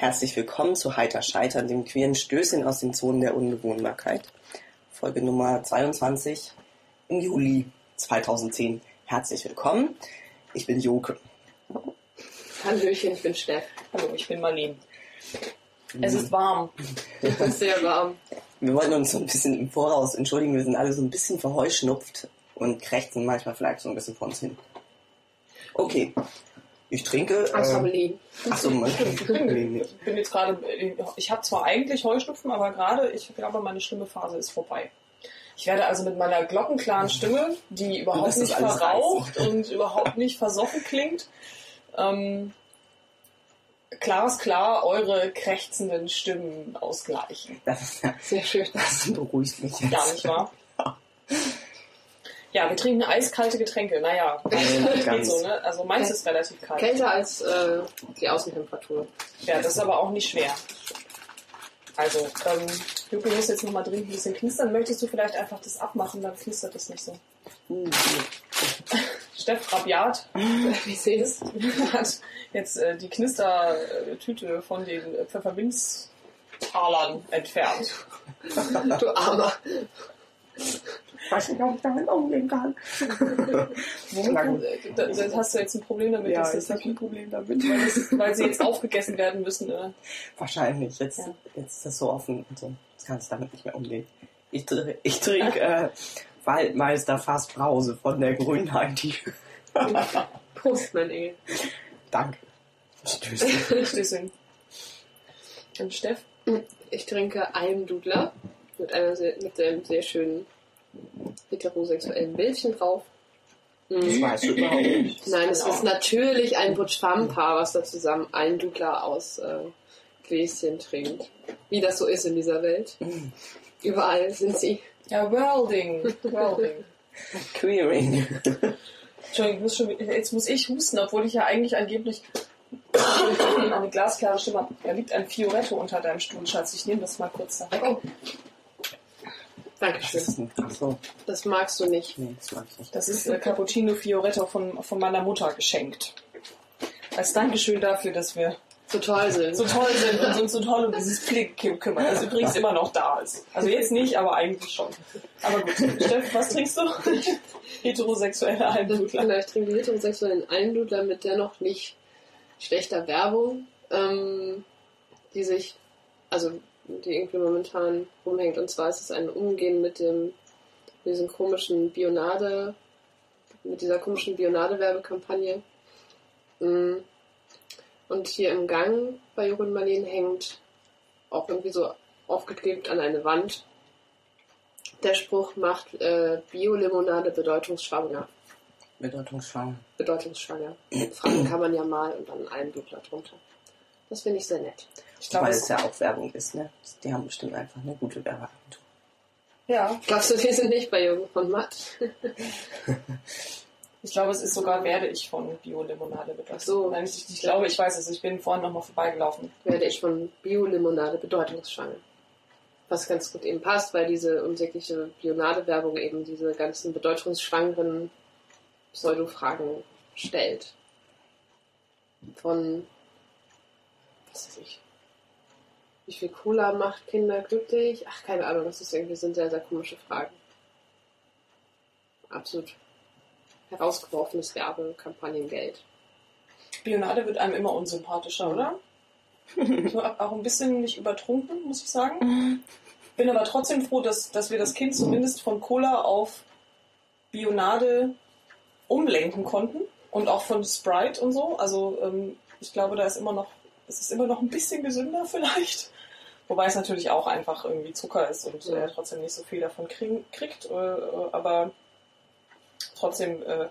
Herzlich willkommen zu Heiter Scheitern, dem queeren Stößchen aus den Zonen der Unbewohnbarkeit. Folge Nummer 22 im Juli 2010. Herzlich willkommen. Ich bin Joke. Hallöchen, ich bin Steff. Hallo, ich bin Marlene. Es ist warm. Es ist sehr warm. Wir wollten uns so ein bisschen im Voraus entschuldigen. Wir sind alle so ein bisschen verheuschnupft und krächzen manchmal vielleicht so ein bisschen vor uns hin. Okay. Ich trinke. Äh. Achso, man. Ich bin jetzt gerade, ich habe zwar eigentlich Heuschnupfen, aber gerade, ich glaube, meine schlimme Phase ist vorbei. Ich werde also mit meiner glockenklaren Stimme, die überhaupt nicht verraucht und überhaupt nicht versoffen klingt, ähm, klar ist klar, eure krächzenden Stimmen ausgleichen. Das ist ja, Sehr schön. das beruhigt mich jetzt. Ja, nicht wahr? Ja, wir trinken eiskalte Getränke. Naja, Ganz. geht so, ne? Also meins ist relativ kalt. Kälter als äh, die Außentemperatur. Ja, das ist aber auch nicht schwer. Also, ähm, Juppie muss jetzt nochmal dringend ein bisschen knistern. Möchtest du vielleicht einfach das abmachen, dann knistert das nicht so. Hm, Steff Rabiat Wie es? hat jetzt äh, die Knistertüte von den Pfefferminztalern entfernt. Du Armer. Ich weiß nicht, ob ich damit umgehen kann. Womit, äh, da, da hast du jetzt ein Problem damit, Ja, das habe ein Problem damit. weil, das, weil sie jetzt aufgegessen werden müssen. Äh. Wahrscheinlich. Jetzt, Ja. jetzt ist das so offen und so. Jetzt kannst du damit nicht mehr umgehen. Ich, ich trinke äh, Waldmeister Fassbrause von der Grünheit. Die Prost, mein Engel. Danke. Stößchen. Stößchen. Und Steff? Ich trinke Almdudler mit, einer sehr, mit einem sehr schönen heterosexuellen Bildchen drauf. Das Mhm. weißt du überhaupt nicht. Nein, es Genau. ist natürlich ein Butch-Farm-Paar, was da zusammen Almdudler aus äh, Gläschen trinkt. Wie das so ist in dieser Welt. Überall sind sie. Ja, Welding. Welding. Queering. Entschuldigung, ich muss schon, jetzt muss ich husten, obwohl ich ja eigentlich angeblich eine glasklare Stimme habe. Da liegt ein Fioretto unter deinem Stuhl, Schatz. Ich nehme das mal kurz da weg. Oh. Das Dankeschön. ein, achso, Das magst du nicht. nee, das mag ich nicht. Das ist äh, Cappuccino Fioretto von, von meiner Mutter geschenkt. Als Dankeschön dafür, dass wir So toll sind. so toll sind und uns so toll um dieses Pflegekind kümmern, das übrigens immer noch da ist. Also jetzt nicht, aber eigentlich schon. Aber gut, Steff, was trinkst du? Heterosexuelle Almdudler. Genau, ich trinke heterosexuellen Almdudler mit dennoch nicht schlechter Werbung, ähm, die sich, also die irgendwie momentan rumhängt. Und zwar ist es ein Umgehen mit dem, mit diesem komischen Bionade, mit dieser komischen Bionade-Werbekampagne. Mm. Und hier im Gang bei Jürgen Marleen hängt auch irgendwie so aufgeklebt an eine Wand. Der Spruch macht äh, Bio-Limonade bedeutungsschwanger. Bedeutungsschwanger. Bedeutungsschwanger. Fragen kann man ja mal und dann einen Dudler drunter. Das finde ich sehr nett. Ich glaube, Weil es ja auch Werbung ist, ne? Die haben bestimmt einfach eine gute Werbeagentur. ja, Glaubst du, wir sind nicht bei Jürgen von Matt? Ich glaube, es ist sogar werde ich von Bio-Limonade betroffen. so. Nein, ich, ich glaube, ich weiß es. Ich bin vorhin nochmal vorbeigelaufen. Werde ich von Bio-Limonade bedeutungsschwanger. Was ganz gut eben passt, weil diese unsägliche Bionade-Werbung eben diese ganzen bedeutungsschwangeren Pseudo-Fragen stellt. Von, was weiß ich, wie viel Cola macht Kinder glücklich? Ach, keine Ahnung, das ist irgendwie sind sehr, sehr komische Fragen. Absolut herausgeworfenes Werbekampagnengeld. Bionade wird einem immer unsympathischer, oder? So, auch ein bisschen nicht übertrunken, muss ich sagen. Bin aber trotzdem froh, dass, dass wir das Kind zumindest von Cola auf Bionade umlenken konnten. Und auch von Sprite und so. Also ähm, ich glaube, da ist immer noch, es ist immer noch ein bisschen gesünder vielleicht. Wobei es natürlich auch einfach irgendwie Zucker ist und Ja. äh, trotzdem nicht so viel davon kriegen, kriegt. Äh, äh, aber trotzdem äh,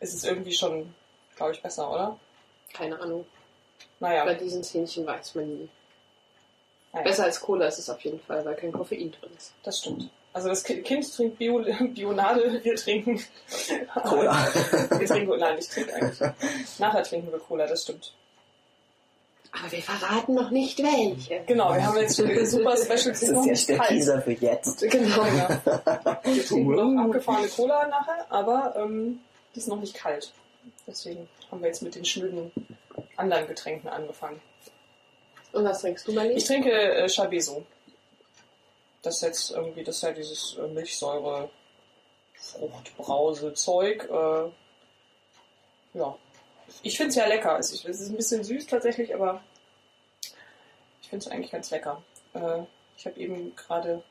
ist es irgendwie schon, glaube ich, besser, oder? Keine Ahnung. Naja. Bei diesen Zähnchen weiß man nie. naja. Besser als Cola ist es auf jeden Fall, weil kein Koffein drin ist. Das stimmt. Also das Ki- Kind trinkt Bio, Bionade, wir trinken Cola. Wir trinken, nein, ich trinke eigentlich. Nachher trinken wir Cola, das stimmt. Aber wir verraten noch nicht welche. Genau, wir haben jetzt schon super Special. Das ist jetzt der Teaser für jetzt. Genau. Ja. Wir trinken noch abgefahrene Cola nachher, aber ähm, die ist noch nicht kalt. Deswegen haben wir jetzt mit den schnöden anderen Getränken angefangen. Und was trinkst du, Marlene? Ich trinke äh, Chabeso. Das ist jetzt irgendwie, das ist ja dieses äh, Milchsäure, Fruchtbrause Zeug. Äh, ja. Ich finde es ja lecker. Es ist, es ist ein bisschen süß tatsächlich, aber ich finde es eigentlich ganz lecker. Äh, ich habe eben gerade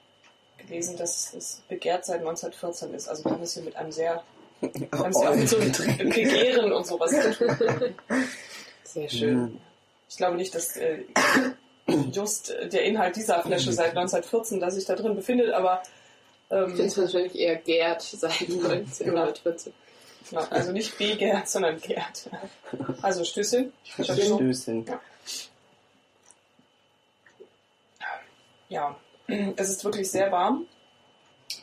gelesen, dass es begehrt seit 1914 ist. Also wir haben es hier mit einem sehr, mit so einem Begehren und sowas zu tun. Sehr schön. Mhm. Ich glaube nicht, dass äh, just der Inhalt dieser Flasche seit 1914 da sich da drin befindet, aber Ich finde ähm, es wahrscheinlich eher Gerd seit 1914. ja, also nicht B-Gerd, sondern Gerd. Also Stößchen. Chabeso. Stößchen. Ja, es ist wirklich sehr warm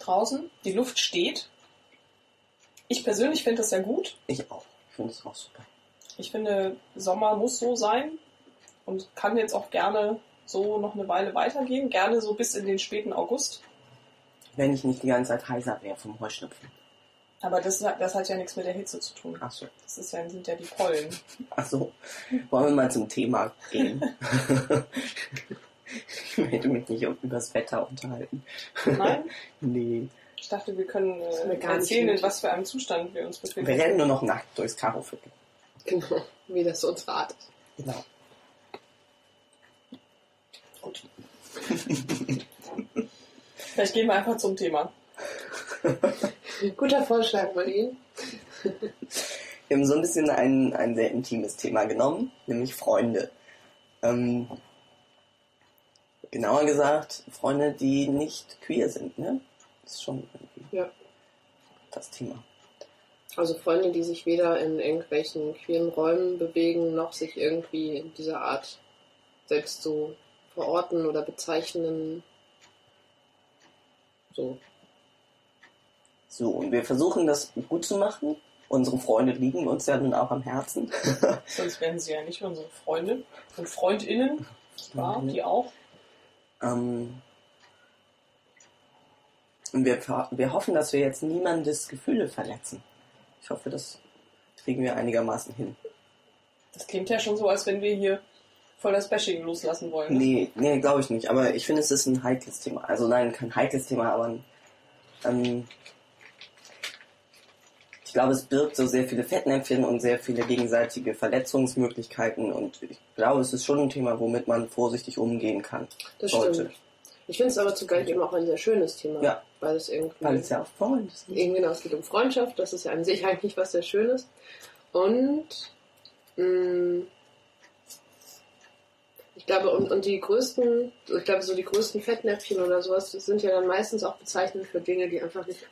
draußen. Die Luft steht. Ich persönlich finde das sehr gut. Ich auch. Ich finde es auch super. Ich finde, Sommer muss so sein und kann jetzt auch gerne so noch eine Weile weitergehen. Gerne so bis in den späten August. Wenn ich nicht die ganze Zeit heiser wäre vom Heuschnupfen. Aber das, hat- das hat ja nichts mit der Hitze zu tun. Ach so. Das ist ja, sind ja die Pollen. Ach so. Wollen wir mal zum Thema gehen? ich möchte mich nicht über das Wetter unterhalten. Nein? Nee. Ich dachte, wir können äh, gar nicht erzählen, in was für einem Zustand wir uns befinden. Wir rennen nur noch nackt durchs Karoviertel. Genau, wie das unsere Art ist. Genau. Gut. Vielleicht gehen wir einfach zum Thema. Guter Vorschlag, Marlene. Wir haben so ein bisschen ein, ein sehr intimes Thema genommen, nämlich Freunde. Ähm, genauer gesagt, Freunde, die nicht queer sind, ne? Das ist schon irgendwie Ja. das Thema. Also Freunde, die sich weder in irgendwelchen queeren Räumen bewegen, noch sich irgendwie in dieser Art selbst so verorten oder bezeichnen. So. So, und wir versuchen das gut zu machen. Unsere Freunde liegen uns ja nun auch am Herzen. Sonst wären sie ja nicht unsere Freunde und Freundinnen. Ja, die auch. Ähm, und wir, wir hoffen, dass wir jetzt niemandes Gefühle verletzen. Ich hoffe, das kriegen wir einigermaßen hin. Das klingt ja schon so, als wenn wir hier voll das Bashing loslassen wollen. ne? Nee, nee, glaube ich nicht. Aber ich finde, es ist ein heikles Thema. Also nein, kein heikles Thema, aber ein, ähm, ich glaube, es birgt so sehr viele Fettnäpfchen und sehr viele gegenseitige Verletzungsmöglichkeiten. Und ich glaube, es ist schon ein Thema, womit man vorsichtig umgehen kann. Das Sollte. stimmt. Ich finde es aber zugleich eben auch ein sehr schönes Thema. Ja. Weil es irgendwie. Weil es ja auch Freunde sind. Eben genau, es geht um Freundschaft, das ist ja an sich eigentlich was sehr Schönes. Und mh, ich glaube, und, und die größten, ich glaube, so die größten Fettnäpfchen oder sowas sind ja dann meistens auch bezeichnend für Dinge, die einfach nicht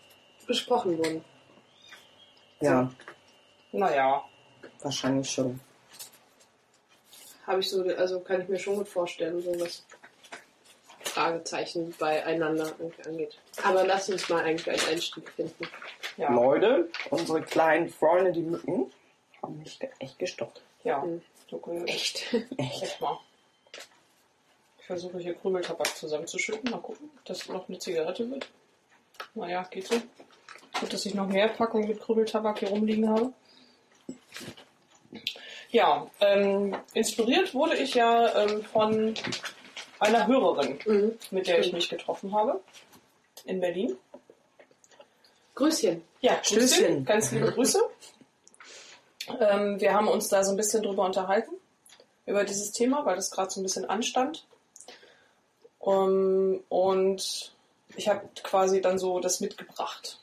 besprochen wurden. Ja, Naja, wahrscheinlich schon. Habe ich so, also kann ich mir schon gut vorstellen, so was Fragezeichen beieinander irgendwie angeht. Aber lass uns mal eigentlich einen Einstieg finden. ja. Leute, unsere kleinen Freunde, die Mücken, haben mich echt gestoppt. Ja, Mhm. so, Echt? Echt. echt mal. Ich versuche hier Krümeltabak zusammenzuschütten. Mal gucken, ob das noch eine Zigarette wird. Naja, geht so. Gut, dass ich noch mehr Packungen mit Krümeltabak hier rumliegen habe. Ja, ähm, inspiriert wurde ich ja ähm, von einer Hörerin, Mhm. mit der ich mich getroffen habe. In Berlin. Grüßchen. Ja. Stößchen. Ganz liebe Grüße. Ähm, wir haben uns da so ein bisschen drüber unterhalten, über dieses Thema, weil das gerade so ein bisschen anstand. Um, und ich habe quasi dann so das mitgebracht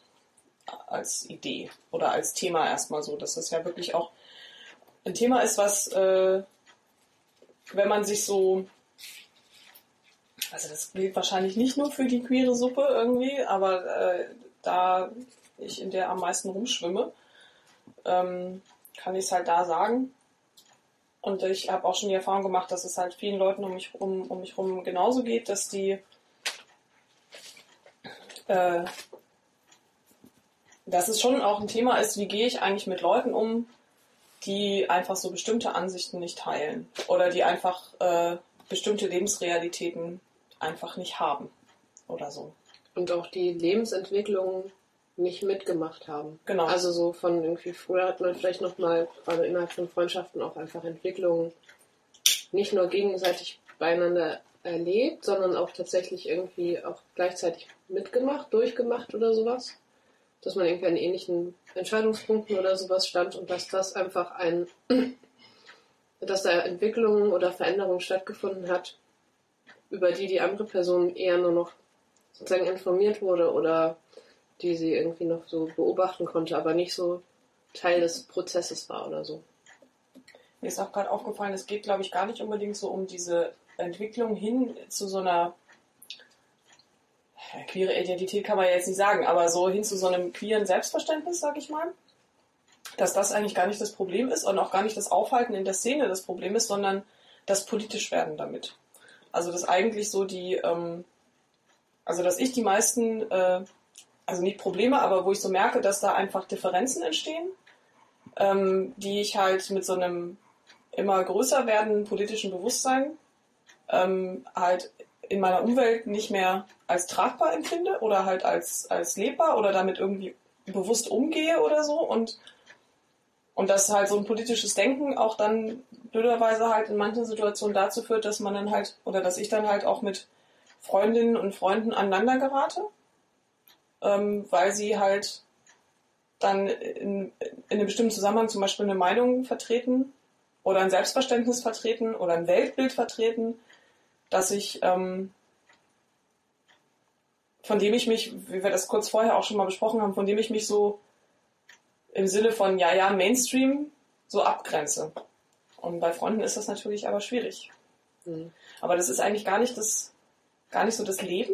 als Idee oder als Thema erstmal so, dass das ja wirklich auch ein Thema ist, was, äh, wenn man sich so, also das gilt wahrscheinlich nicht nur für die queere Suppe irgendwie, aber äh, da ich in der am meisten rumschwimme, ähm, kann ich es halt da sagen. Und ich habe auch schon die Erfahrung gemacht, dass es halt vielen Leuten um mich rum, um mich rum genauso geht, dass die äh, dass es schon auch ein Thema ist, wie gehe ich eigentlich mit Leuten um, die einfach so bestimmte Ansichten nicht teilen oder die einfach äh, bestimmte Lebensrealitäten einfach nicht haben oder so. Und auch die Lebensentwicklung nicht mitgemacht haben. Genau. Also so von irgendwie früher hat man vielleicht nochmal, gerade innerhalb von Freundschaften auch einfach Entwicklungen nicht nur gegenseitig beieinander erlebt, sondern auch tatsächlich irgendwie auch gleichzeitig mitgemacht, durchgemacht oder sowas. Dass man irgendwie an ähnlichen Entscheidungspunkten oder sowas stand und dass das einfach ein, dass da Entwicklungen oder Veränderungen stattgefunden hat, über die die andere Person eher nur noch sozusagen informiert wurde oder die sie irgendwie noch so beobachten konnte, aber nicht so Teil des Prozesses war oder so. Mir ist auch gerade aufgefallen, es geht, glaube ich, gar nicht unbedingt so um diese Entwicklung hin zu so einer queere Identität kann man ja jetzt nicht sagen, aber so hin zu so einem queeren Selbstverständnis, sag ich mal. Dass das eigentlich gar nicht das Problem ist und auch gar nicht das Aufhalten in der Szene das Problem ist, sondern das politisch werden damit. Also dass eigentlich so die, ähm, also dass ich die meisten, äh, also nicht Probleme, aber wo ich so merke, dass da einfach Differenzen entstehen, ähm, die ich halt mit so einem immer größer werdenden politischen Bewusstsein ähm, halt in meiner Umwelt nicht mehr als tragbar empfinde oder halt als, als lebbar oder damit irgendwie bewusst umgehe oder so. Und und dass halt so ein politisches Denken auch dann blöderweise halt in manchen Situationen dazu führt, dass man dann halt, oder dass ich dann halt auch mit Freundinnen und Freunden aneinander gerate, ähm, weil sie halt dann in, in einem bestimmten Zusammenhang zum Beispiel eine Meinung vertreten oder ein Selbstverständnis vertreten oder ein Weltbild vertreten, dass ich, ähm, von dem ich mich, wie wir das kurz vorher auch schon mal besprochen haben, von dem ich mich so im Sinne von, ja, ja, Mainstream so abgrenze. Und bei Freunden ist das natürlich aber schwierig. Mhm. Aber das ist eigentlich gar nicht das, gar nicht so das Leben.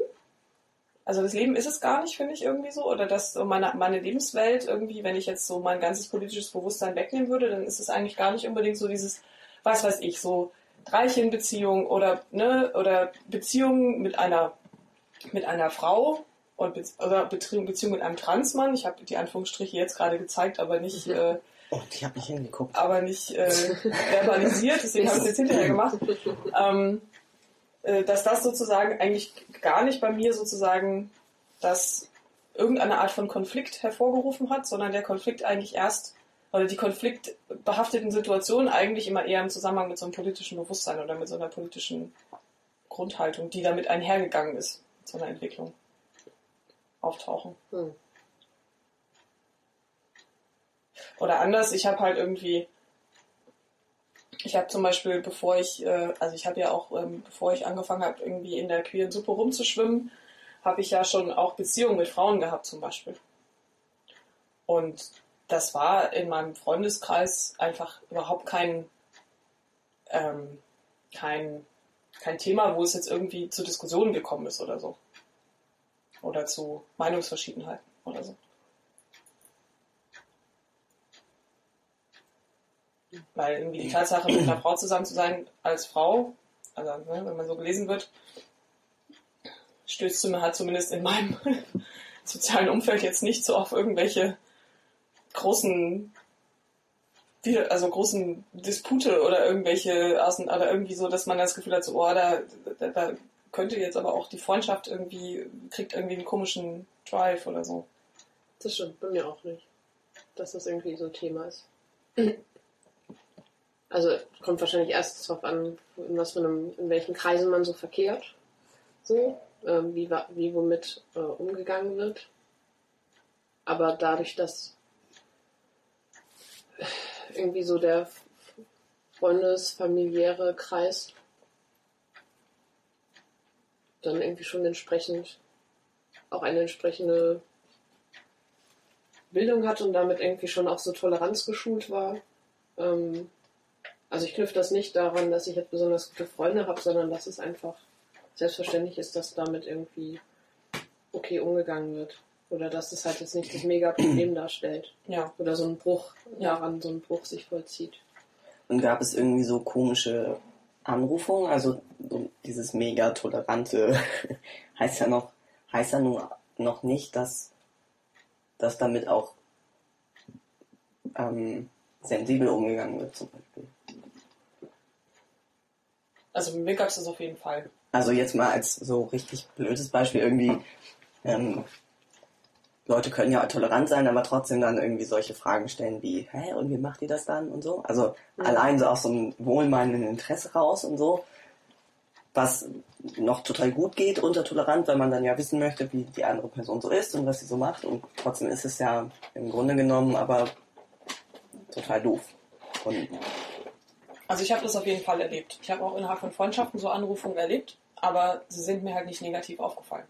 Also das Leben ist es gar nicht, finde ich irgendwie so. Oder dass meine, meine Lebenswelt irgendwie, wenn ich jetzt so mein ganzes politisches Bewusstsein wegnehmen würde, dann ist es eigentlich gar nicht unbedingt so dieses, was weiß ich, so Dreichenbeziehung oder, ne, oder Beziehungen mit einer, mit einer Frau und Be oder Beziehung, Beziehung mit einem Transmann. Ich habe die Anführungsstriche jetzt gerade gezeigt, aber nicht. Mhm. Äh, oh, ich habe nicht hingeguckt. Aber nicht äh, verbalisiert, deswegen habe ich es jetzt hinterher gemacht. Ähm, äh, dass das sozusagen eigentlich gar nicht bei mir sozusagen das irgendeine Art von Konflikt hervorgerufen hat, sondern der Konflikt eigentlich erst oder die konfliktbehafteten Situationen eigentlich immer eher im Zusammenhang mit so einem politischen Bewusstsein oder mit so einer politischen Grundhaltung, die damit einhergegangen ist, mit so einer Entwicklung auftauchen. Hm. Oder anders, ich habe halt irgendwie, ich habe zum Beispiel, bevor ich, äh, also ich habe ja auch, ähm, bevor ich angefangen habe, irgendwie in der queeren Suppe rumzuschwimmen, habe ich ja schon auch Beziehungen mit Frauen gehabt zum Beispiel. Und das war in meinem Freundeskreis einfach überhaupt kein, ähm, kein, kein Thema, wo es jetzt irgendwie zu Diskussionen gekommen ist oder so. Oder zu Meinungsverschiedenheiten oder so. Weil irgendwie die Tatsache, mit einer Frau zusammen zu sein als Frau, also ne, wenn man so gelesen wird, stößt halt zumindest in meinem sozialen Umfeld jetzt nicht so auf irgendwelche großen also großen Dispute oder irgendwelche oder irgendwie so, dass man das Gefühl hat, so, oh, da, da, da könnte jetzt aber auch die Freundschaft irgendwie, kriegt irgendwie einen komischen Drive oder so. Das stimmt bei mir auch nicht, dass das irgendwie so ein Thema ist. Also kommt wahrscheinlich erst darauf an, in was für einem, in welchen Kreisen man so verkehrt, so, äh, wie, wie womit äh, umgegangen wird. Aber dadurch, dass irgendwie so der freundesfamiliäre Kreis dann irgendwie schon entsprechend auch eine entsprechende Bildung hat und damit irgendwie schon auch so Toleranz geschult war. Ähm, also ich knüpfe das nicht daran, dass ich jetzt besonders gute Freunde habe, sondern dass es einfach selbstverständlich ist, dass damit irgendwie okay umgegangen wird. Oder dass es halt jetzt nicht das Mega-Problem darstellt. Ja. Oder so ein Bruch daran, so ein Bruch sich vollzieht. Und gab es irgendwie so komische Anrufungen? Also so dieses mega tolerante heißt ja noch, heißt ja nur noch nicht, dass, dass damit auch ähm, sensibel umgegangen wird zum Beispiel. Also mir gab es das auf jeden Fall. Also jetzt mal als so richtig blödes Beispiel irgendwie, ähm, Leute können ja tolerant sein, aber trotzdem dann irgendwie solche Fragen stellen wie, hä, und wie macht ihr das dann und so? Also mhm. allein so aus so einem wohlmeinenden Interesse raus und so. was noch total gut geht unter tolerant, weil man dann ja wissen möchte, wie die andere Person so ist und was sie so macht. Und trotzdem ist es ja im Grunde genommen aber total doof. Und Also ich habe das auf jeden Fall erlebt. Ich habe auch innerhalb von Freundschaften so Anrufungen erlebt, aber sie sind mir halt nicht negativ aufgefallen.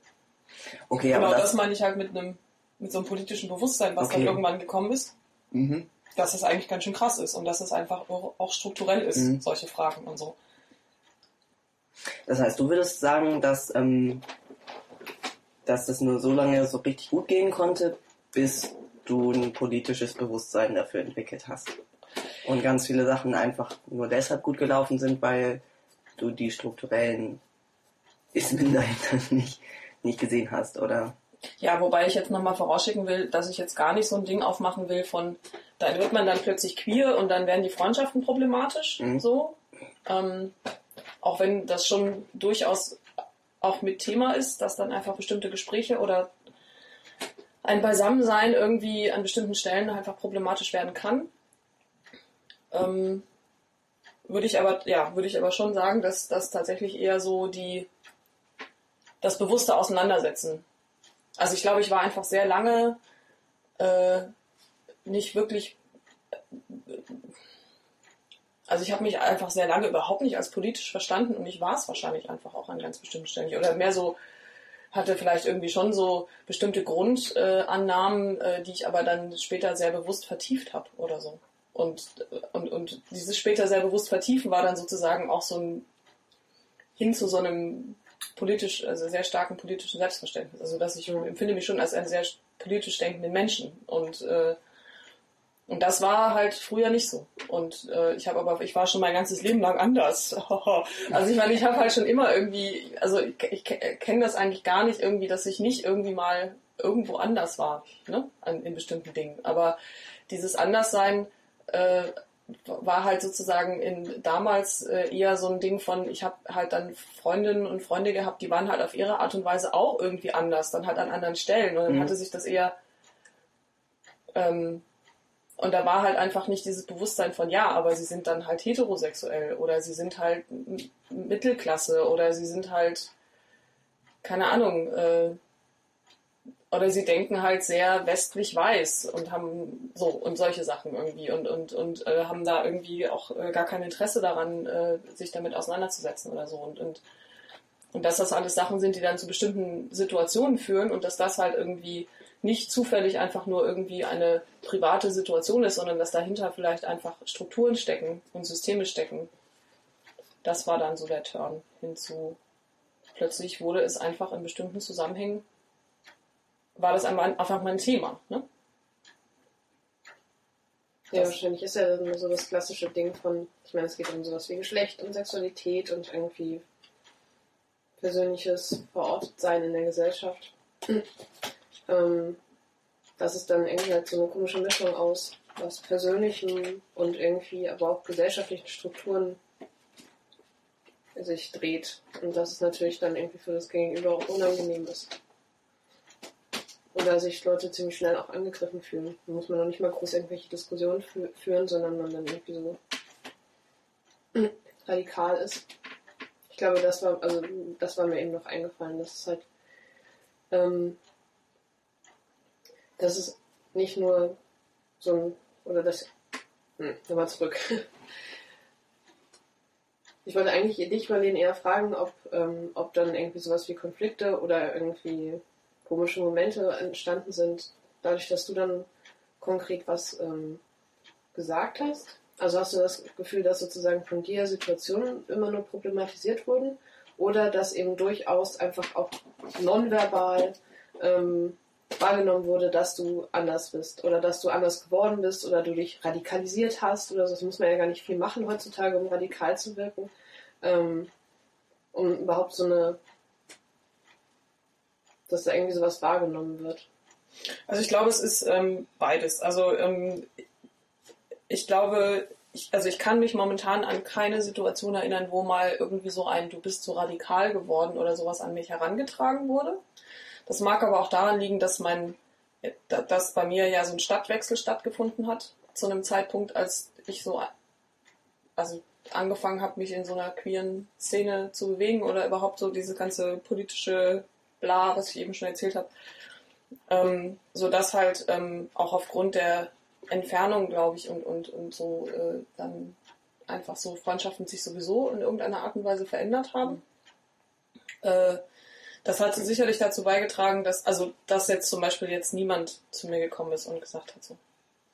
okay, genau, aber das, das, meine ich halt mit einem mit so einem politischen Bewusstsein, was dann Okay. irgendwann gekommen ist, mhm. dass es eigentlich ganz schön krass ist und dass es einfach auch strukturell ist, Mhm. solche Fragen und so. das heißt, du würdest sagen, dass, ähm, dass das nur so lange so richtig gut gehen konnte, bis du ein politisches Bewusstsein dafür entwickelt hast. Und ganz viele Sachen einfach nur deshalb gut gelaufen sind, weil du die strukturellen Ismen dahinter nicht, nicht gesehen hast, oder? Ja, wobei ich jetzt nochmal vorausschicken will, dass ich jetzt gar nicht so ein Ding aufmachen will von, da wird man dann plötzlich queer und dann werden die Freundschaften problematisch, Mhm. so. Ähm, auch wenn das schon durchaus auch mit Thema ist, dass dann einfach bestimmte Gespräche oder ein Beisammensein irgendwie an bestimmten Stellen einfach problematisch werden kann. Ähm, würde ich aber, ja, würde ich aber schon sagen, dass das tatsächlich eher so die, das bewusste Auseinandersetzen also ich glaube, ich war einfach sehr lange äh, nicht wirklich. Also ich habe mich einfach sehr lange überhaupt nicht als politisch verstanden und ich war es wahrscheinlich einfach auch an ganz bestimmten Stellen nicht. Oder mehr so hatte vielleicht irgendwie schon so bestimmte Grundannahmen, äh, die ich aber dann später sehr bewusst vertieft habe oder so. Und, und, und dieses später sehr bewusst vertiefen war dann sozusagen auch so ein hin zu so einem politisch, also sehr starken politischen Selbstverständnis. Also dass ich empfinde mich schon als einen sehr politisch denkenden Menschen. Und, äh, und das war halt früher nicht so. Und äh, ich habe aber, ich war schon mein ganzes Leben lang anders. also ich meine, ich habe halt schon immer irgendwie, also ich, ich kenne das eigentlich gar nicht irgendwie, dass ich nicht irgendwie mal irgendwo anders war, ne, an, in bestimmten Dingen. Aber dieses Anderssein äh, war halt sozusagen in damals äh, eher so ein Ding von, ich habe halt dann Freundinnen und Freunde gehabt, die waren halt auf ihre Art und Weise auch irgendwie anders, dann halt an anderen Stellen. Und dann Mhm. hatte sich das eher ähm, und da war halt einfach nicht dieses Bewusstsein von, ja, aber sie sind dann halt heterosexuell oder sie sind halt Mittelklasse oder sie sind halt, keine Ahnung, äh, oder sie denken halt sehr westlich weiß und haben so und solche Sachen irgendwie und, und, und äh, haben da irgendwie auch äh, gar kein Interesse daran, äh, sich damit auseinanderzusetzen oder so. Und, und, und dass das alles Sachen sind, die dann zu bestimmten Situationen führen und dass das halt irgendwie nicht zufällig einfach nur irgendwie eine private Situation ist, sondern dass dahinter vielleicht einfach Strukturen stecken und Systeme stecken. Das war dann so der Turn hinzu. Plötzlich wurde es einfach in bestimmten Zusammenhängen war das einfach mein Thema. Ne? Ja, Das- wahrscheinlich ist ja so das klassische Ding von, ich meine, es geht um sowas wie Geschlecht und Sexualität und irgendwie persönliches Verortetsein in der Gesellschaft. ähm, das ist dann irgendwie halt so eine komische Mischung aus was Persönlichem und irgendwie aber auch gesellschaftlichen Strukturen sich dreht. Und das ist natürlich dann irgendwie für das Gegenüber auch unangenehm ist. Oder sich Leute ziemlich schnell auch angegriffen fühlen. Da muss man noch nicht mal groß irgendwelche Diskussionen fü führen, sondern man dann irgendwie so radikal ist. Ich glaube, das war, also das war mir eben noch eingefallen, dass es halt, ähm, dass es nicht nur so ein, oder das, hm, nochmal zurück. Ich wollte eigentlich dich, Marlene, eher fragen, ob, ähm, ob dann irgendwie sowas wie Konflikte oder irgendwie komische Momente entstanden sind, dadurch, dass du dann konkret was ähm, gesagt hast? Also hast du das Gefühl, dass sozusagen von dir Situationen immer nur problematisiert wurden oder dass eben durchaus einfach auch nonverbal ähm, wahrgenommen wurde, dass du anders bist oder dass du anders geworden bist oder du dich radikalisiert hast oder so. Das muss man ja gar nicht viel machen heutzutage, um radikal zu wirken, ähm, um überhaupt so eine dass da irgendwie sowas wahrgenommen wird. Also ich glaube, es ist ähm, beides. Also ähm, ich glaube, ich, also ich kann mich momentan an keine Situation erinnern, wo mal irgendwie so ein Du bist so radikal geworden oder sowas an mich herangetragen wurde. Das mag aber auch daran liegen, dass mein, dass bei mir ja so ein Stadtwechsel stattgefunden hat zu einem Zeitpunkt, als ich so, also angefangen habe, mich in so einer queeren Szene zu bewegen oder überhaupt so diese ganze politische Bla, was ich eben schon erzählt habe. Ähm, so dass halt ähm, auch aufgrund der Entfernung, glaube ich, und, und, und so äh, dann einfach so Freundschaften sich sowieso in irgendeiner Art und Weise verändert haben. Äh, das hat sicherlich dazu beigetragen, dass, also, dass jetzt zum Beispiel jetzt niemand zu mir gekommen ist und gesagt hat, so,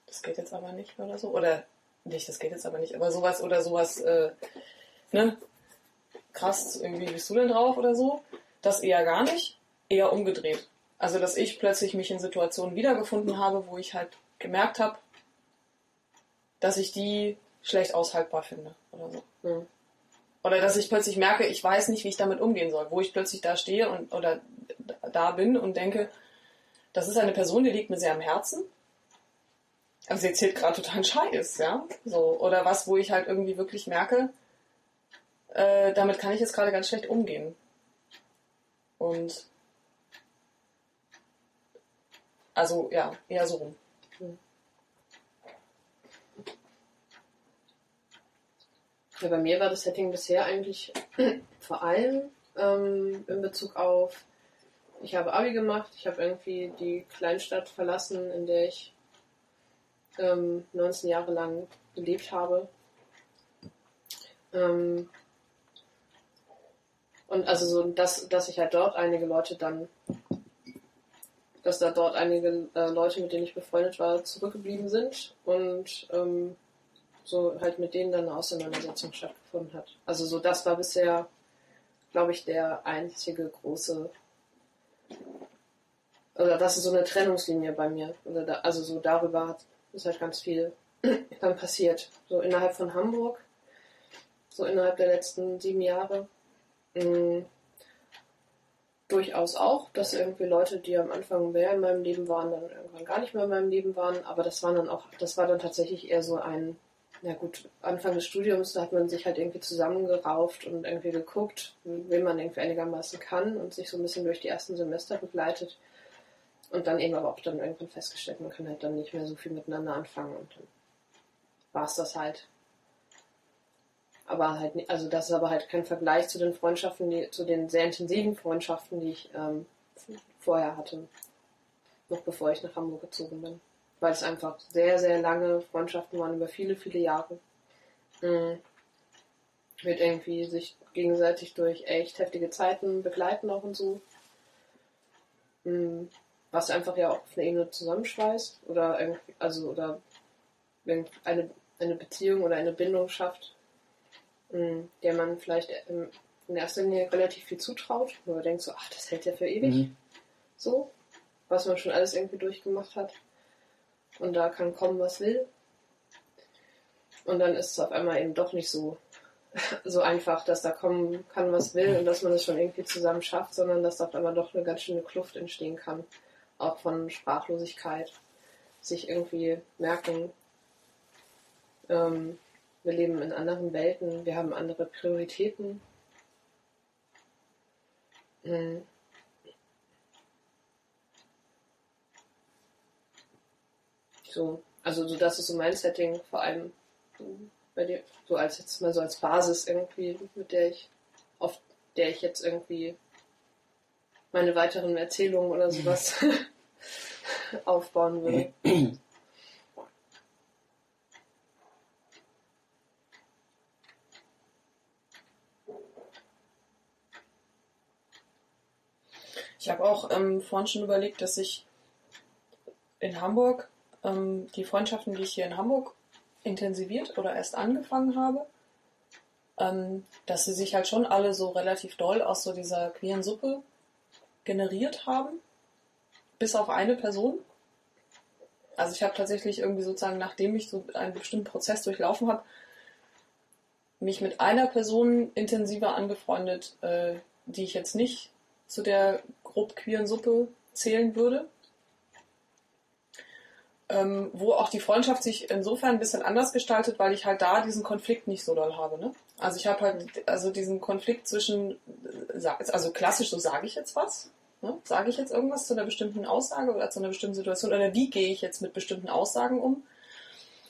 das geht jetzt aber nicht oder so. Oder nicht, das geht jetzt aber nicht, aber sowas oder sowas, äh, ne? Krass, irgendwie bist du denn drauf oder so? Das eher gar nicht, eher umgedreht. Also, dass ich plötzlich mich in Situationen wiedergefunden habe, wo ich halt gemerkt habe, dass ich die schlecht aushaltbar finde oder so. Mhm. Oder dass ich plötzlich merke, ich weiß nicht, wie ich damit umgehen soll, wo ich plötzlich da stehe und oder da bin und denke, das ist eine Person, die liegt mir sehr am Herzen. Also sie erzählt gerade total Scheiß, ja. So. Oder was, wo ich halt irgendwie wirklich merke, äh, damit kann ich jetzt gerade ganz schlecht umgehen. Und also ja, eher so rum. Ja, bei mir war das Setting bisher eigentlich vor allem ähm, in Bezug auf, ich habe Abi gemacht, ich habe irgendwie die Kleinstadt verlassen, in der ich ähm, 19 Jahre lang gelebt habe. Ähm, und also so, dass, dass ich halt dort einige Leute dann, dass da dort einige äh, Leute, mit denen ich befreundet war, zurückgeblieben sind und ähm, so halt mit denen dann eine Auseinandersetzung stattgefunden hat. Also so das war bisher, glaube ich, der einzige große oder das ist so eine Trennungslinie bei mir. Da, also so darüber hat, ist halt ganz viel dann passiert. So innerhalb von Hamburg, so innerhalb der letzten sieben Jahre. Mh, mm, durchaus auch, dass irgendwie Leute, die am Anfang mehr in meinem Leben waren, dann irgendwann gar nicht mehr in meinem Leben waren. Aber das war dann auch, das war dann tatsächlich eher so ein ja gut, Anfang des Studiums, da hat man sich halt irgendwie zusammengerauft und irgendwie geguckt, wie man irgendwie einigermaßen kann und sich so ein bisschen durch die ersten Semester begleitet. Und dann eben aber auch dann irgendwann festgestellt, man kann halt dann nicht mehr so viel miteinander anfangen und dann war es das halt. Aber halt, also das ist aber halt kein Vergleich zu den Freundschaften, die, zu den sehr intensiven Freundschaften, die ich ähm, vorher hatte. Noch bevor ich nach Hamburg gezogen bin weil es einfach sehr, sehr lange Freundschaften waren über viele, viele Jahre. Mhm. Mit irgendwie sich gegenseitig durch echt heftige Zeiten begleiten auch und so. Mhm. Was einfach ja auch auf einer Ebene zusammenschweißt oder irgendwie, also oder eine, eine Beziehung oder eine Bindung schafft. Der man vielleicht in erster Linie relativ viel zutraut, wo man denkt so, ach, das hält ja für ewig. Mhm. So, was man schon alles irgendwie durchgemacht hat. Und da kann kommen, was will. Und dann ist es auf einmal eben doch nicht so, so einfach, dass da kommen kann, was will und dass man es schon irgendwie zusammen schafft, sondern dass da auf einmal doch eine ganz schöne Kluft entstehen kann. Auch von Sprachlosigkeit. Sich irgendwie merken, ähm, wir leben in anderen Welten, wir haben andere Prioritäten. Mhm. So, also so das ist so mein Setting, vor allem bei dir, so als jetzt mal so als Basis irgendwie, mit der ich, auf der ich jetzt irgendwie meine weiteren Erzählungen oder sowas aufbauen würde. Ich habe auch ähm, vorhin schon überlegt, dass ich in Hamburg ähm, die Freundschaften, die ich hier in Hamburg intensiviert oder erst angefangen habe, ähm, dass sie sich halt schon alle so relativ doll aus so dieser queeren Suppe generiert haben, bis auf eine Person. Also ich habe tatsächlich irgendwie sozusagen, nachdem ich so einen bestimmten Prozess durchlaufen habe, mich mit einer Person intensiver angefreundet, äh, die ich jetzt nicht zu der grob queeren Suppe zählen würde ähm, wo auch die Freundschaft sich insofern ein bisschen anders gestaltet, weil ich halt da diesen Konflikt nicht so doll habe. Ne? Also ich habe halt also diesen Konflikt zwischen, äh, also klassisch, so sage ich jetzt was, ne? sage ich jetzt irgendwas zu einer bestimmten Aussage oder zu einer bestimmten Situation oder wie gehe ich jetzt mit bestimmten Aussagen um?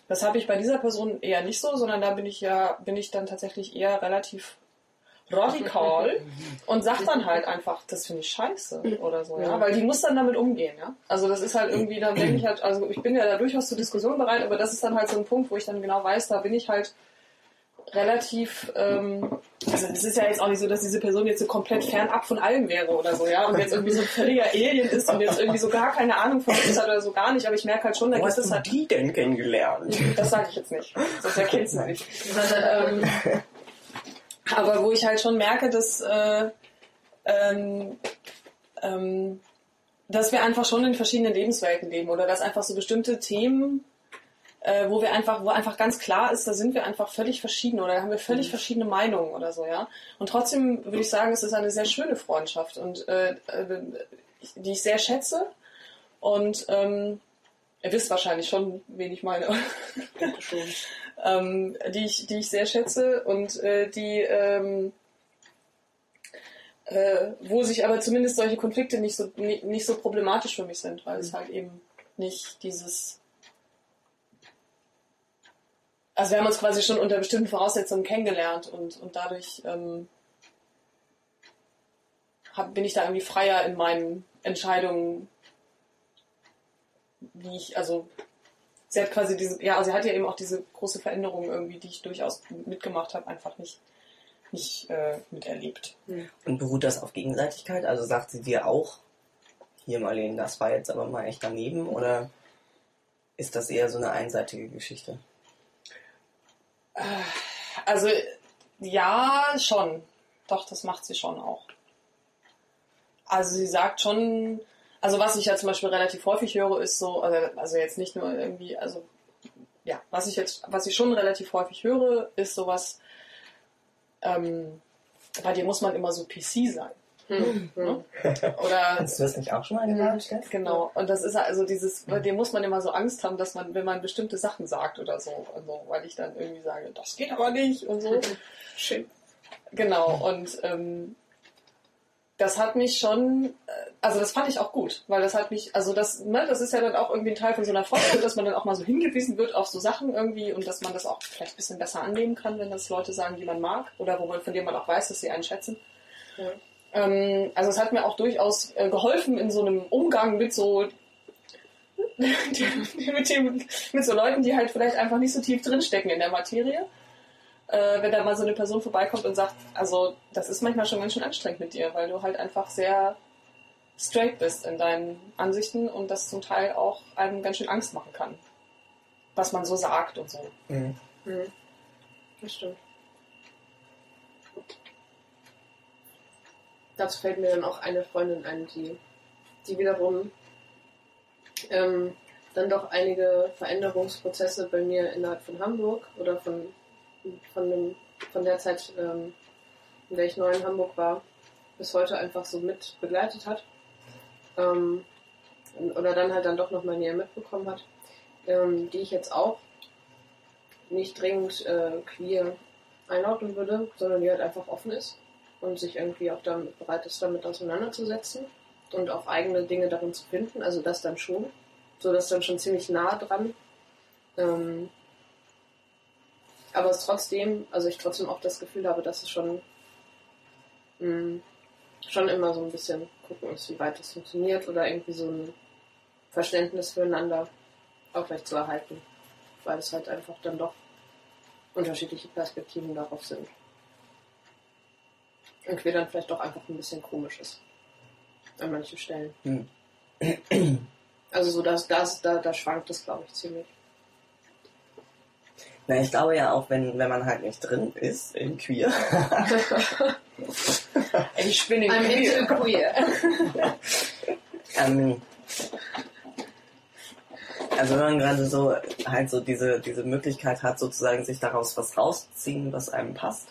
Das habe ich bei dieser Person eher nicht so, sondern da bin ich ja, bin ich dann tatsächlich eher relativ radikal und sag dann halt einfach, das finde ich scheiße oder so, ja, weil die muss dann damit umgehen, ja. Also das ist halt irgendwie, dann denke ich halt, also ich bin ja da durchaus zur Diskussion bereit, aber das ist dann halt so ein Punkt, wo ich dann genau weiß, da bin ich halt relativ, ähm, also es ist ja jetzt auch nicht so, dass diese Person jetzt so komplett fernab von allem wäre oder so, ja, und jetzt irgendwie so ein völliger Alien ist und jetzt irgendwie so gar keine Ahnung von uns hat oder so gar nicht, aber ich merke halt schon, da Wo gibt es halt die denn kennengelernt? das sage ich jetzt nicht. Das erkennst du nicht. ähm, aber wo ich halt schon merke, dass, äh, ähm, ähm, dass wir einfach schon in verschiedenen Lebenswelten leben oder dass einfach so bestimmte Themen, äh, wo wir einfach, wo einfach ganz klar ist, da sind wir einfach völlig verschieden oder da haben wir völlig verschiedene Meinungen oder so, ja. Und trotzdem würde ich sagen, es ist eine sehr schöne Freundschaft und äh, äh, die ich sehr schätze. Und ähm, ihr wisst wahrscheinlich schon, wen ich meine. Ähm, die, ich, die ich sehr schätze und äh, die, ähm, äh, wo sich aber zumindest solche Konflikte nicht so, nicht, so problematisch für mich sind, weil es halt eben nicht dieses. Also wir haben uns quasi schon unter bestimmten Voraussetzungen kennengelernt und, und dadurch ähm, hab, bin ich da irgendwie freier in meinen Entscheidungen, wie ich, also sie hat quasi diese, ja, also sie hat ja eben auch diese große Veränderung irgendwie, die ich durchaus mitgemacht habe, einfach nicht, nicht äh, miterlebt. Und beruht das auf Gegenseitigkeit? Also sagt sie dir auch, hier Marlene, das war jetzt aber mal echt daneben? Oder ist das eher so eine einseitige Geschichte? Also ja, schon. Doch, das macht sie schon auch. Also sie sagt schon, also was ich ja zum Beispiel relativ häufig höre, ist so, also, also jetzt nicht nur irgendwie, also ja, was ich jetzt, was ich schon relativ häufig höre, ist sowas, ähm, bei dir muss man immer so PC sein. Hm. Ne? Oder Hast du das nicht auch schon mal gesagt, Steff? Genau, und das ist also dieses, bei dem muss man immer so Angst haben, dass man, wenn man bestimmte Sachen sagt oder so, also, weil ich dann irgendwie sage, das geht aber nicht und so. Schön. Genau, und ähm, das hat mich schon, äh, also das fand ich auch gut, weil das hat mich, also das, ne, das ist ja dann auch irgendwie ein Teil von so einer Freundschaft, dass man dann auch mal so hingewiesen wird auf so Sachen irgendwie und dass man das auch vielleicht ein bisschen besser annehmen kann, wenn das Leute sagen, die man mag oder wo man, von denen man auch weiß, dass sie einen schätzen. Ja. Ähm, also es hat mir auch durchaus äh, geholfen in so einem Umgang mit so mit, dem, mit so Leuten, die halt vielleicht einfach nicht so tief drinstecken in der Materie. Äh, wenn da mal so eine Person vorbeikommt und sagt, also das ist manchmal schon ganz schön anstrengend mit dir, weil du halt einfach sehr straight bist in deinen Ansichten und das zum Teil auch einem ganz schön Angst machen kann. Was man so sagt und so. Mhm. Hm. Das stimmt. Dazu fällt mir dann auch eine Freundin ein, die, die wiederum ähm, dann doch einige Veränderungsprozesse bei mir innerhalb von Hamburg oder von, von, dem, von der Zeit, ähm, in der ich neu in Hamburg war, bis heute einfach so mit begleitet hat. Ähm, oder dann halt dann doch nochmal näher mitbekommen hat, ähm, die ich jetzt auch nicht dringend äh, queer einordnen würde, sondern die halt einfach offen ist und sich irgendwie auch damit bereit ist, damit auseinanderzusetzen und auch eigene Dinge darin zu finden, also das dann schon, so das dann schon ziemlich nah dran. Ähm, aber es trotzdem, also ich trotzdem auch das Gefühl habe, dass es schon, mh, schon immer so ein bisschen gucken muss, wie weit das funktioniert oder irgendwie so ein Verständnis füreinander aufrecht zu erhalten, weil es halt einfach dann doch unterschiedliche Perspektiven darauf sind. Und wir dann vielleicht doch einfach ein bisschen komisch ist. An manchen Stellen. Hm. Also so, dass das, da, da schwankt es, glaube ich, ziemlich. Na, ich glaube ja auch, wenn, wenn man halt nicht drin ist in Queer, Ich bin in I'm Queer. queer. ähm, also wenn man gerade so halt so diese, diese Möglichkeit hat, sozusagen sich daraus was rausziehen, was einem passt,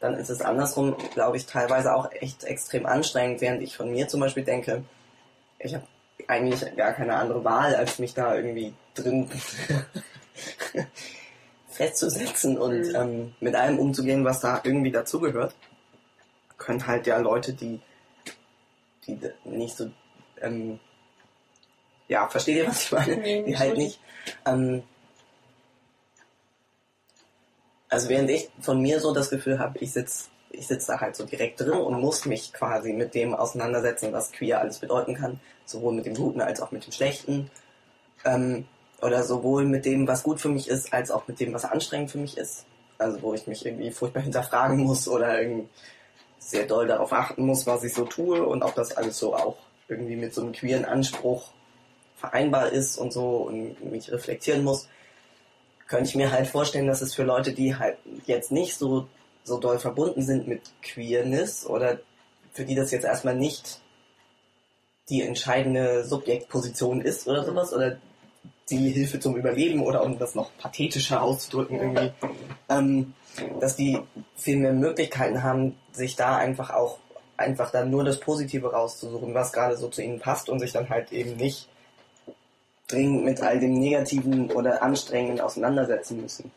dann ist es andersrum, glaube ich, teilweise auch echt extrem anstrengend, während ich von mir zum Beispiel denke, ich habe eigentlich gar keine andere Wahl, als mich da irgendwie drin festzusetzen und Mhm. ähm, mit allem umzugehen, was da irgendwie dazugehört. Können halt ja Leute, die, die nicht so, ähm, ja, versteht ihr, was ich meine? Nee, die halt nicht, ähm, Also während ich von mir so das Gefühl habe, ich sitze ich sitz da halt so direkt drin und muss mich quasi mit dem auseinandersetzen, was queer alles bedeuten kann, sowohl mit dem Guten als auch mit dem Schlechten. Ähm, oder sowohl mit dem, was gut für mich ist, als auch mit dem, was anstrengend für mich ist. Also wo ich mich irgendwie furchtbar hinterfragen muss oder irgendwie sehr doll darauf achten muss, was ich so tue und ob das alles so auch irgendwie mit so einem queeren Anspruch vereinbar ist und so und mich reflektieren muss, könnte ich mir halt vorstellen, dass es für Leute, die halt jetzt nicht so, so doll verbunden sind mit Queerness oder für die das jetzt erstmal nicht die entscheidende Subjektposition ist oder sowas oder die Hilfe zum Überleben oder um das noch pathetischer auszudrücken irgendwie, ähm, dass die viel mehr Möglichkeiten haben, sich da einfach auch einfach dann nur das Positive rauszusuchen, was gerade so zu ihnen passt und sich dann halt eben nicht dringend mit all dem Negativen oder Anstrengenden auseinandersetzen müssen.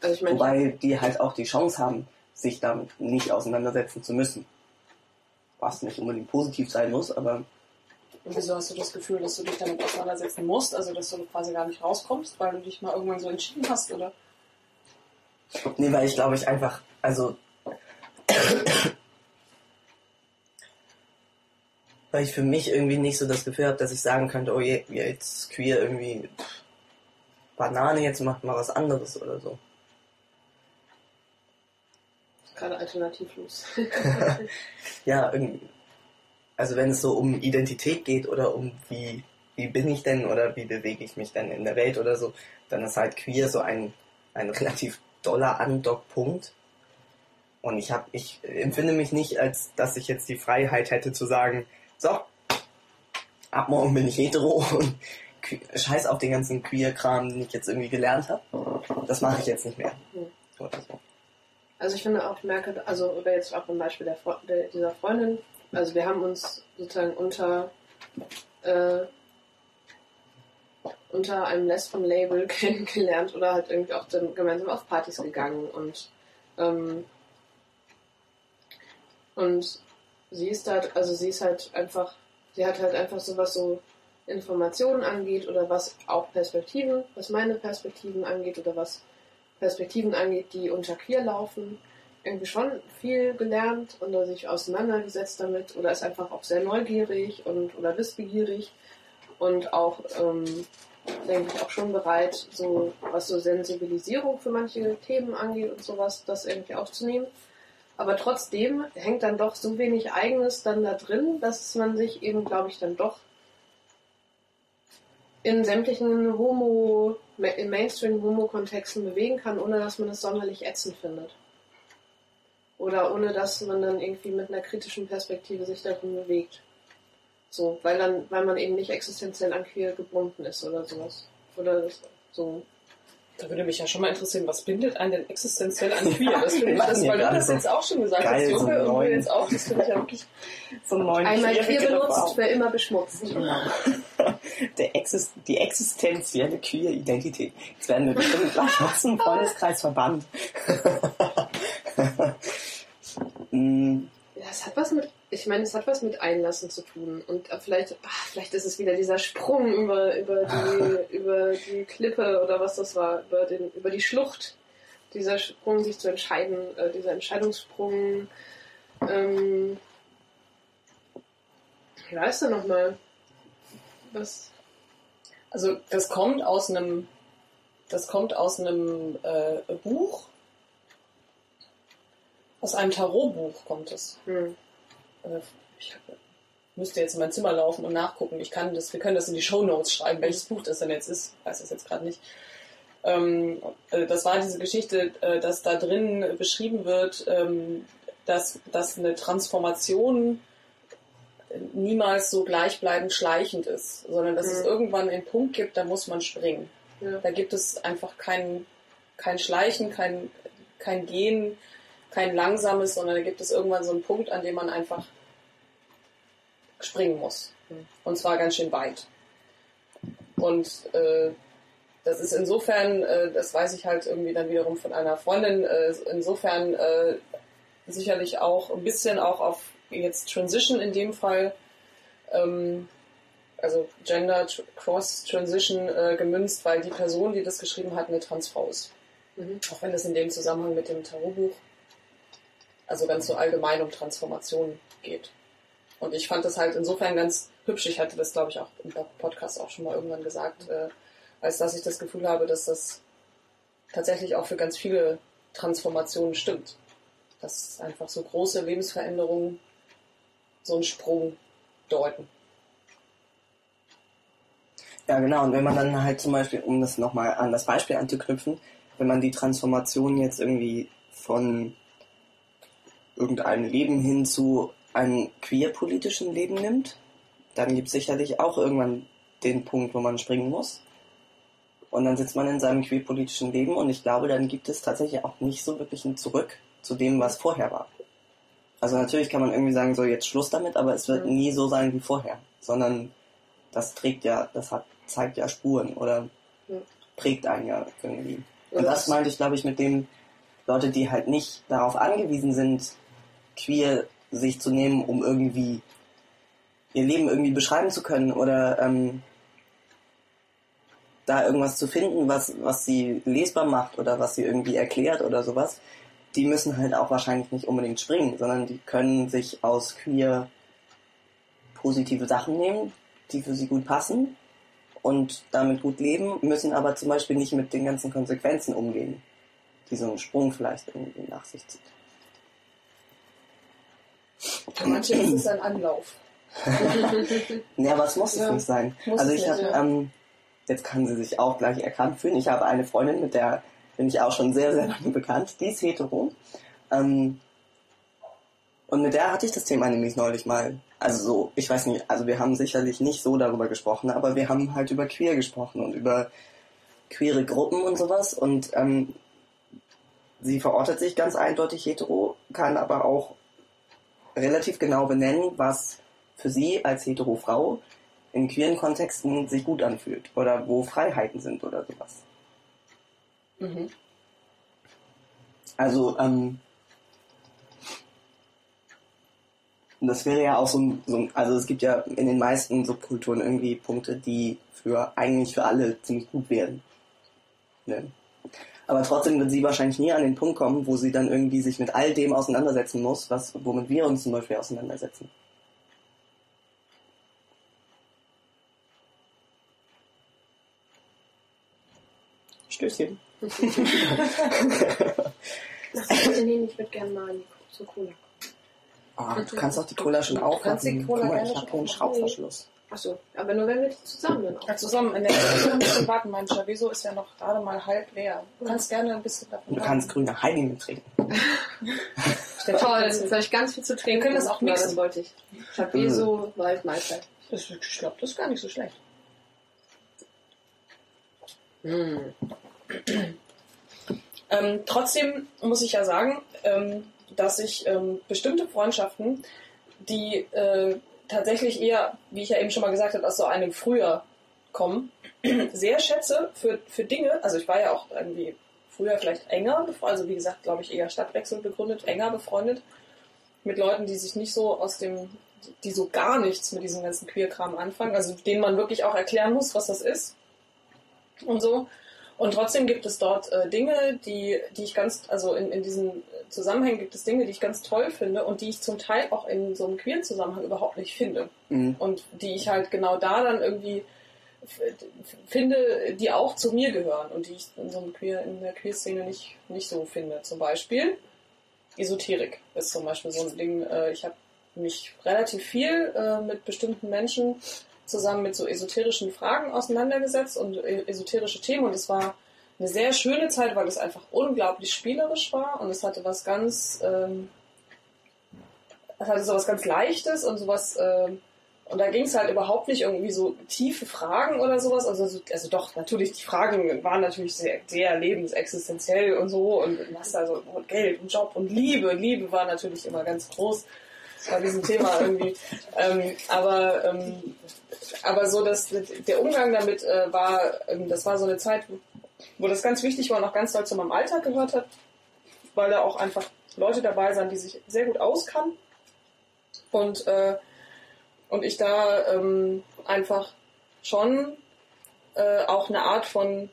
Also ich meine, Wobei die halt auch die Chance haben, sich damit nicht auseinandersetzen zu müssen. Was nicht unbedingt positiv sein muss, aber Und wieso hast du das Gefühl, dass du dich damit auseinandersetzen musst? Also, dass du quasi gar nicht rauskommst, weil du dich mal irgendwann so entschieden hast, oder? Nee, weil ich glaube ich einfach, also weil ich für mich irgendwie nicht so das Gefühl habe, dass ich sagen könnte, oh je, jetzt queer irgendwie pff, Banane, jetzt macht mal was anderes oder so. gerade alternativlos. Ja, irgendwie. Also wenn es so um Identität geht oder um wie, wie bin ich denn oder wie bewege ich mich denn in der Welt oder so, dann ist halt queer so ein, ein relativ doller Andockpunkt. Und ich habe, ich empfinde mich nicht, als dass ich jetzt die Freiheit hätte zu sagen, so, ab morgen bin ich hetero und scheiß auf den ganzen Queer-Kram, den ich jetzt irgendwie gelernt habe. Das mache ich jetzt nicht mehr. Oder so. Also ich finde auch, ich merke, also oder jetzt auch beim Beispiel der, dieser Freundin, also wir haben uns sozusagen unter äh, unter einem Lesben-Label kennengelernt oder halt irgendwie auch dann gemeinsam auf Partys gegangen und ähm, und sie ist halt, also sie ist halt einfach, sie hat halt einfach so was so Informationen angeht oder was auch Perspektiven, was meine Perspektiven angeht oder was Perspektiven angeht, die unter queer laufen, irgendwie schon viel gelernt oder sich auseinandergesetzt damit oder ist einfach auch sehr neugierig und oder wissbegierig und auch, ähm, denke ich, auch schon bereit, so was so Sensibilisierung für manche Themen angeht und sowas, das irgendwie aufzunehmen. Aber trotzdem hängt dann doch so wenig Eigenes dann da drin, dass man sich eben, glaube ich, dann doch in sämtlichen Homo, in Mainstream-Homo-Kontexten bewegen kann, ohne dass man es sonderlich ätzend findet. Oder ohne dass man dann irgendwie mit einer kritischen Perspektive sich darin bewegt. So, weil dann, weil man eben nicht existenziell an queer gebunden ist oder sowas. Oder so. Da würde mich ja schon mal interessieren, was bindet einen denn existenziell an queer? Das finde ich, das, weil du das jetzt auch schon gesagt hast, so Junge, und du jetzt auch, das finde ich ja wirklich So einen neuen Einmal queer benutzt, für immer beschmutzt. Der Exist die existenzielle queer Identität. Jetzt werden wir bestimmt gleich aus dem Freundeskreis verbannt. Mm, Ja, es hat was mit, ich meine, es hat was mit Einlassen zu tun. Und äh, vielleicht, ach, vielleicht ist es wieder dieser Sprung über, über, die, über die Klippe oder was das war, über, den, über die Schlucht. Dieser Sprung, sich zu entscheiden, äh, dieser Entscheidungssprung. Ähm, wie war es denn nochmal? Was? Also das kommt aus einem, das kommt aus einem äh, Buch, aus einem Tarotbuch kommt es. Hm. Äh, ich müsste jetzt in mein Zimmer laufen und nachgucken. Ich kann das, wir können das in die Shownotes schreiben, welches Buch das denn jetzt ist. Ich weiß das jetzt gerade nicht. Ähm, äh, das war diese Geschichte, äh, dass da drin beschrieben wird, ähm, dass, dass eine Transformation niemals so gleichbleibend schleichend ist, sondern dass es Mhm. irgendwann einen Punkt gibt, da muss man springen. Ja. Da gibt es einfach kein, kein Schleichen, kein, kein Gehen, kein langsames, sondern da gibt es irgendwann so einen Punkt, an dem man einfach springen muss. Und zwar ganz schön weit. Und äh, das ist insofern, äh, das weiß ich halt irgendwie dann wiederum von einer Freundin, äh, insofern äh, sicherlich auch ein bisschen auch auf jetzt Transition in dem Fall, ähm, also Gender Cross Transition äh, gemünzt, weil die Person, die das geschrieben hat, eine Transfrau ist. Mhm. Auch wenn es in dem Zusammenhang mit dem Tarotbuch also ganz so allgemein um Transformation geht. Und ich fand das halt insofern ganz hübsch. Ich hatte das, glaube ich, auch im Podcast auch schon mal irgendwann gesagt, äh, als dass ich das Gefühl habe, dass das tatsächlich auch für ganz viele Transformationen stimmt. Dass einfach so große Lebensveränderungen so einen Sprung deuten. Ja, genau. Und wenn man dann halt zum Beispiel, um das nochmal an das Beispiel anzuknüpfen, wenn man die Transformation jetzt irgendwie von irgendeinem Leben hin zu einem queerpolitischen Leben nimmt, dann gibt es sicherlich auch irgendwann den Punkt, wo man springen muss. Und dann sitzt man in seinem queerpolitischen Leben und ich glaube, dann gibt es tatsächlich auch nicht so wirklich ein Zurück zu dem, was vorher war. Also natürlich kann man irgendwie sagen, so jetzt Schluss damit, aber es wird Mhm. nie so sein wie vorher, sondern das trägt ja, das hat, zeigt ja Spuren oder Ja. prägt einen ja irgendwie. Und das meinte ich, glaube ich, mit dem Leute, die halt nicht darauf angewiesen sind, queer sich zu nehmen, um irgendwie ihr Leben irgendwie beschreiben zu können oder ähm, da irgendwas zu finden, was, was sie lesbar macht oder was sie irgendwie erklärt oder sowas, die müssen halt auch wahrscheinlich nicht unbedingt springen, sondern die können sich aus queer positive Sachen nehmen, die für sie gut passen und damit gut leben, müssen aber zum Beispiel nicht mit den ganzen Konsequenzen umgehen, die so ein Sprung vielleicht irgendwie nach sich zieht. Für manche ist es ein Anlauf. Ja, aber es muss es Ja, nicht sein. also es ich habe, ja. ähm, jetzt kann sie sich auch gleich erkannt fühlen. Ich habe eine Freundin, mit der bin ich auch schon sehr, sehr lange bekannt. Die ist hetero. Ähm, und mit der hatte ich das Thema nämlich neulich mal. Also so, ich weiß nicht, also wir haben sicherlich nicht so darüber gesprochen, aber wir haben halt über queer gesprochen und über queere Gruppen und sowas. Und ähm, sie verortet sich ganz eindeutig hetero, kann aber auch relativ genau benennen, was für sie als hetero Frau in queeren Kontexten sich gut anfühlt oder wo Freiheiten sind oder sowas. Mhm. Also, ähm, das wäre ja auch so ein, so ein, also es gibt ja in den meisten Subkulturen irgendwie Punkte, die für eigentlich für alle ziemlich gut wären. Ne? Aber trotzdem wird sie wahrscheinlich nie an den Punkt kommen, wo sie dann irgendwie sich mit all dem auseinandersetzen muss, was, womit wir uns zum Beispiel auseinandersetzen. Stößchen. Ach, nee, ich würde gerne mal zur Cola. Ah, du kannst auch die Cola schon aufmachen. Guck mal, ich habe hier einen. Schraubverschluss. Achso, aber nur wenn wir die zusammen dann auch. Ja, zusammen in der ein bisschen warten. Mein Chaviso ist ja noch gerade mal halb leer. Du kannst gerne ein bisschen davon du kannst grüne Heidi mittrinken. Stell- Toll, du- habe ich ganz viel zu trinken. können das auch mixen. das wollte ich. Ich habe eh so Waldmeister. Das, ich glaube, das ist gar nicht so schlecht. Hm. Ähm, trotzdem muss ich ja sagen, ähm, dass ich ähm, bestimmte Freundschaften, die äh, tatsächlich eher, wie ich ja eben schon mal gesagt habe, aus so einem Früher kommen, sehr schätze für, für Dinge. Also ich war ja auch irgendwie früher vielleicht enger, also wie gesagt, glaube ich, eher Stadtwechsel begründet, enger befreundet mit Leuten, die sich nicht so aus dem, die so gar nichts mit diesem ganzen Queer-Kram anfangen, also denen man wirklich auch erklären muss, was das ist und so. Und trotzdem gibt es dort äh, Dinge, die, die ich ganz, also in, in diesen Zusammenhängen gibt es Dinge, die ich ganz toll finde und die ich zum Teil auch in so einem queeren Zusammenhang überhaupt nicht finde. Mhm. Und die ich halt genau da dann irgendwie finde, die auch zu mir gehören und die ich in so einem queer, in der Queer-Szene nicht, nicht so finde. Zum Beispiel Esoterik ist zum Beispiel so ein Ding. Äh, ich habe mich relativ viel äh, mit bestimmten Menschen zusammen mit so esoterischen Fragen auseinandergesetzt und e- esoterische Themen und es war eine sehr schöne Zeit, weil es einfach unglaublich spielerisch war und es hatte was ganz, ähm, es hatte sowas ganz Leichtes und sowas, ähm, und da ging es halt überhaupt nicht irgendwie so tiefe Fragen oder sowas. Also, so- also doch, natürlich, die Fragen waren natürlich sehr, sehr lebensexistenziell und so und was da so und Geld und Job und Liebe. Liebe war natürlich immer ganz groß bei diesem Thema irgendwie. ähm, aber, ähm, aber so, dass der Umgang damit äh, war, ähm, das war so eine Zeit, wo, das ganz wichtig war und auch ganz doll zu meinem Alltag gehört hat, weil da auch einfach Leute dabei sind, die sich sehr gut auskannten. Und, äh, und ich da ähm, einfach schon äh, auch eine Art von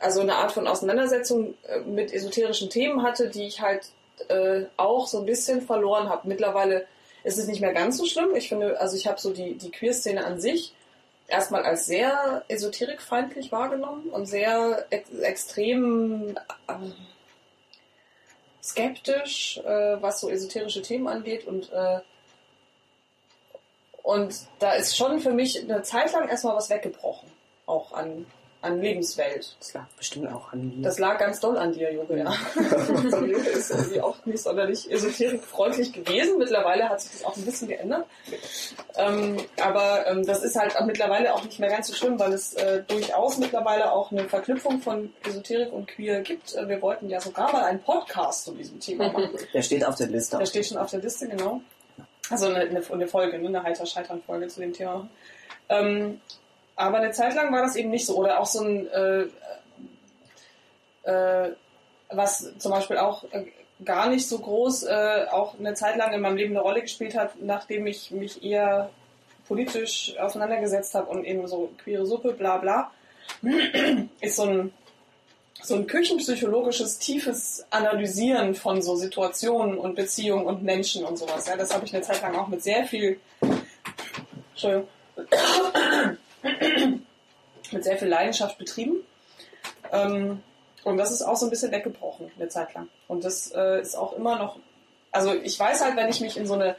also eine Art von Auseinandersetzung äh, mit esoterischen Themen hatte, die ich halt äh, auch so ein bisschen verloren habe. Mittlerweile ist es nicht mehr ganz so schlimm. Ich finde, also ich habe so die, die Queer-Szene an sich erstmal als sehr esoterikfeindlich wahrgenommen und sehr ex extrem äh, skeptisch, äh, was so esoterische Themen angeht und äh, und da ist schon für mich eine Zeit lang erstmal was weggebrochen, auch an an Lebenswelt. Das lag bestimmt auch an mir. Das lag ganz doll an dir, Junge, ja. also, ist irgendwie auch nicht sonderlich esoterikfreundlich gewesen. Mittlerweile hat sich das auch ein bisschen geändert. Ähm, aber ähm, das ist halt mittlerweile auch nicht mehr ganz so schlimm, weil es äh, durchaus mittlerweile auch eine Verknüpfung von Esoterik und Queer gibt. Äh, wir wollten ja sogar mal einen Podcast zu diesem Thema machen. Der steht auf der Liste. Der steht schon auf der Liste, genau. Also eine, eine, eine Folge, ne? eine Heiter-Scheitern-Folge zu dem Thema. Ähm, aber eine Zeit lang war das eben nicht so. Oder auch so ein, äh, äh, was zum Beispiel auch äh, gar nicht so groß, äh, auch eine Zeit lang in meinem Leben eine Rolle gespielt hat, nachdem ich mich eher politisch auseinandergesetzt habe und eben so queere Suppe, bla bla, ist so ein, so ein küchenpsychologisches, tiefes Analysieren von so Situationen und Beziehungen und Menschen und sowas. Ja, das habe ich eine Zeit lang auch mit sehr viel Entschuldigung mit sehr viel Leidenschaft betrieben. Ähm, und das ist auch so ein bisschen weggebrochen, eine Zeit lang. Und das äh, ist auch immer noch, also ich weiß halt, wenn ich mich in so eine,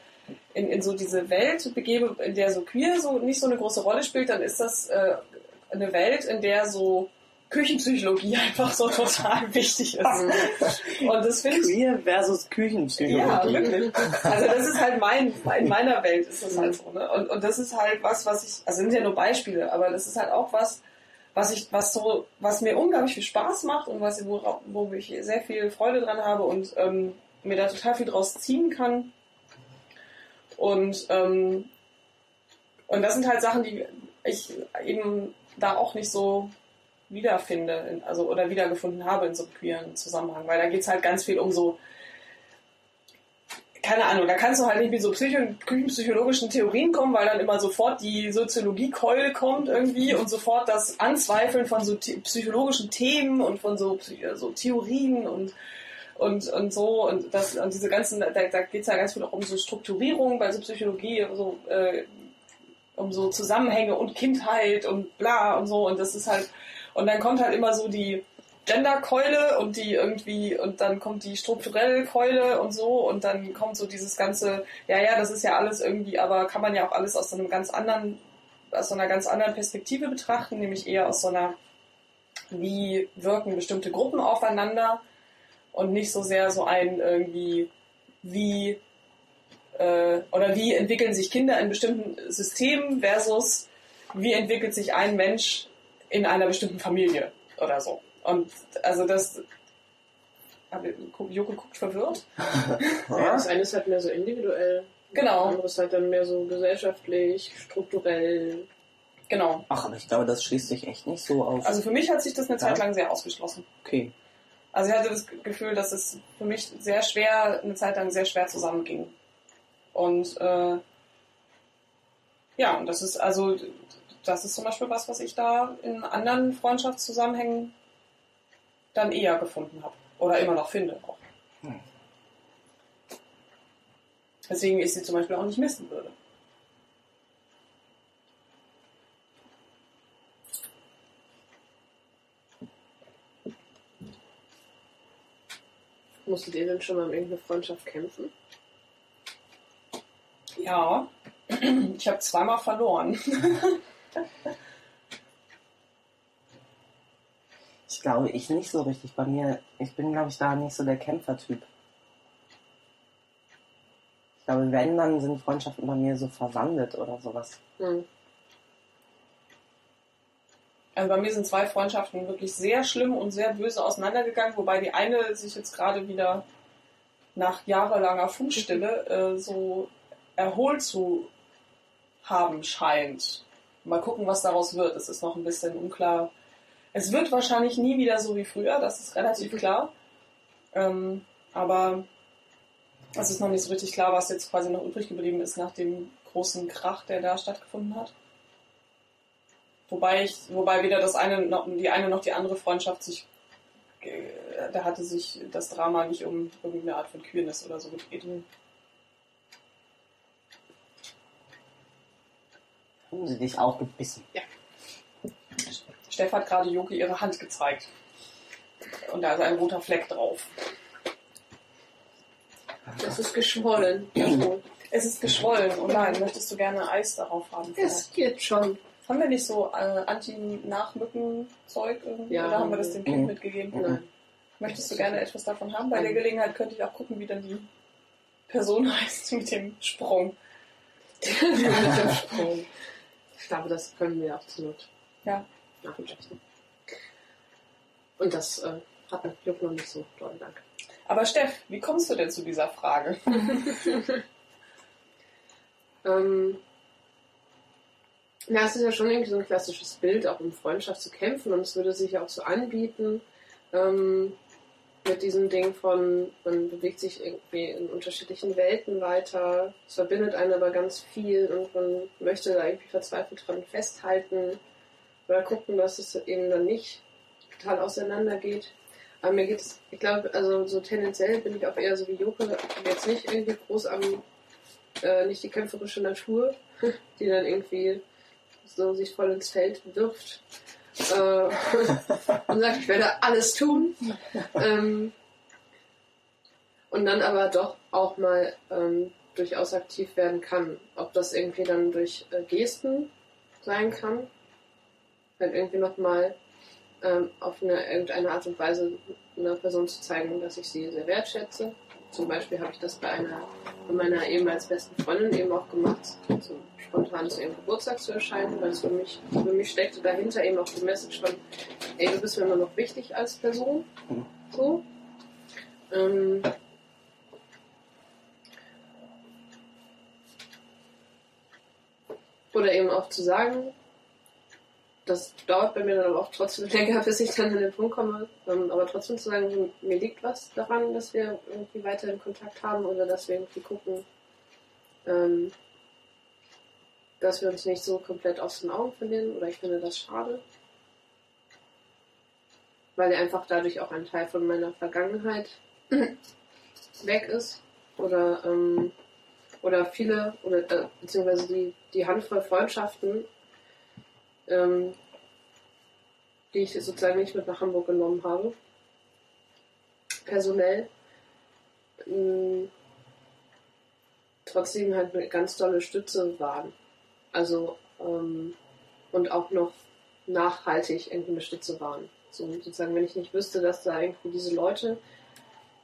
in, in so diese Welt begebe, in der so queer so nicht so eine große Rolle spielt, dann ist das äh, eine Welt, in der so Küchenpsychologie einfach so total wichtig ist. Und das finde ich. Queer versus Küchenpsychologie. Ja, wirklich. Also das ist halt mein, in meiner Welt ist das halt so. Ne? Und, und das ist halt was, was ich, also sind ja nur Beispiele, aber das ist halt auch was, was ich, was so, was mir unglaublich viel Spaß macht und was, wo, wo ich sehr viel Freude dran habe und ähm, mir da total viel draus ziehen kann. Und, ähm, und das sind halt Sachen, die ich eben da auch nicht so wiederfinde, also oder wiedergefunden habe in so einem queeren Zusammenhang, weil da geht es halt ganz viel um so, keine Ahnung, da kannst du halt nicht mit so psycho psychologischen Theorien kommen, weil dann immer sofort die Soziologiekeule kommt irgendwie und sofort das Anzweifeln von so psychologischen Themen und von so, so Theorien und und, und so. Und das und diese ganzen, da, da geht es ja ganz viel auch um so Strukturierung bei so Psychologie, so äh, um so Zusammenhänge und Kindheit und bla und so. Und das ist halt und dann kommt halt immer so die Genderkeule und die irgendwie, und dann kommt die strukturelle Keule und so, und dann kommt so dieses ganze, ja, ja, das ist ja alles irgendwie, aber kann man ja auch alles aus so einem ganz anderen, aus so einer ganz anderen Perspektive betrachten, nämlich eher aus so einer, wie wirken bestimmte Gruppen aufeinander und nicht so sehr so ein irgendwie, wie, äh, oder wie entwickeln sich Kinder in bestimmten Systemen versus wie entwickelt sich ein Mensch in einer bestimmten Familie oder so. Und also das. Joko guckt verwirrt. ja, das eine ist halt mehr so individuell. Genau. Das andere ist halt dann mehr so gesellschaftlich, strukturell. Genau. Ach, aber ich glaube, das schließt sich echt nicht so aus. Also für mich hat sich das eine Zeit Ja. lang sehr ausgeschlossen. Okay. Also ich hatte das Gefühl, dass es für mich sehr schwer, eine Zeit lang sehr schwer zusammenging. Und äh, ja, und das ist also, das ist zum Beispiel was, was ich da in anderen Freundschaftszusammenhängen dann eher gefunden habe. Oder immer noch finde auch. Hm. Deswegen ich sie zum Beispiel auch nicht missen würde. Musstet ihr denn schon mal um irgendeine Freundschaft kämpfen? Ja, ich habe zweimal verloren. Ich glaube, ich nicht so richtig. Bei mir, ich bin, glaube ich, da nicht so der Kämpfertyp. Ich glaube, wenn, dann sind Freundschaften bei mir so versandet oder sowas. Hm. Also bei mir sind zwei Freundschaften wirklich sehr schlimm und sehr böse auseinandergegangen, wobei die eine sich jetzt gerade wieder nach jahrelanger Funkstille äh, so erholt zu haben scheint. Mal gucken, was daraus wird. Es ist noch ein bisschen unklar. Es wird wahrscheinlich nie wieder so wie früher, das ist relativ klar. Ähm, aber es ist noch nicht so richtig klar, was jetzt quasi noch übrig geblieben ist nach dem großen Krach, der da stattgefunden hat. Wobei ich, wobei weder das eine noch die eine noch die andere Freundschaft sich äh, da hatte sich das Drama nicht um irgendeine Art von Queerness oder so gedreht. Haben sie dich auch gebissen? Steff hat gerade Joki ihre Hand gezeigt. Und da ist ein roter Fleck drauf. Das ist geschwollen. Es ist geschwollen. Oh nein, möchtest du gerne Eis darauf haben? Es geht schon. Haben wir nicht so äh, Anti-Nachmücken-Zeug irgendwie? Ja, Oder haben wir das dem Kind Mhm. mitgegeben? Nein. Möchtest du gerne etwas davon haben? Bei der Gelegenheit könnte ich auch gucken, wie dann die Person heißt mit dem Sprung. Mit dem Sprung. Ich glaube, das können wir absolut Ja. nachrechnen. Und das äh, hat mir Jupp noch nicht so doll, danke. Aber Steff, wie kommst du denn zu dieser Frage? Ähm, ja, es ist ja schon irgendwie so ein klassisches Bild, auch um Freundschaft zu kämpfen und es würde sich ja auch so anbieten, ähm, mit diesem Ding von, man bewegt sich irgendwie in unterschiedlichen Welten weiter, es verbindet einen aber ganz viel und man möchte da irgendwie verzweifelt dran festhalten oder gucken, dass es eben dann nicht total auseinandergeht. Aber mir geht es, ich glaube, also so tendenziell bin ich auch eher so wie Joke, jetzt nicht irgendwie groß am äh, nicht die kämpferische Natur, die dann irgendwie so sich voll ins Feld wirft äh, und sagt, ich werde alles tun. Ähm, und dann aber doch auch mal ähm, durchaus aktiv werden kann. Ob das irgendwie dann durch äh, Gesten sein kann, halt irgendwie nochmal ähm, auf eine, irgendeine Art und Weise einer Person zu zeigen, dass ich sie sehr wertschätze. Zum Beispiel habe ich das bei einer von meiner ehemals besten Freundin eben auch gemacht, so spontan zu ihrem Geburtstag zu erscheinen, weil es für mich, für mich steckte dahinter eben auch die Message von, ey, du bist mir immer noch wichtig als Person. So. Ähm, oder eben auch zu sagen, das dauert bei mir dann aber auch trotzdem länger, bis ich dann an den Punkt komme. Ähm, aber trotzdem zu sagen, mir liegt was daran, dass wir irgendwie weiterhin Kontakt haben oder dass wir irgendwie gucken, ähm, dass wir uns nicht so komplett aus den Augen verlieren. Oder ich finde das schade. Weil einfach dadurch auch ein Teil von meiner Vergangenheit weg ist. Oder, ähm, oder viele, oder äh, beziehungsweise die, die Handvoll Freundschaften, ähm, die ich sozusagen nicht mit nach Hamburg genommen habe, personell, ähm, trotzdem halt eine ganz tolle Stütze waren. Also, ähm, und auch noch nachhaltig irgendwie eine Stütze waren. So, sozusagen, wenn ich nicht wüsste, dass da irgendwie diese Leute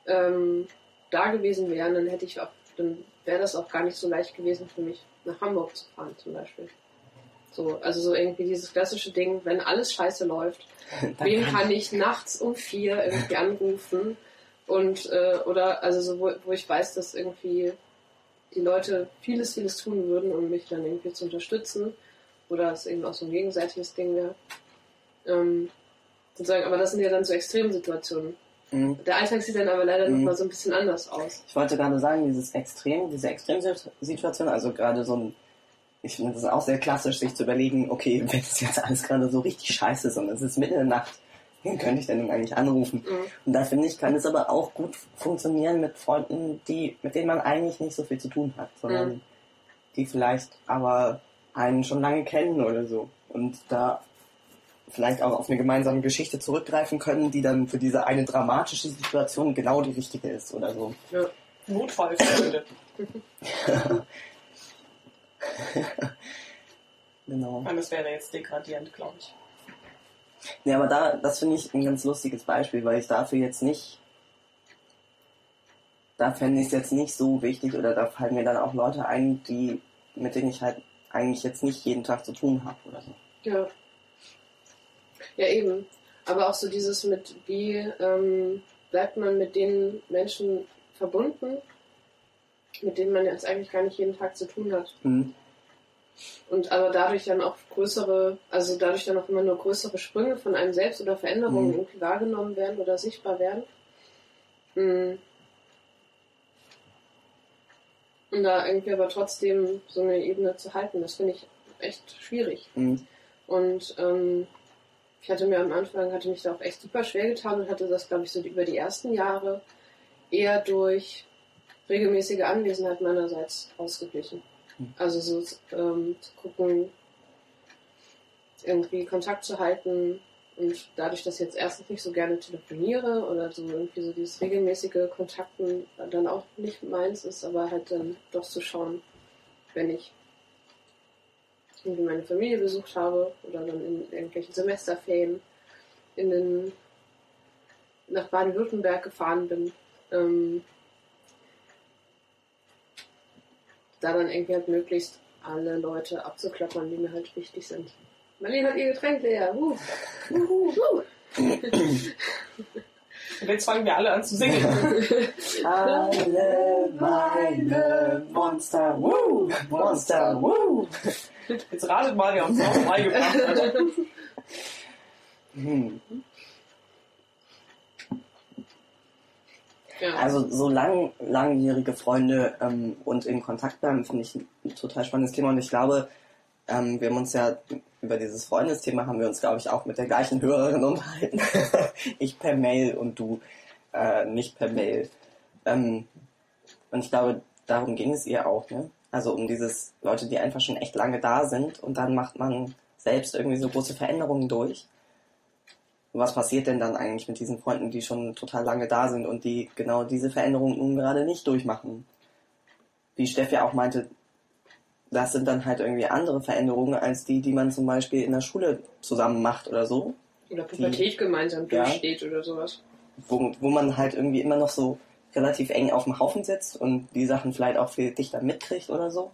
ähm, da gewesen wären, dann hätte ich auch, dann wäre das auch gar nicht so leicht gewesen für mich, nach Hamburg zu fahren zum Beispiel. So, also so irgendwie dieses klassische Ding, wenn alles scheiße läuft, wen kann ich nachts um vier irgendwie anrufen und äh, oder also so, wo, wo ich weiß, dass irgendwie die Leute vieles, vieles tun würden, um mich dann irgendwie zu unterstützen oder es eben auch so ein gegenseitiges Ding wäre. Ähm, sozusagen, aber das sind ja dann so Extremsituationen. Mhm. Der Alltag sieht dann aber leider Mhm. noch mal so ein bisschen anders aus. Ich wollte gerade sagen, dieses Extrem, diese Extremsituation, also gerade so ein, ich finde das auch sehr klassisch, sich zu überlegen, okay, wenn es jetzt alles gerade so richtig scheiße ist und es ist mitten in der Nacht, wen könnte ich denn eigentlich anrufen? Mhm. Und da finde ich, kann es aber auch gut funktionieren mit Freunden, die, mit denen man eigentlich nicht so viel zu tun hat, sondern Mhm. die vielleicht aber einen schon lange kennen oder so. Und da vielleicht auch auf eine gemeinsame Geschichte zurückgreifen können, die dann für diese eine dramatische Situation genau die richtige ist oder so. Ja. Notfallfreunde. Genau. Nein, das wäre jetzt degradierend, glaube ich. Ja, aber da, das finde ich ein ganz lustiges Beispiel, weil ich dafür jetzt nicht, da fände ich es jetzt nicht so wichtig oder da fallen mir dann auch Leute ein, die, mit denen ich halt eigentlich jetzt nicht jeden Tag zu tun habe oder so. Ja. Ja, eben. Aber auch so dieses mit, wie ähm, bleibt man mit den Menschen verbunden, mit denen man jetzt eigentlich gar nicht jeden Tag zu tun hat. Mhm. Und aber dadurch dann auch größere, also dadurch dann auch immer nur größere Sprünge von einem selbst oder Veränderungen Mhm. irgendwie wahrgenommen werden oder sichtbar werden. Mhm. Und da irgendwie aber trotzdem so eine Ebene zu halten, das finde ich echt schwierig. Mhm. Und ähm, ich hatte mir am Anfang, hatte mich da auch echt super schwer getan und hatte das, glaube ich, so über die ersten Jahre eher durch regelmäßige Anwesenheit meinerseits ausgeglichen. Also so ähm, zu gucken, irgendwie Kontakt zu halten und dadurch, dass ich jetzt erstens nicht so gerne telefoniere oder so irgendwie so dieses regelmäßige Kontakten dann auch nicht meins ist, aber halt dann doch zu schauen, wenn ich irgendwie meine Familie besucht habe oder dann in irgendwelchen Semesterferien in den, nach Baden-Württemberg gefahren bin, ähm, da dann irgendwie halt möglichst alle Leute abzuklappern, die mir halt wichtig sind. Marlene hat ihr Getränk leer. Uh. Uh, uh, uh. Und jetzt fangen wir alle an zu singen. Alle meine Monster, woo, Monster, woo. Jetzt ratet mal, wer uns auch beigebracht hat. Hm. Ja. Also so lang, langjährige Freunde ähm, und in Kontakt bleiben, finde ich ein total spannendes Thema. Und ich glaube, ähm, wir haben uns ja über dieses Freundesthema haben wir uns, glaube ich, auch mit der gleichen Hörerin unterhalten. ich per Mail und du äh, nicht per Mail. Ähm, und ich glaube, darum ging es ihr auch, ne? Also um dieses Leute, die einfach schon echt lange da sind und dann macht man selbst irgendwie so große Veränderungen durch. Was passiert denn dann eigentlich mit diesen Freunden, die schon total lange da sind und die genau diese Veränderungen nun gerade nicht durchmachen? Wie Steff ja auch meinte, das sind dann halt irgendwie andere Veränderungen als die, die man zum Beispiel in der Schule zusammen macht oder so, Oder Pubertät gemeinsam Ja. durchsteht oder sowas. wo, wo man halt irgendwie immer noch so relativ eng auf dem Haufen sitzt und die Sachen vielleicht auch viel dichter mitkriegt oder so.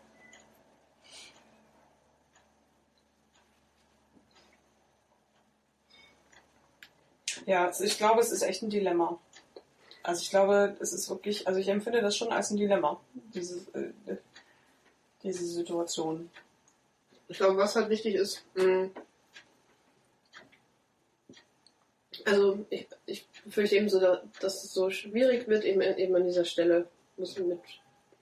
Ja, also ich glaube, es ist echt ein Dilemma. Also ich glaube, es ist wirklich, also ich empfinde das schon als ein Dilemma, diese, äh, diese Situation. Ich glaube, was halt wichtig ist, mh, also ich, ich befürchte eben so, da- dass es so schwierig wird, eben, eben an dieser Stelle, muss man mit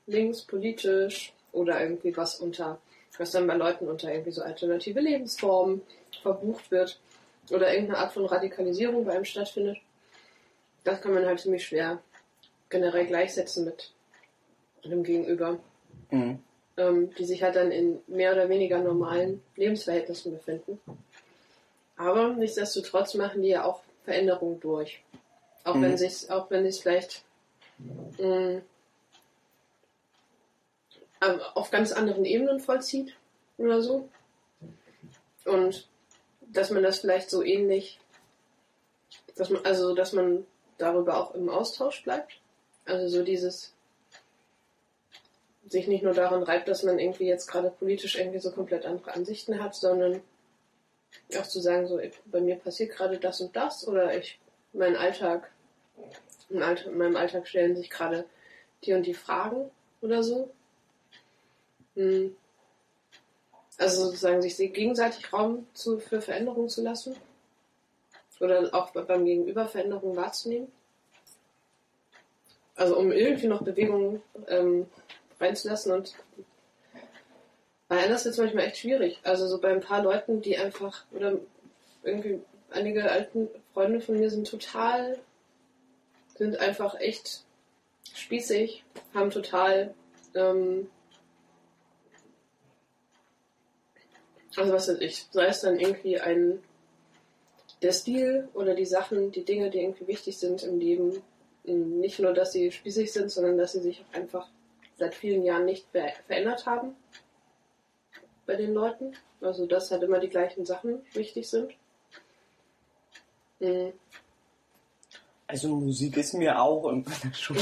links, politisch oder irgendwie was unter, was dann bei Leuten unter irgendwie so alternative Lebensformen verbucht wird oder irgendeine Art von Radikalisierung bei einem stattfindet. Das kann man halt ziemlich schwer generell gleichsetzen mit einem Gegenüber Mhm. ähm, die sich halt dann in mehr oder weniger normalen Lebensverhältnissen befinden. Aber nichtsdestotrotz machen die ja auch Veränderungen durch. Auch Mhm. wenn sich auch wenn es vielleicht mh, ähm, auf ganz anderen Ebenen vollzieht oder so. Und dass man das vielleicht so ähnlich, dass man, also dass man darüber auch im Austausch bleibt. Also so dieses sich nicht nur daran reibt, dass man irgendwie jetzt gerade politisch irgendwie so komplett andere Ansichten hat, sondern auch zu sagen, so bei mir passiert gerade das und das oder ich mein Alltag in meinem Alltag stellen sich gerade die und die Fragen oder so. Hm. Also sozusagen sich gegenseitig Raum zu, für Veränderungen zu lassen oder auch beim Gegenüber Veränderungen wahrzunehmen. Also um irgendwie noch Bewegungen ähm, reinzulassen und weil anders wird es manchmal echt schwierig. Also so bei ein paar Leuten, die einfach, oder irgendwie einige alten Freunde von mir sind total, sind einfach echt spießig, haben total, ähm, also was weiß ich, sei es dann irgendwie ein, der Stil oder die Sachen, die Dinge, die irgendwie wichtig sind im Leben, nicht nur, dass sie spießig sind, sondern dass sie sich auch einfach seit vielen Jahren nicht ver verändert haben bei den Leuten. Also dass halt immer die gleichen Sachen wichtig sind. Mhm. Also Musik ist mir auch in meiner Schule.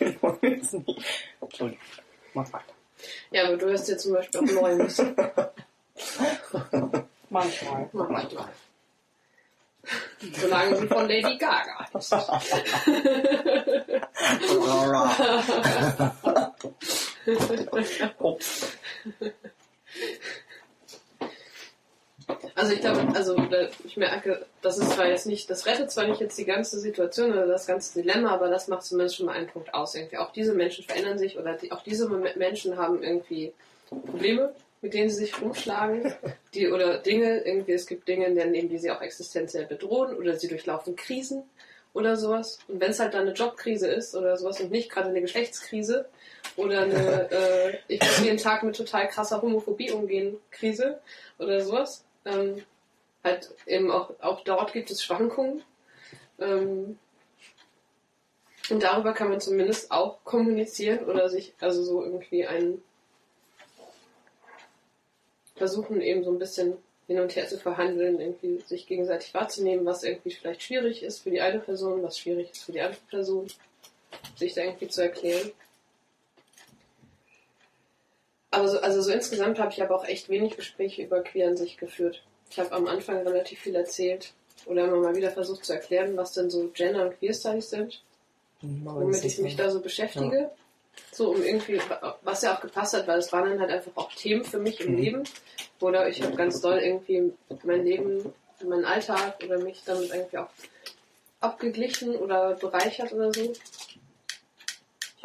ich weiß nicht. Entschuldigung. Mach weiter. Ja, aber du hörst ja zum Beispiel auch neue Musik. Manchmal. Manchmal. Solange sie von Lady Gaga ist. Ups. Also ich glaube, also da- ich merke, das ist zwar jetzt nicht, das rettet zwar nicht jetzt die ganze Situation oder das ganze Dilemma, aber das macht zumindest schon mal einen Punkt aus. Irgendwie. Auch diese Menschen verändern sich oder die, auch diese Menschen haben irgendwie Probleme mit denen sie sich rumschlagen. Die, oder Dinge, irgendwie, es gibt Dinge, in denen die sie auch existenziell bedrohen oder sie durchlaufen Krisen oder sowas. Und wenn es halt dann eine Jobkrise ist oder sowas und nicht gerade eine Geschlechtskrise oder eine äh, ich muss jeden Tag mit total krasser Homophobie umgehen Krise oder sowas, ähm, halt eben auch, auch dort gibt es Schwankungen. Ähm, und darüber kann man zumindest auch kommunizieren oder sich also so irgendwie einen versuchen eben so ein bisschen hin und her zu verhandeln, irgendwie sich gegenseitig wahrzunehmen, was irgendwie vielleicht schwierig ist für die eine Person, was schwierig ist für die andere Person, sich da irgendwie zu erklären. Aber so, also so insgesamt habe ich aber auch echt wenig Gespräche über Queer an sich geführt. Ich habe am Anfang relativ viel erzählt oder immer mal wieder versucht zu erklären, was denn so Gender und Queer Studies sind, womit ich mich da so beschäftige. So um irgendwie, was ja auch gepasst hat, weil es waren dann halt einfach auch Themen für mich im Mhm. Leben. Oder ich habe ganz doll irgendwie mein Leben, meinen Alltag oder mich damit irgendwie auch abgeglichen oder bereichert oder so.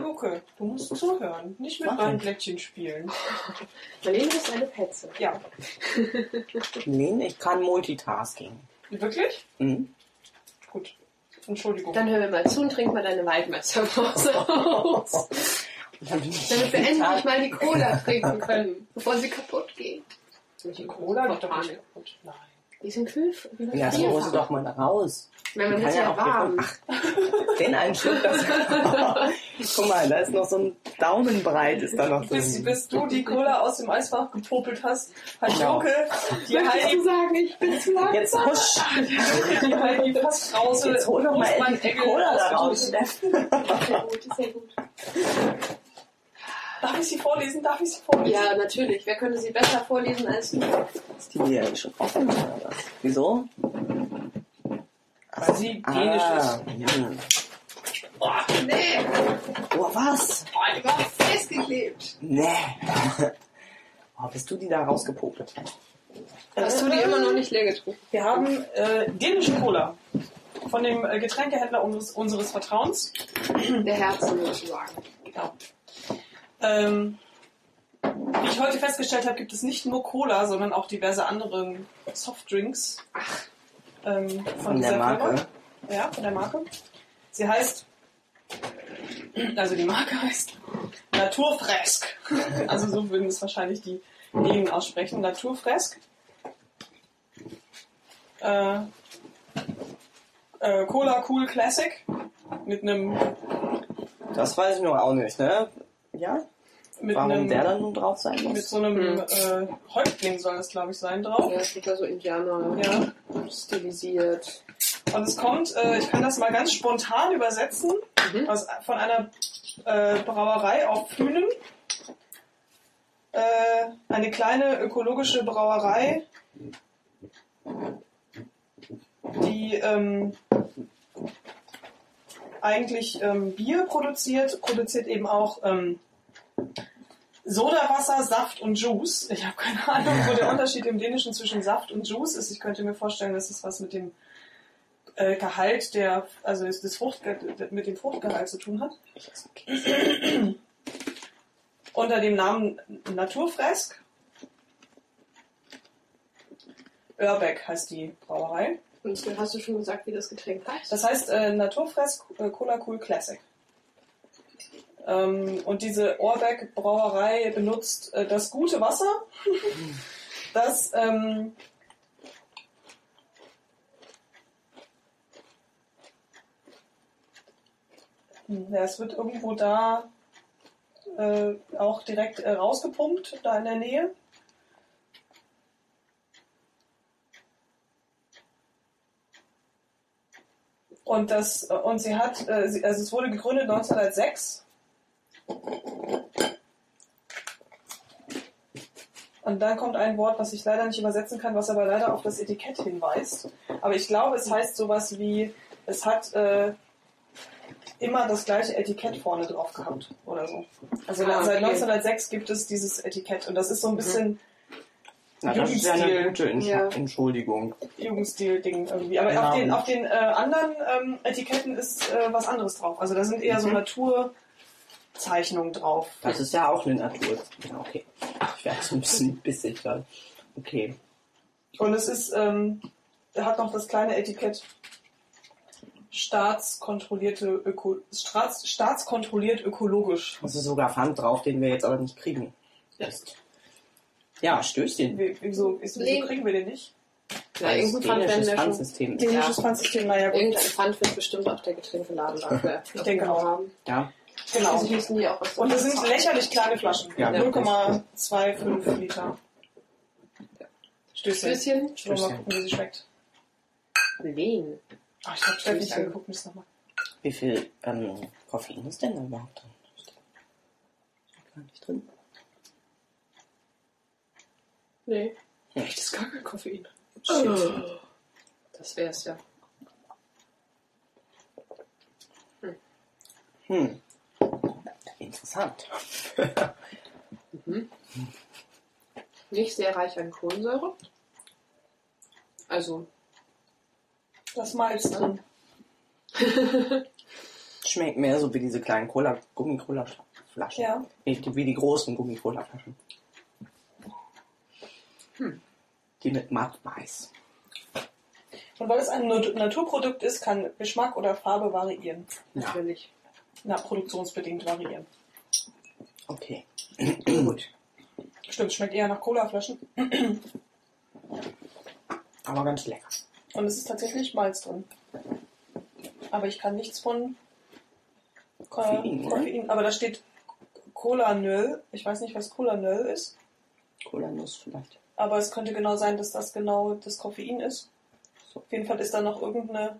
Joke, du musst zuhören, nicht mit meinem. Blättchen spielen. Leben ist eine Petze. Ja, Nee, ich kann Multitasking. wirklich? Mhm. Gut. Entschuldigung. Dann hör mir mal zu und trink mal deine Waldmeisterpause aus. Damit wir endlich mal die Cola trinken können, bevor sie kaputt geht. Die Cola geht doch nicht kaputt. Nein. Die sind kühl. Ja, so muss doch mal raus. Wenn man Die wird kann ja auch warm. Ach, denn ein Schluck, das. Guck mal, da ist noch so ein Daumenbreit, ist da noch Bis, drin. bis du die Cola aus dem Eisfach gepopelt hast, hat Genau. Joke die Möchtest Heidi, sagen, ich bin zu langsam? Jetzt husch! die Heidi fast raus. Jetzt hol doch mal endlich die Cola da raus. Sehr gut, sehr gut. Darf ich sie vorlesen? Darf ich sie vorlesen? Ja, natürlich. Wer könnte sie besser vorlesen als du? Ist die hier schon offen oder was? Wieso? Ach Weil sie dänisch ah, ist. hm. Oh, nee. Oh, was? Oh, die war festgeklebt. Nee. Oh, bist du die da rausgepopelt? Hast du die immer noch nicht leer getrunken? Wir haben äh, dänische Cola von dem äh, Getränkehändler unseres, unseres Vertrauens. Der Herzen sozusagen. Genau. Ähm, wie ich heute festgestellt habe, gibt es nicht nur Cola, sondern auch diverse andere Softdrinks. Ähm, von, Von der Marke. Firma. Ja, von der Marke. Sie heißt, also die Marke heißt Naturfresk. Also so würden es wahrscheinlich die Dänen aussprechen. Naturfresk. Äh, äh, Cola Cool Classic mit einem Das weiß ich nur auch nicht, ne? Ja? mit Warum einem der dann nun drauf sein mit muss? so einem Hm. äh, Häuptling soll es glaube ich sein drauf. Ja, steht da so Indianer Ja. stilisiert. Und es kommt, äh, ich kann das mal ganz spontan übersetzen, Mhm. aus, von einer äh, Brauerei auf Fünen. Äh, eine kleine ökologische Brauerei, die ähm, eigentlich ähm, Bier produziert, produziert eben auch ähm, Sodawasser, Saft und Juice. Ich habe keine Ahnung, wo der Unterschied im Dänischen zwischen Saft und Juice ist. Ich könnte mir vorstellen, dass es was mit dem äh, Gehalt der, also des Fruchtge mit dem Fruchtgehalt zu tun hat. Unter dem Namen Naturfresk. Örbeck heißt die Brauerei. Und hast du schon gesagt, wie das Getränk heißt? Das heißt äh, Naturfresk äh, Cola Cool Classic. Ähm, und diese Orbeck Brauerei benutzt äh, das gute Wasser, das ähm, hm, ja, es wird irgendwo da äh, auch direkt äh, rausgepumpt, da in der Nähe. Und das äh, und sie hat, äh, sie, also es wurde gegründet 1906. Und dann kommt ein Wort, was ich leider nicht übersetzen kann, was aber leider auf das Etikett hinweist. Aber ich glaube, es heißt sowas wie, es hat äh, immer das gleiche Etikett vorne drauf gehabt oder so. Also Ah, seit okay. 1906 gibt es dieses Etikett und das ist so ein bisschen Na, das ist ja eine Jugendstil. gute Entsch Ja. Entschuldigung. Jugendstil-Ding irgendwie. Aber Ja. auf den, auf den äh, anderen ähm, Etiketten ist äh, was anderes drauf. Also da sind eher so Mhm. Naturzeichnungen drauf. Das ist ja auch eine Natur. Ja, okay. Ich werde so ein bisschen bissig dann. Okay. Und es ist, ähm, er hat noch das kleine Etikett staatskontrollierte Öko Staats, staatskontrolliert ökologisch. Also sogar Pfand drauf, den wir jetzt aber nicht kriegen. Ist. Ja, Stößchen. Wie, wieso, wieso Nee. kriegen wir den nicht? Ja, irgendein Pfand dänisches werden wir schon. Pfandsystem ist. Dänisches Ja. Pfandsystem, naja gut. Irgendein Pfand wird bestimmt auch der Getränkeladen dafür. Ich denke auch. haben. Ja. Genau. Also müssen die auch was Und das sind lächerlich kleine Flaschen. Ja, 0,25 Liter. Stößchen. Stößchen. Wollen wir mal gucken, wie sie schmeckt. Wen? Ach, ich habe Steffi nicht angeguckt, müssen nochmal. Wie viel ähm, Koffein ist denn da überhaupt drin? Gar nicht drin. Nee. Hm. Echt, ist gar kein Koffein. Shit. Das wär's ja. Hm. Interessant. Nicht sehr reich an Kohlensäure. Also, Das Malz drin. Schmeckt mehr so wie diese kleinen Cola, Gummi-Cola-Flaschen. Ja. Wie die, wie die großen Gummi-Cola-Flaschen. Hm. Die mit matt weiß. Und weil es ein Nat- Naturprodukt ist, kann Geschmack oder Farbe variieren. Ja, natürlich. Na, produktionsbedingt variieren. Okay. Gut. Stimmt, schmeckt eher nach Colaflaschen. Aber ganz lecker. Und es ist tatsächlich Malz drin. Aber ich kann nichts von Ko- Koffein? Koffein. Aber da steht Cola-Nöl. Ich weiß nicht, was Cola-Nöl ist. Cola-Nuss vielleicht. Aber es könnte genau sein, dass das genau das Koffein ist. So. Auf jeden Fall ist da noch irgendeine,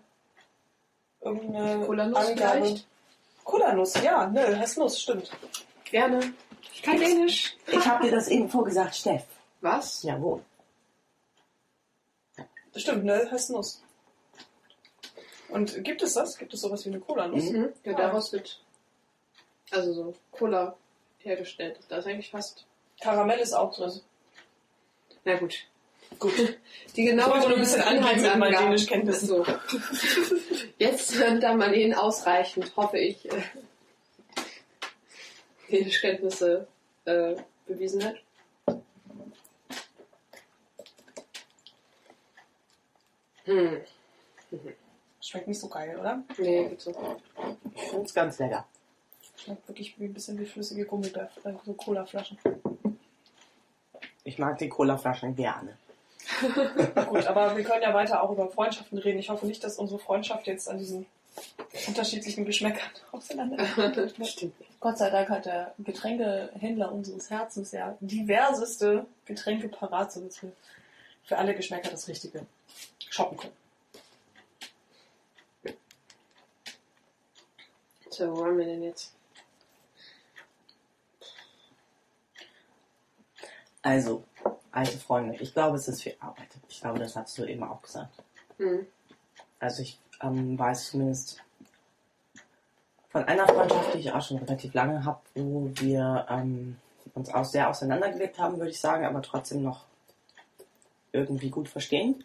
irgendeine Cola-Nuss Angabe. vielleicht? Cola-Nuss, ja, heißt Nuss, stimmt. Gerne. Ich kann Dänisch. Ich habe dir das eben vorgesagt, Steff. Was? Jawohl. Stimmt, heißt Nuss. Und gibt es das? Gibt es sowas wie eine Cola-Nuss? Mhm. Ja, daraus wird also so Cola hergestellt. Da ist eigentlich fast. Karamell ist auch drin. Na gut. Gut. Die Ich genauen wollte nur ein bisschen angeben mit meinen Dänischkenntnissen. So. Jetzt, da man Ihnen ausreichend, hoffe ich, äh, Dänischkenntnisse äh, bewiesen hat. Hm. Schmeckt nicht so geil, oder? Nee, geht so. Ich finde es ganz lecker. Schmeckt wirklich wie ein bisschen wie flüssige Gummibärchen, äh, so Cola-Flaschen. Ich mag die Cola-Flaschen gerne. Gut, aber wir können ja weiter auch über Freundschaften reden. Ich hoffe nicht, dass unsere Freundschaft jetzt an diesen unterschiedlichen Geschmäckern auseinander. Stimmt. Gott sei Dank hat der Getränkehändler unseres Herzens ja diverseste Getränke parat, sodass wir für alle Geschmäcker das Richtige shoppen können. So, wo waren wir denn jetzt? Also, alte Freunde. Ich glaube, es ist viel Arbeit. Ich glaube, das hast du eben auch gesagt. Hm. Also ich ähm, weiß zumindest von einer Freundschaft, die ich auch schon relativ lange habe, wo wir ähm, uns auch sehr auseinandergelebt haben, würde ich sagen, aber trotzdem noch irgendwie gut verstehen.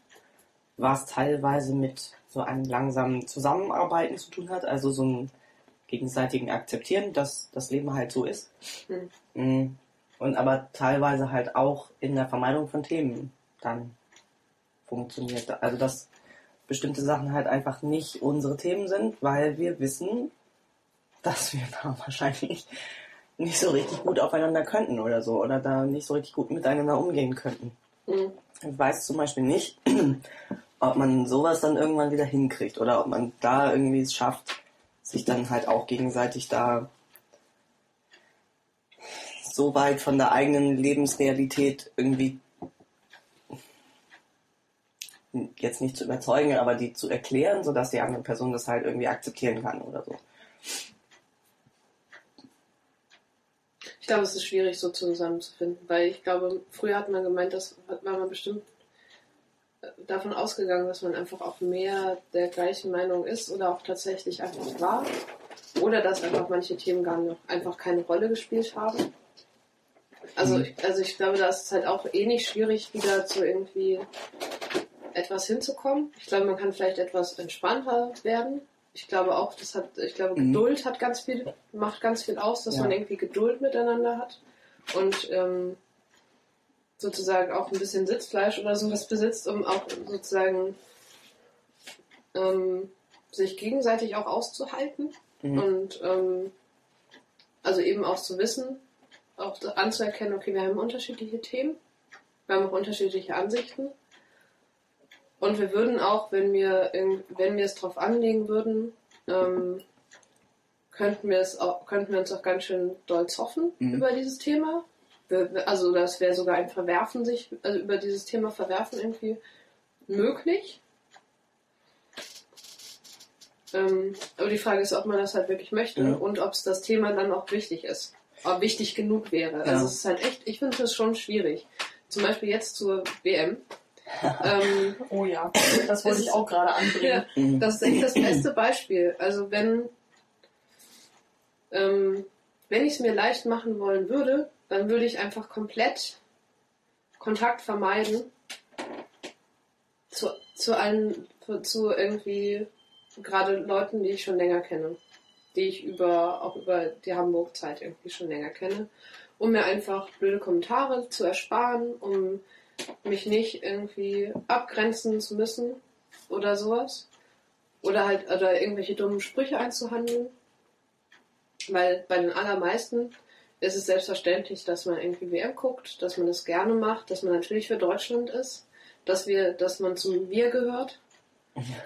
Was teilweise mit so einem langsamen Zusammenarbeiten zu tun hat, also so einem gegenseitigen Akzeptieren, dass das Leben halt so ist. Hm. Und aber teilweise halt auch in der Vermeidung von Themen dann funktioniert. Also dass bestimmte Sachen halt einfach nicht unsere Themen sind, weil wir wissen, dass wir da wahrscheinlich nicht so richtig gut aufeinander könnten oder so oder da nicht so richtig gut miteinander umgehen könnten. Hm. Ich weiß zum Beispiel nicht, ob man sowas dann irgendwann wieder hinkriegt oder ob man da irgendwie es schafft, sich dann halt auch gegenseitig da so weit von der eigenen Lebensrealität irgendwie jetzt nicht zu überzeugen, aber die zu erklären, sodass die andere Person das halt irgendwie akzeptieren kann oder so. Ich glaube, es ist schwierig, so zusammenzufinden, weil ich glaube, früher hat man gemeint, dass hat- war man bestimmt davon ausgegangen, dass man einfach auch mehr der gleichen Meinung ist oder auch tatsächlich einfach war. Oder dass einfach manche Themen gar noch einfach keine Rolle gespielt haben. Also, Mhm. ich, also ich glaube, da ist es halt auch eh nicht schwierig, wieder zu irgendwie etwas hinzukommen. Ich glaube, man kann vielleicht etwas entspannter werden. Ich glaube auch, das hat, ich glaube, Mhm. Geduld hat ganz viel, macht ganz viel aus, dass Ja. man irgendwie Geduld miteinander hat. Und ähm, sozusagen auch ein bisschen Sitzfleisch oder sowas besitzt, um auch sozusagen ähm, sich gegenseitig auch auszuhalten Mhm. und ähm, also eben auch zu wissen, auch anzuerkennen, okay, wir haben unterschiedliche Themen, wir haben auch unterschiedliche Ansichten und wir würden auch, wenn wir, wenn wir es drauf anlegen würden, ähm, könnten wir es auch, könnten wir uns auch ganz schön doll zoffen Mhm. über dieses Thema. Wir- Also das wäre sogar ein Verwerfen sich, also über dieses Thema Verwerfen irgendwie möglich. Ähm, aber die Frage ist, ob man das halt wirklich möchte Ja. und ob es das Thema dann auch wichtig ist. Ob wichtig genug wäre. Ja. Also es ist halt echt, ich finde das schon schwierig. Zum Beispiel jetzt zur WM. ähm, Oh ja, das wollte ich auch gerade anbringen. ja, Mhm. das ist echt das beste Beispiel. Also wenn, ähm, wenn ich es mir leicht machen wollen würde, dann würde ich einfach komplett Kontakt vermeiden zu, zu allen, zu irgendwie gerade Leuten, die ich schon länger kenne, die ich über auch über die Hamburg-Zeit irgendwie schon länger kenne, um mir einfach blöde Kommentare zu ersparen, um mich nicht irgendwie abgrenzen zu müssen oder sowas. Oder halt oder irgendwelche dummen Sprüche einzuhandeln. Weil bei den allermeisten ist es selbstverständlich, dass man irgendwie WM guckt, dass man das gerne macht, dass man natürlich für Deutschland ist, dass wir, dass man zum Wir gehört.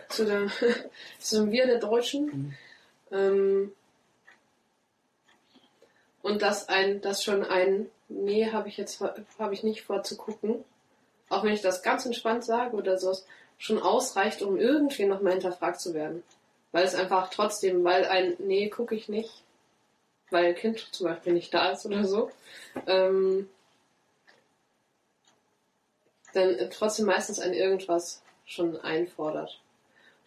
zu dem, zu dem Wir der Deutschen. Ähm, und dass ein, dass schon ein, nee, habe ich jetzt habe ich nicht vor zu gucken, auch wenn ich das ganz entspannt sage oder sowas, schon ausreicht, um irgendwie nochmal hinterfragt zu werden. Weil es einfach trotzdem, weil ein Nee gucke ich nicht, weil ein Kind zum Beispiel nicht da ist oder so, ähm, dann trotzdem meistens ein irgendwas schon einfordert.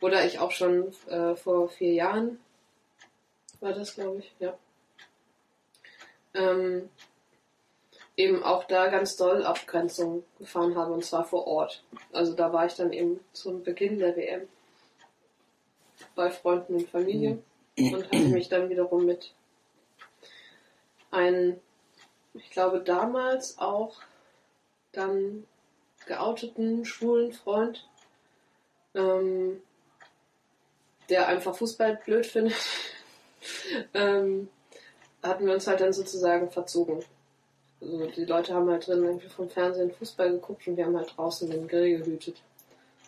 Oder ich auch schon äh, vor vier Jahren, war das glaube ich, ja, ähm, eben auch da ganz doll Abgrenzung gefahren habe und zwar vor Ort. Also da war ich dann eben zum Beginn der WM bei Freunden und Familie und hatte mich dann wiederum mit einem, ich glaube damals auch dann geouteten schwulen Freund, ähm, der einfach Fußball blöd findet, ähm, hatten wir uns halt dann sozusagen verzogen. Also die Leute haben halt drin irgendwie vom Fernsehen Fußball geguckt und wir haben halt draußen den Grill gehütet.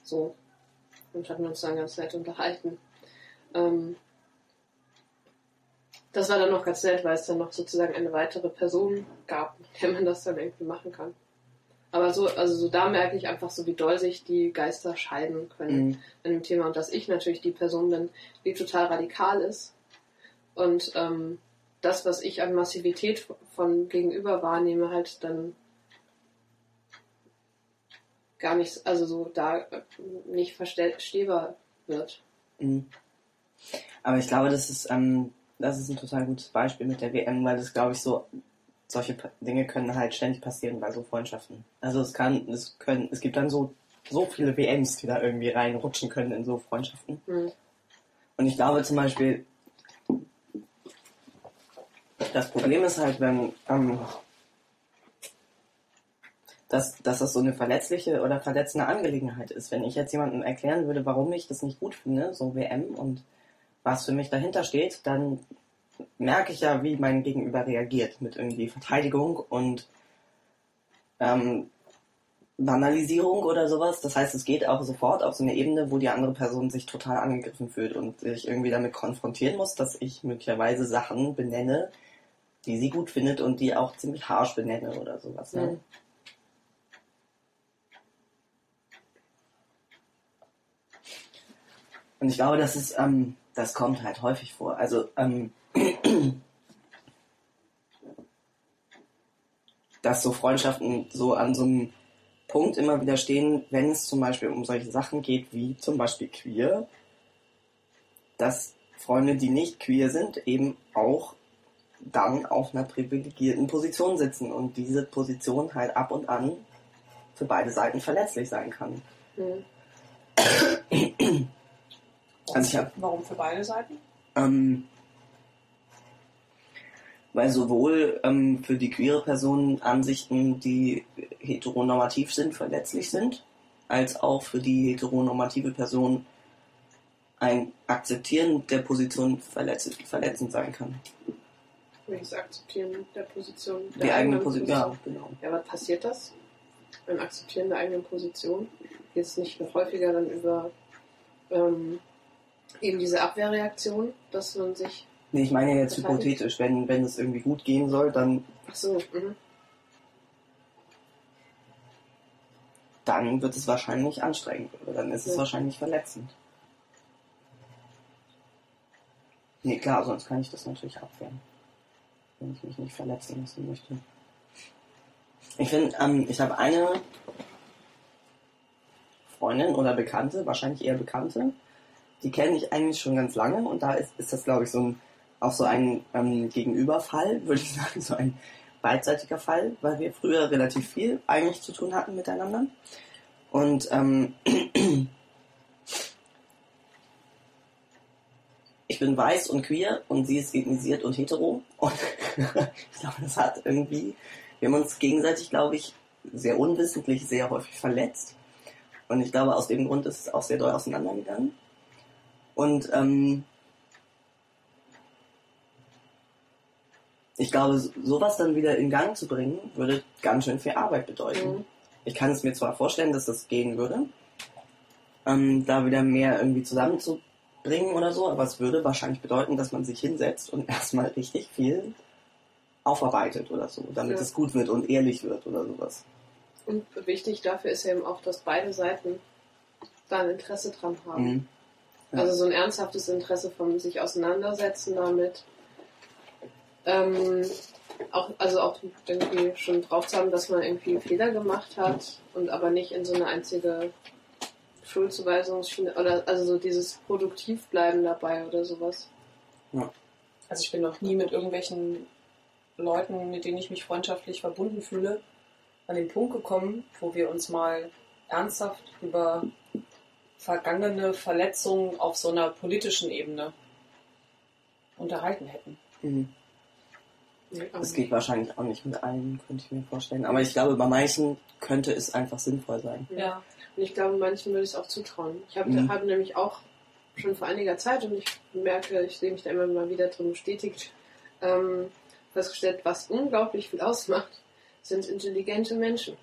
So. Und hatten uns dann ganz nett unterhalten. Ähm, das war dann noch ganz nett, weil es dann noch sozusagen eine weitere Person gab, mit der man das dann irgendwie machen kann. Aber so, also so da merke ich einfach so, wie doll sich die Geister scheiden können Mhm. in dem Thema und dass ich natürlich die Person bin, die total radikal ist und ähm, das, was ich an Massivität von gegenüber wahrnehme, halt dann gar nicht, also so da äh, nicht verstehbar wird. Mhm. Aber ich glaube, das ist, ähm, das ist ein total gutes Beispiel mit der WM, weil das, glaube ich, so, solche Dinge können halt ständig passieren bei so Freundschaften. Also es kann, es können, es gibt dann so, so viele WMs, die da irgendwie reinrutschen können in so Freundschaften. Hm. Und ich glaube zum Beispiel, das Problem ist halt, wenn, ähm, dass, dass das so eine verletzliche oder verletzende Angelegenheit ist. Wenn ich jetzt jemandem erklären würde, warum ich das nicht gut finde, so WM und was für mich dahinter steht, dann merke ich ja, wie mein Gegenüber reagiert mit irgendwie Verteidigung und ähm, Banalisierung oder sowas. Das heißt, es geht auch sofort auf so eine Ebene, wo die andere Person sich total angegriffen fühlt und sich irgendwie damit konfrontieren muss, dass ich möglicherweise Sachen benenne, die sie gut findet und die auch ziemlich harsh benenne oder sowas. Ne? Mhm. Und ich glaube, das ist, ähm, das kommt halt häufig vor. Also, ähm, dass so Freundschaften so an so einem Punkt immer wieder stehen, wenn es zum Beispiel um solche Sachen geht, wie zum Beispiel queer, dass Freunde, die nicht queer sind, eben auch dann auf einer privilegierten Position sitzen und diese Position halt ab und an für beide Seiten verletzlich sein kann. Hm. Also ich hab- Warum für beide Seiten? Ähm, Weil sowohl ähm, für die queere Person Ansichten, die heteronormativ sind, verletzlich sind, als auch für die heteronormative Person ein Akzeptieren der Position verletz verletzend sein kann. Welches Akzeptieren der Position? Der Die eigene eigenen Position, ja, genau. Ja, was passiert das? Beim Akzeptieren der eigenen Position? Geht es nicht noch häufiger dann über ähm, eben diese Abwehrreaktion, dass man sich. Nee, ich meine jetzt Verteidigt? hypothetisch, wenn, wenn es irgendwie gut gehen soll, dann, Ach so, mhm. dann wird es wahrscheinlich anstrengend oder dann ist es Ja. wahrscheinlich verletzend. Nee, klar, sonst kann ich das natürlich abwehren. Wenn ich mich nicht verletzen lassen möchte. Ich finde, ähm, ich habe eine Freundin oder Bekannte, wahrscheinlich eher Bekannte, die kenne ich eigentlich schon ganz lange und da ist, ist das, glaube ich, so ein, auch so ein ähm, Gegenüberfall, würde ich sagen, so ein beidseitiger Fall, weil wir früher relativ viel eigentlich zu tun hatten miteinander. Und ähm, ich bin weiß und queer und sie ist ethnisiert und hetero. Und ich glaube, das hat irgendwie, wir haben uns gegenseitig, glaube ich, sehr unwissentlich sehr häufig verletzt. Und ich glaube, aus dem Grund ist es auch sehr doll auseinandergegangen. Und ähm, ich glaube, so- sowas dann wieder in Gang zu bringen, würde ganz schön viel Arbeit bedeuten. Mhm. Ich kann es mir zwar vorstellen, dass das gehen würde, ähm, da wieder mehr irgendwie zusammenzubringen oder so, aber es würde wahrscheinlich bedeuten, dass man sich hinsetzt und erstmal richtig viel aufarbeitet oder so, damit Ja. es gut wird und ehrlich wird oder sowas. Und wichtig dafür ist eben auch, dass beide Seiten da ein Interesse dran haben. Mhm. Ja. Also so ein ernsthaftes Interesse vom sich auseinandersetzen damit. Ähm, auch, also auch irgendwie schon drauf zu haben, dass man irgendwie Fehler gemacht hat und aber nicht in so eine einzige Schuldzuweisungsschiene oder also so dieses Produktivbleiben dabei oder sowas. Also ich bin noch nie mit irgendwelchen Leuten, mit denen ich mich freundschaftlich verbunden fühle, an den Punkt gekommen, wo wir uns mal ernsthaft über vergangene Verletzungen auf so einer politischen Ebene unterhalten hätten. Mhm. Das geht wahrscheinlich auch nicht mit allen, könnte ich mir vorstellen. Aber ich glaube, bei manchen könnte es einfach sinnvoll sein. Ja. Und ich glaube, manchen würde ich es auch zutrauen. Ich habe Mhm. hab nämlich auch schon vor einiger Zeit, und ich merke, ich sehe mich da immer mal wieder drin bestätigt, ähm, festgestellt, was unglaublich viel ausmacht, sind intelligente Menschen.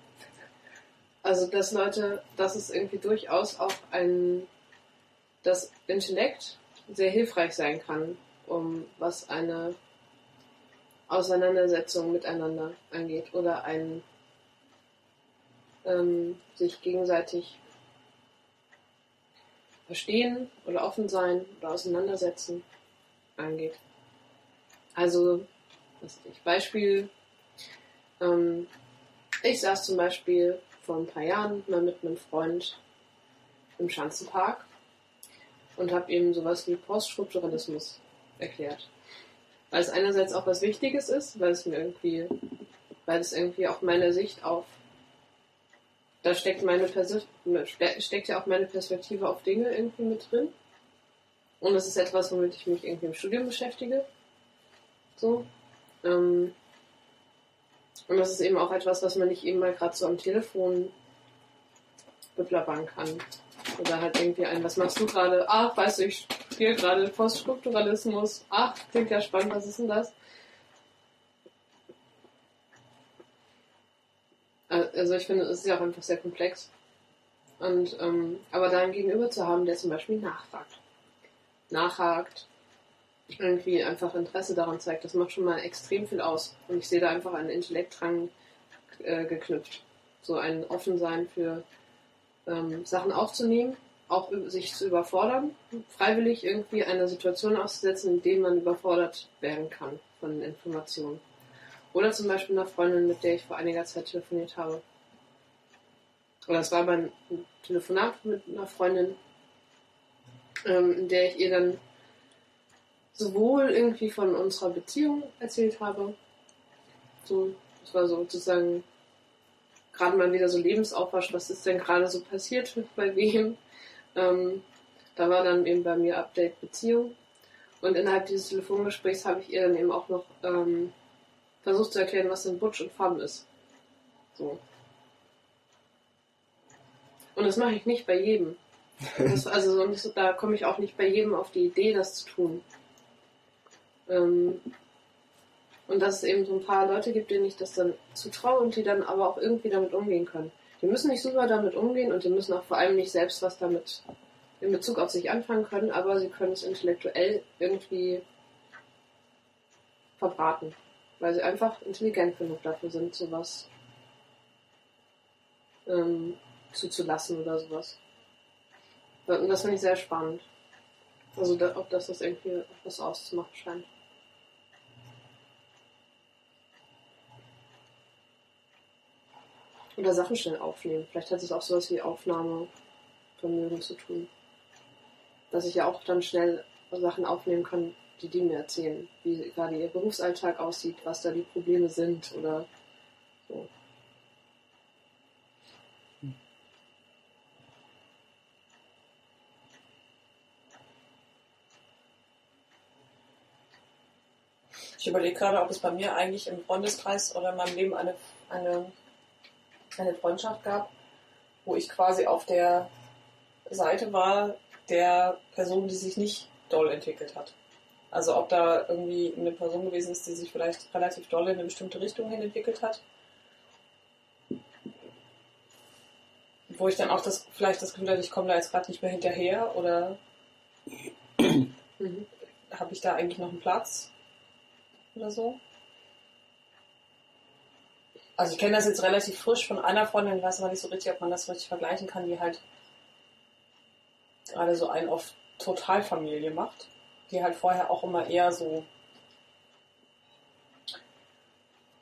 Also, dass Leute, dass es irgendwie durchaus auch ein, das Intellekt sehr hilfreich sein kann, um was eine Auseinandersetzung miteinander angeht oder ein ähm, sich gegenseitig verstehen oder offen sein oder auseinandersetzen angeht. Also, ich, Beispiel, ähm, ich saß zum Beispiel vor ein paar Jahren mal mit einem Freund im Schanzenpark und habe ihm sowas wie Poststrukturalismus erklärt. Weil es einerseits auch was Wichtiges ist, weil es mir irgendwie, weil es irgendwie auch meine Sicht auf da steckt meine steckt ja auch meine Perspektive auf Dinge irgendwie mit drin. Und das ist etwas, womit ich mich irgendwie im Studium beschäftige. So. Ähm, und das ist eben auch etwas, was man nicht eben mal gerade so am Telefon beplappern kann. Oder halt irgendwie ein, was machst du gerade? Ach, weißt du, ich spiele gerade Poststrukturalismus. Ach, klingt ja spannend, was ist denn das? Also ich finde, es ist ja auch einfach sehr komplex. Und ähm, aber da einen Gegenüber zu haben, der zum Beispiel nachfragt, nachhakt, irgendwie einfach Interesse daran zeigt, das macht schon mal extrem viel aus. Und ich sehe da einfach einen Intellekt dran äh, geknüpft. So ein Offensein für ähm, Sachen aufzunehmen, auch sich zu überfordern, freiwillig irgendwie einer Situation auszusetzen, in der man überfordert werden kann von Informationen. Oder zum Beispiel einer Freundin, mit der ich vor einiger Zeit telefoniert habe. Oder es war aber ein Telefonat mit einer Freundin, ähm, in der ich ihr dann sowohl irgendwie von unserer Beziehung erzählt habe. So, das war so sozusagen gerade mal wieder so Lebensaufwasch, was ist denn gerade so passiert bei wem. Ähm, da war dann eben bei mir Update Beziehung. Und innerhalb dieses Telefongesprächs habe ich ihr dann eben auch noch ähm, versuche zu erklären, was denn Butch und Femme ist. So. Und das mache ich nicht bei jedem. Das, also das, da komme ich auch nicht bei jedem auf die Idee, das zu tun. Ähm, und dass es eben so ein paar Leute gibt, denen ich das dann zutraue und die dann aber auch irgendwie damit umgehen können. Die müssen nicht super damit umgehen und die müssen auch vor allem nicht selbst was damit in Bezug auf sich anfangen können, aber sie können es intellektuell irgendwie verbraten, weil sie einfach intelligent genug dafür sind, sowas ähm, zuzulassen oder sowas. Und das finde ich sehr spannend. Also, da, ob das das irgendwie was auszumachen scheint. Oder Sachen schnell aufnehmen. Vielleicht hat es auch sowas wie Aufnahmevermögen zu tun. Dass ich ja auch dann schnell Sachen aufnehmen kann, die die mir erzählen. Wie gerade ihr Berufsalltag aussieht, was da die Probleme sind oder so. Ich überlege gerade, ob es bei mir eigentlich im Freundeskreis oder in meinem Leben eine, eine, eine Freundschaft gab, wo ich quasi auf der Seite war der Person, die sich nicht doll entwickelt hat. Also ob da irgendwie eine Person gewesen ist, die sich vielleicht relativ doll in eine bestimmte Richtung hin entwickelt hat. Wo ich dann auch das, vielleicht das Gefühl hatte, ich komme da jetzt gerade nicht mehr hinterher oder Mhm. habe ich da eigentlich noch einen Platz oder so. Also ich kenne das jetzt relativ frisch von einer Freundin, ich weiß aber nicht so richtig, ob man das richtig vergleichen kann, die halt gerade so einen auf Totalfamilie macht, die halt vorher auch immer eher so,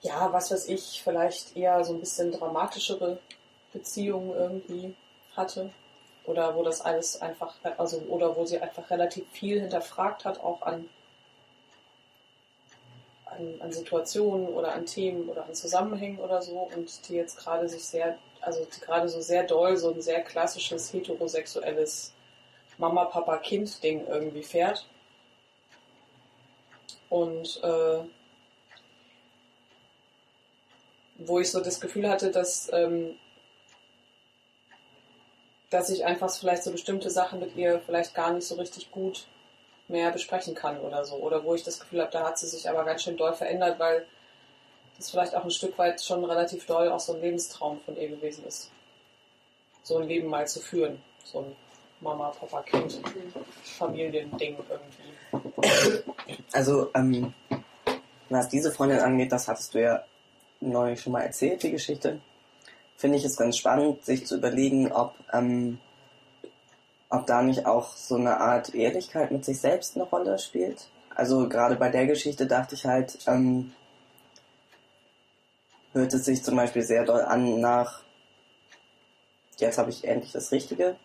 ja, was weiß ich, vielleicht eher so ein bisschen dramatischere Beziehungen irgendwie hatte. Oder wo das alles einfach, also, oder wo sie einfach relativ viel hinterfragt hat, auch an, an, an Situationen oder an Themen oder an Zusammenhängen oder so und die jetzt gerade sich sehr, also gerade so sehr doll so ein sehr klassisches heterosexuelles Mama-Papa-Kind-Ding irgendwie fährt. Und äh, wo ich so das Gefühl hatte, dass, ähm, dass ich einfach vielleicht so bestimmte Sachen mit ihr vielleicht gar nicht so richtig gut mehr besprechen kann oder so. Oder wo ich das Gefühl habe, da hat sie sich aber ganz schön doll verändert, weil das vielleicht auch ein Stück weit schon relativ doll auch so ein Lebenstraum von ihr gewesen ist. So ein Leben mal zu führen. So ein Mama, Papa, Kind, Familiending irgendwie. Also, ähm, was diese Freundin angeht, das hattest du ja neulich schon mal erzählt, die Geschichte. Finde ich es ganz spannend, sich zu überlegen, ob, ähm, ob da nicht auch so eine Art Ehrlichkeit mit sich selbst eine Rolle spielt. Also gerade bei der Geschichte dachte ich halt, ähm, hört es sich zum Beispiel sehr doll an nach, jetzt habe ich endlich das Richtige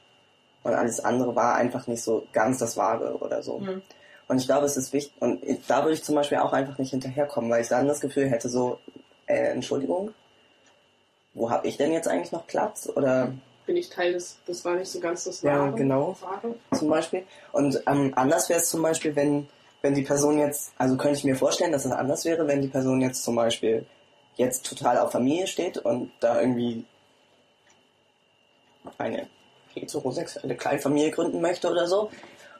und alles andere war einfach nicht so ganz das Wahre oder so. Mhm. Und ich glaube, es ist wichtig, und da würde ich zum Beispiel auch einfach nicht hinterherkommen, weil ich dann das Gefühl hätte, so, äh, Entschuldigung, wo habe ich denn jetzt eigentlich noch Platz? Oder Bin ich Teil des, das war nicht so ganz das Ja, Wahre. genau. Wahre. zum Beispiel. Und ähm, anders wäre es zum Beispiel, wenn, wenn die Person jetzt, also könnte ich mir vorstellen, dass es anders wäre, wenn die Person jetzt zum Beispiel jetzt total auf Familie steht und da irgendwie eine heterosexuelle Kleinfamilie gründen möchte oder so.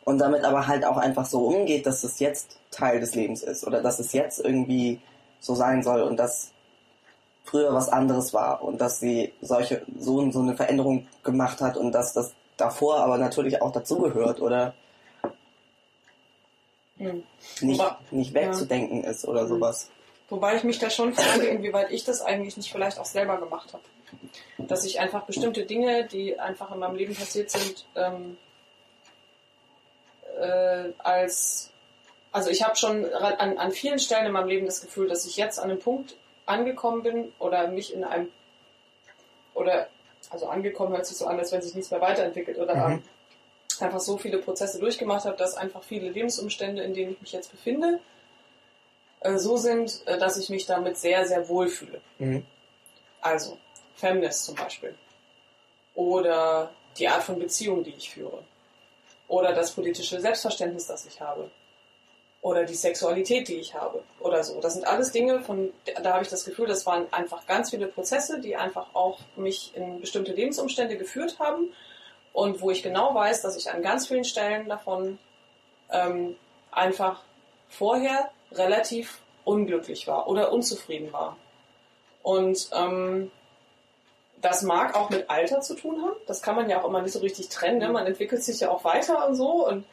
Und damit aber halt auch einfach so umgeht, dass es jetzt Teil des Lebens ist oder dass es jetzt irgendwie so sein soll und dass früher was anderes war und dass sie solche so, so eine Veränderung gemacht hat und dass das davor aber natürlich auch dazugehört oder Mhm. nicht, Aber- nicht wegzudenken ist oder Mhm. sowas. Wobei ich mich da schon frage, inwieweit ich das eigentlich nicht vielleicht auch selber gemacht habe. Dass ich einfach bestimmte Dinge, die einfach in meinem Leben passiert sind, ähm, äh, als also ich habe schon an, an vielen Stellen in meinem Leben das Gefühl, dass ich jetzt an einem Punkt angekommen bin oder mich in einem oder also angekommen hört sich so an, als wenn sich nichts mehr weiterentwickelt oder Mhm. ähm, einfach so viele Prozesse durchgemacht habe, dass einfach viele Lebensumstände, in denen ich mich jetzt befinde, äh, so sind, äh, dass ich mich damit sehr, sehr wohl fühle. Mhm. Also Feminist zum Beispiel. Oder die Art von Beziehung, die ich führe. Oder das politische Selbstverständnis, das ich habe. Oder die Sexualität, die ich habe. oder so. Das sind alles Dinge, von da habe ich das Gefühl, das waren einfach ganz viele Prozesse, die einfach auch mich in bestimmte Lebensumstände geführt haben und wo ich genau weiß, dass ich an ganz vielen Stellen davon ähm, einfach vorher relativ unglücklich war oder unzufrieden war. Und ähm, das mag auch mit Alter zu tun haben. Das kann man ja auch immer nicht so richtig trennen. Ne? Man entwickelt sich ja auch weiter und so. Und,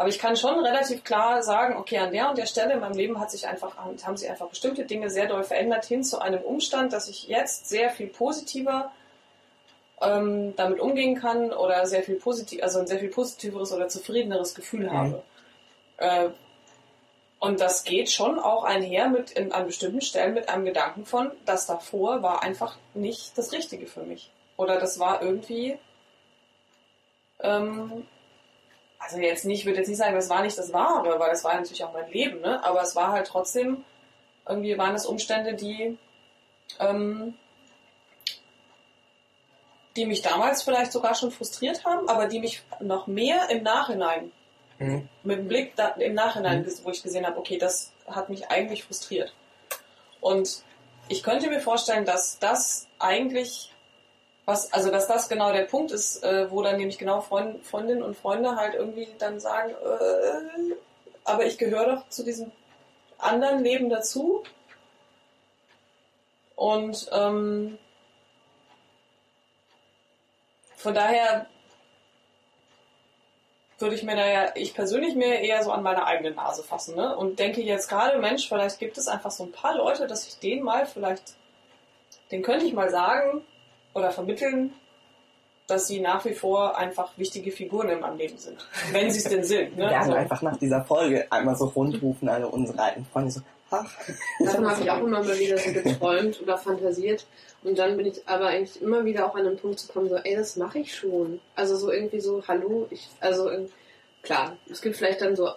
aber ich kann schon relativ klar sagen, okay, an der und der Stelle in meinem Leben hat sich einfach, haben sich einfach bestimmte Dinge sehr doll verändert hin zu einem Umstand, dass ich jetzt sehr viel positiver ähm, damit umgehen kann oder sehr viel positiv, also ein sehr viel positiveres oder zufriedeneres Gefühl mhm. habe. Äh, und das geht schon auch einher mit in, an bestimmten Stellen mit einem Gedanken von, das davor war einfach nicht das Richtige für mich. Oder das war irgendwie, ähm, also jetzt nicht, ich würde jetzt nicht sagen, das war nicht das Wahre, weil das war natürlich auch mein Leben, ne? aber es war halt trotzdem, irgendwie waren es Umstände, die, ähm, die mich damals vielleicht sogar schon frustriert haben, aber die mich noch mehr im Nachhinein Mhm. Mit dem Blick da, im Nachhinein, mhm. wo ich gesehen habe, okay, das hat mich eigentlich frustriert. Und ich könnte mir vorstellen, dass das eigentlich was, also dass das genau der Punkt ist, äh, wo dann nämlich genau Freund, Freundinnen und Freunde halt irgendwie dann sagen, äh, aber ich gehöre doch zu diesem anderen Leben dazu. Und ähm, von daher würde ich mir da ja, ich persönlich mir eher so an meine eigene Nase fassen, ne? Und denke jetzt gerade, Mensch, vielleicht gibt es einfach so ein paar Leute, dass ich denen mal vielleicht, den könnte ich mal sagen oder vermitteln, dass sie nach wie vor einfach wichtige Figuren in meinem Leben sind. Wenn sie es denn sind. Ne? Wir werden also, einfach nach dieser Folge einmal so rundrufen, alle unsere alten Freunde so, ach. Davon habe ich auch immer mal wieder so geträumt oder fantasiert. Und dann bin ich aber eigentlich immer wieder auch an den Punkt zu kommen, so, ey, das mache ich schon. Also so irgendwie so, hallo, ich, also klar, es gibt vielleicht dann so,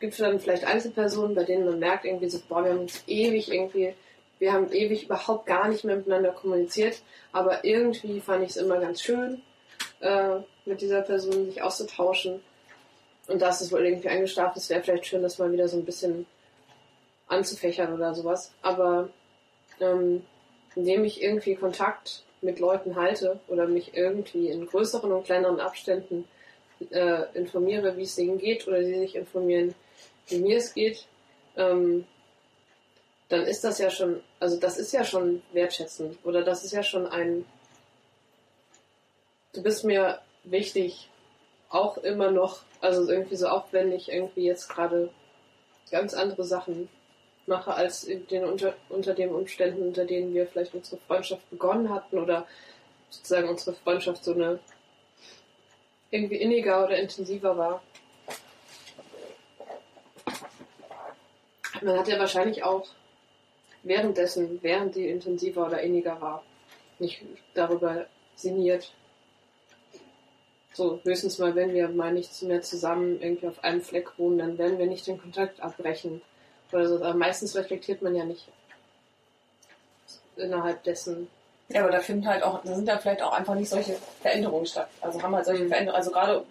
gibt dann vielleicht Einzelpersonen, bei denen man merkt irgendwie so, boah, wir haben uns ewig irgendwie, wir haben ewig überhaupt gar nicht mehr miteinander kommuniziert, aber irgendwie fand ich es immer ganz schön, äh, mit dieser Person sich auszutauschen. Und das ist wohl irgendwie eingeschlafen. Es wäre vielleicht schön, das mal wieder so ein bisschen anzufächern oder sowas. Aber ähm, indem ich irgendwie Kontakt mit Leuten halte oder mich irgendwie in größeren und kleineren Abständen äh, informiere, wie es denen geht oder sie sich informieren, wie mir es geht, ähm, dann ist das ja schon, also das ist ja schon wertschätzend oder das ist ja schon ein, du bist mir wichtig, auch immer noch, also irgendwie so, auch wenn ich irgendwie jetzt gerade ganz andere Sachen mache, als den, unter, unter den Umständen, unter denen wir vielleicht unsere Freundschaft begonnen hatten oder sozusagen unsere Freundschaft so eine irgendwie inniger oder intensiver war. Man hat ja wahrscheinlich auch währenddessen, während die intensiver oder inniger war, nicht darüber sinniert. So, höchstens mal, wenn wir mal nicht mehr zusammen irgendwie auf einem Fleck wohnen, dann werden wir nicht den Kontakt abbrechen. Oder so. Aber meistens reflektiert man ja nicht innerhalb dessen. Ja, aber da finden halt auch, da sind ja vielleicht auch einfach nicht solche Veränderungen statt. Also haben halt solche mhm. Veränderungen, also gerade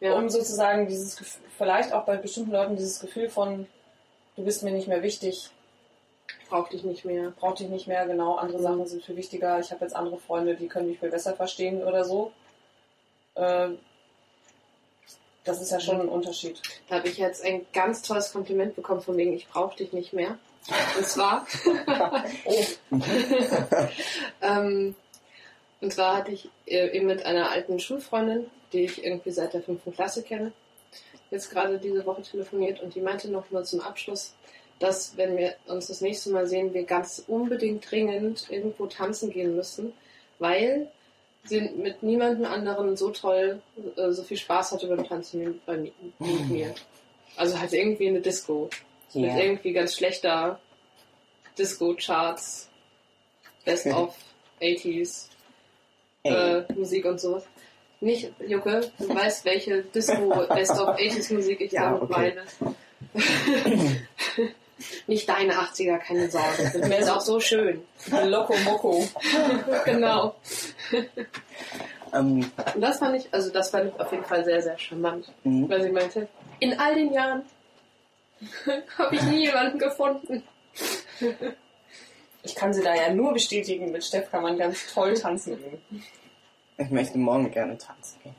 ja. um sozusagen dieses Gefühl, vielleicht auch bei bestimmten Leuten dieses Gefühl von, du bist mir nicht mehr wichtig. Brauch dich nicht mehr. Brauch dich nicht mehr, genau. Andere mhm. Sachen sind viel wichtiger. Ich habe jetzt andere Freunde, die können mich viel besser verstehen oder so. Äh, das ist ja schon ein Unterschied. Da habe ich jetzt ein ganz tolles Kompliment bekommen von wegen, ich brauche dich nicht mehr. Und zwar, oh. ähm, und zwar hatte ich äh, eben mit einer alten Schulfreundin, die ich irgendwie seit der fünften Klasse kenne, jetzt gerade diese Woche telefoniert und die meinte noch mal zum Abschluss, dass wenn wir uns das nächste Mal sehen, wir ganz unbedingt dringend irgendwo tanzen gehen müssen, weil sind mit niemandem anderen so toll, äh, so viel Spaß hatte beim Tanzen wie mit mir. Also halt irgendwie eine Disco. Yeah. Mit irgendwie ganz schlechter Disco-Charts, Best of 80s äh, Musik und sowas. Nicht, Jucke, du weißt, welche Disco Best of 80s Musik ich ja, damit okay. meine. Nicht deine 80er, keine Sorge. Das ist auch so schön. Loco Moco. genau. Ähm, Und das fand ich, also das fand ich auf jeden Fall sehr, sehr charmant. Mhm. Weil sie meinte, in all den Jahren, Habe ich nie jemanden gefunden. Ich kann sie da ja nur bestätigen, mit Steff kann man ganz toll tanzen gehen. Ich möchte morgen gerne tanzen gehen.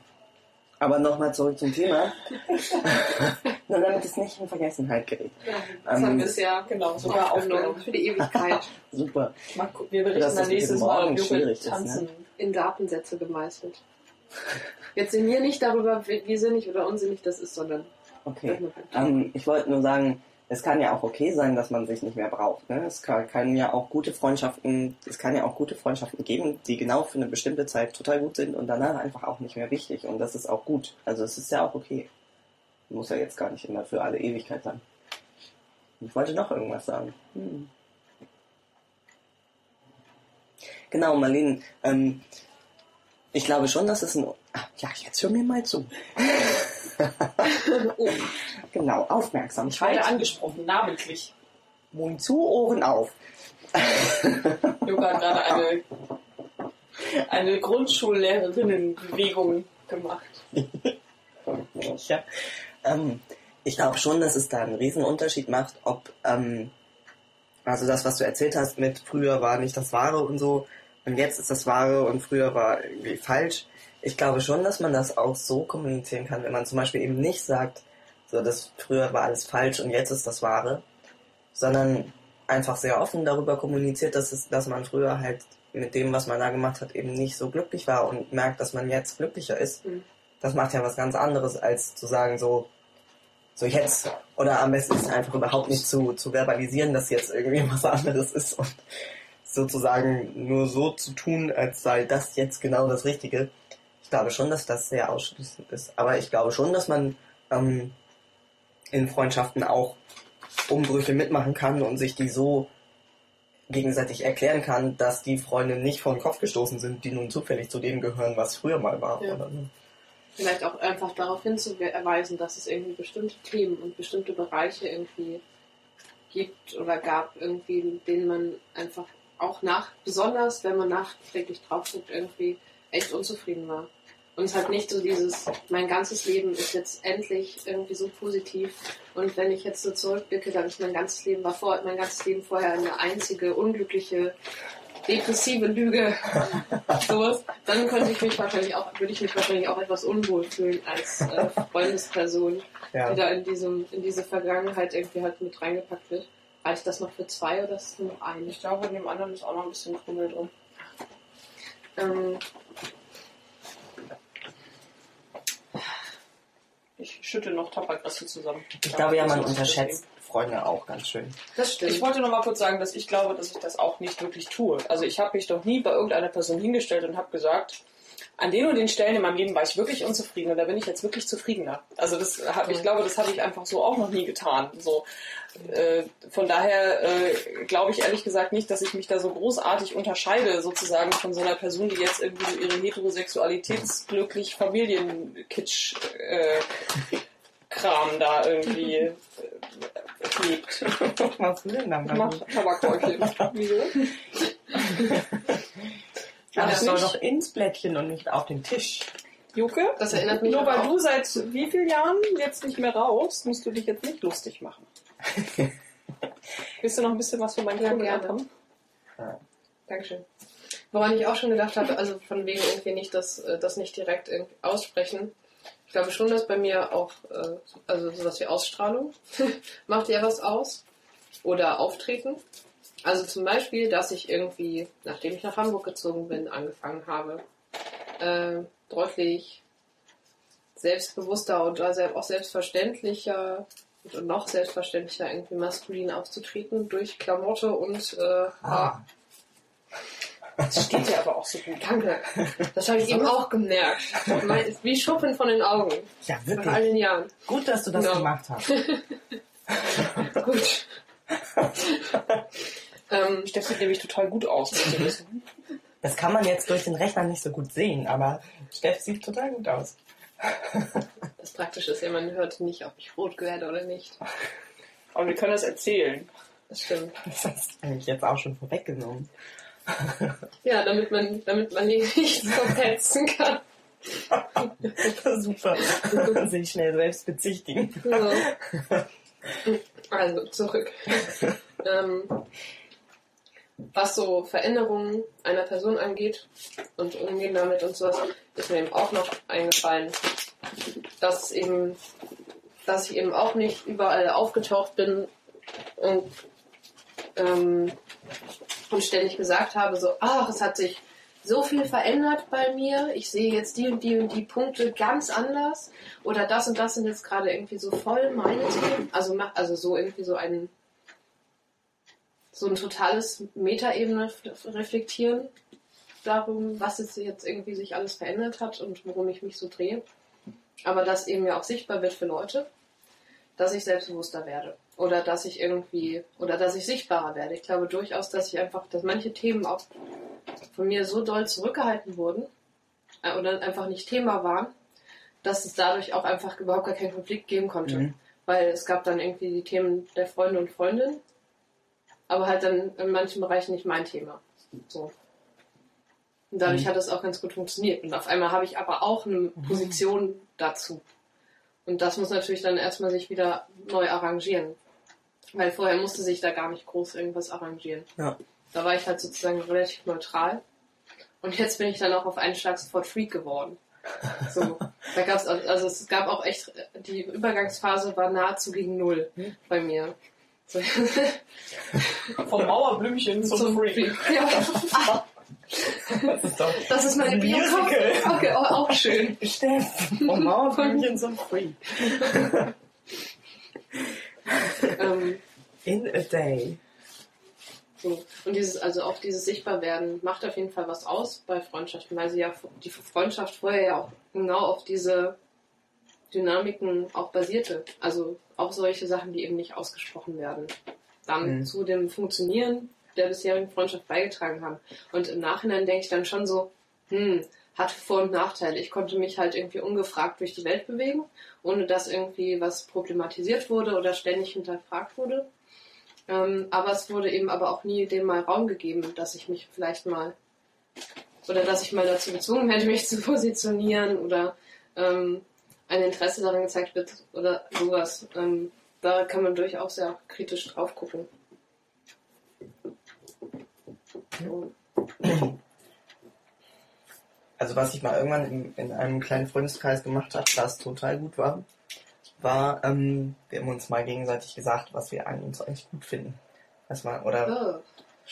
Aber nochmal zurück zum Thema. Nur damit es nicht in Vergessenheit gerät. Ja, das Ähm, haben wir es ja Genau, sogar aufgenommen aufgenommen. für die Ewigkeit Super. Mal gucken, wir berichten das dann nächstes Mal, Morgen ob schwierig ist, ne? tanzen. in Datensätze gemeißelt. Jetzt sind wir nicht darüber, wie wie sinnig oder unsinnig das ist, sondern Okay. Ähm, ich wollte nur sagen, es kann ja auch okay sein, dass man sich nicht mehr braucht. Ne? Es kann, kann ja auch gute Freundschaften, es kann ja auch gute Freundschaften geben, die genau für eine bestimmte Zeit total gut sind und danach einfach auch nicht mehr wichtig. Und das ist auch gut. Also es ist ja auch okay. Muss ja jetzt gar nicht immer für alle Ewigkeit sein. Ich wollte noch irgendwas sagen. Hm. Genau, Marlene, ähm, ich glaube schon, dass es ein... Ah, Ja, jetzt hör mir mal zu. oh, Genau, Ich werde angesprochen, namentlich. Mund zu, Ohren auf. Yoga hat gerade eine, eine Grundschullehrerinnenbewegung gemacht. Ja. Ähm, ich glaube schon, dass es da einen Riesenunterschied macht, ob, ähm, also das, was du erzählt hast mit früher war nicht das Wahre und so und jetzt ist das Wahre und früher war irgendwie falsch. Ich glaube schon, dass man das auch so kommunizieren kann, wenn man zum Beispiel eben nicht sagt, so das früher war alles falsch und jetzt ist das Wahre, sondern einfach sehr offen darüber kommuniziert, dass es, dass man früher halt mit dem, was man da gemacht hat, eben nicht so glücklich war und merkt, dass man jetzt glücklicher ist. Mhm. Das macht ja was ganz anderes, als zu sagen, so, so jetzt. Oder am besten ist es einfach überhaupt nicht zu, zu verbalisieren, dass jetzt irgendwie was anderes ist und sozusagen nur so zu tun, als sei das jetzt genau das Richtige. Ich glaube schon, dass das sehr ausschließend ist. Aber ich glaube schon, dass man ähm, in Freundschaften auch Umbrüche mitmachen kann und sich die so gegenseitig erklären kann, dass die Freunde nicht vor den Kopf gestoßen sind, die nun zufällig zu dem gehören, was früher mal war. Ja. Oder so. Vielleicht auch einfach darauf hinzuweisen, dass es irgendwie bestimmte Themen und bestimmte Bereiche irgendwie gibt oder gab, irgendwie, denen man einfach auch nach, besonders wenn man nachträglich drauf guckt, irgendwie echt unzufrieden war. Und es halt nicht so dieses, mein ganzes Leben ist jetzt endlich irgendwie so positiv. Und wenn ich jetzt so zurückblicke, dann ist mein ganzes Leben war vor, mein ganzes Leben vorher eine einzige unglückliche, depressive Lüge. Sowas. Dann könnte ich mich wahrscheinlich auch, würde ich mich wahrscheinlich auch etwas unwohl fühlen als äh, Freundesperson, Ja. die da in diesem, in diese Vergangenheit irgendwie halt mit reingepackt wird. Reicht das noch für zwei oder ist es nur noch eine? Ich glaube, in dem anderen ist auch noch ein bisschen Krümel drin. Ähm, Ich schütte noch Tabakreste zusammen. Ich glaube ja, man Das Freunde auch ganz schön. das stimmt. Ich wollte noch mal kurz sagen, dass ich glaube, dass ich das auch nicht wirklich tue. Also ich habe mich doch nie bei irgendeiner Person hingestellt und habe gesagt, an den und den Stellen in meinem Leben war ich wirklich unzufrieden und da bin ich jetzt wirklich zufriedener. Also das habe ich glaube, das habe ich einfach so auch noch nie getan. So äh, von daher äh, glaube ich ehrlich gesagt nicht, dass ich mich da so großartig unterscheide sozusagen von so einer Person, die jetzt irgendwie so ihre heterosexualitätsglücklich Familienkitsch äh, Kram da irgendwie äh, lebt. Was machst du denn dann? Mach Tabakräuchchen. Wieso? Ja, das soll nicht? doch ins Blättchen und nicht auf den Tisch. Jucke? Das erinnert mich Nur aber weil auch- du seit wie vielen Jahren jetzt nicht mehr rauchst, musst du dich jetzt nicht lustig machen. Willst du noch ein bisschen was von meinem Kuchen gerne. haben? Ja. Dankeschön. Woran ich auch schon gedacht habe, also von wegen irgendwie nicht das, äh, das nicht direkt aussprechen. Ich glaube schon, dass bei mir auch, äh, also sowas wie Ausstrahlung macht ja was aus. Oder Auftreten. Also zum Beispiel, dass ich irgendwie, nachdem ich nach Hamburg gezogen bin, angefangen habe, äh, deutlich selbstbewusster sel- auch selbstverständlicher und noch selbstverständlicher irgendwie maskulin aufzutreten durch Klamotte und äh, Haar. Das steht dir aber auch so gut. Danke. Das habe ich eben auch gemerkt. Wie Schuppen von den Augen. Ja, Nach wirklich. all den Jahren. Gut, dass du das Ja. gemacht hast. Gut. ähm, Das sieht nämlich total gut aus. Das kann man jetzt durch den Rechner nicht so gut sehen, aber Steff sieht total gut aus. das Praktische ist ja, man hört nicht, ob ich rot werde oder nicht. Aber wir können das erzählen. Das stimmt. Das hast du eigentlich jetzt auch schon vorweggenommen. Ja, damit man, damit man die nicht verpetzen kann. Super. Sich schnell selbst bezichtigen. So. Also zurück. ähm, was so Veränderungen einer Person angeht und Umgehen damit und sowas, ist mir eben auch noch eingefallen, dass eben, dass ich eben auch nicht überall aufgetaucht bin und, ähm, und ständig gesagt habe, so, ach, es hat sich so viel verändert bei mir, ich sehe jetzt die und die und die Punkte ganz anders oder das und das sind jetzt gerade irgendwie so voll meine Themen. Also, also so irgendwie so ein so ein totales Metaebene reflektieren darum, was jetzt, jetzt irgendwie sich alles verändert hat und worum ich mich so drehe. Aber dass eben ja auch sichtbar wird für Leute, dass ich selbstbewusster werde. Oder dass ich irgendwie, oder dass ich sichtbarer werde. Ich glaube durchaus, dass ich einfach, dass manche Themen auch von mir so doll zurückgehalten wurden äh, oder einfach nicht Thema waren, dass es dadurch auch einfach überhaupt gar keinen Konflikt geben konnte. Mhm. Weil es gab dann irgendwie die Themen der Freunde und Freundinnen, aber halt dann in manchen Bereichen nicht mein Thema. So. Und dadurch Mhm. hat es auch ganz gut funktioniert. Und auf einmal habe ich aber auch eine Position dazu. Und das muss natürlich dann erstmal sich wieder neu arrangieren. Weil vorher musste sich da gar nicht groß irgendwas arrangieren. Ja. Da war ich halt sozusagen relativ neutral. Und jetzt bin ich dann auch auf einen Schlag sofort Freak geworden. So, da gab's auch, also es gab auch echt, die Übergangsphase war nahezu gegen null bei mir. So, Vom Mauerblümchen zum, zum Freak. Ja. Ah, Das ist doch das ist meine Ein Biografie. Okay, auch, auch schön. Steff. Vom Mauerblümchen zum Freak. Ähm, In a day. So. Und dieses, also auch dieses Sichtbarwerden macht auf jeden Fall was aus bei Freundschaften, weil sie ja die Freundschaft vorher ja auch genau auf diese Dynamiken auch basierte. Also auch solche Sachen, die eben nicht ausgesprochen werden. Dann Mhm. zu dem Funktionieren der bisherigen Freundschaft beigetragen haben. Und im Nachhinein denke ich dann schon so, hm, hat Vor- und Nachteile. Ich konnte mich halt irgendwie ungefragt durch die Welt bewegen, ohne dass irgendwie was problematisiert wurde oder ständig hinterfragt wurde. Ähm, aber es wurde eben aber auch nie dem mal Raum gegeben, dass ich mich vielleicht mal oder dass ich mal dazu gezwungen hätte, mich zu positionieren oder ähm, ein Interesse daran gezeigt wird oder sowas. Ähm, da kann man durchaus sehr kritisch drauf gucken. So. Also was ich mal irgendwann in, in einem kleinen Freundeskreis gemacht habe, das total gut war, war, ähm, wir haben uns mal gegenseitig gesagt, was wir an uns eigentlich gut finden. Das man, oder Oh,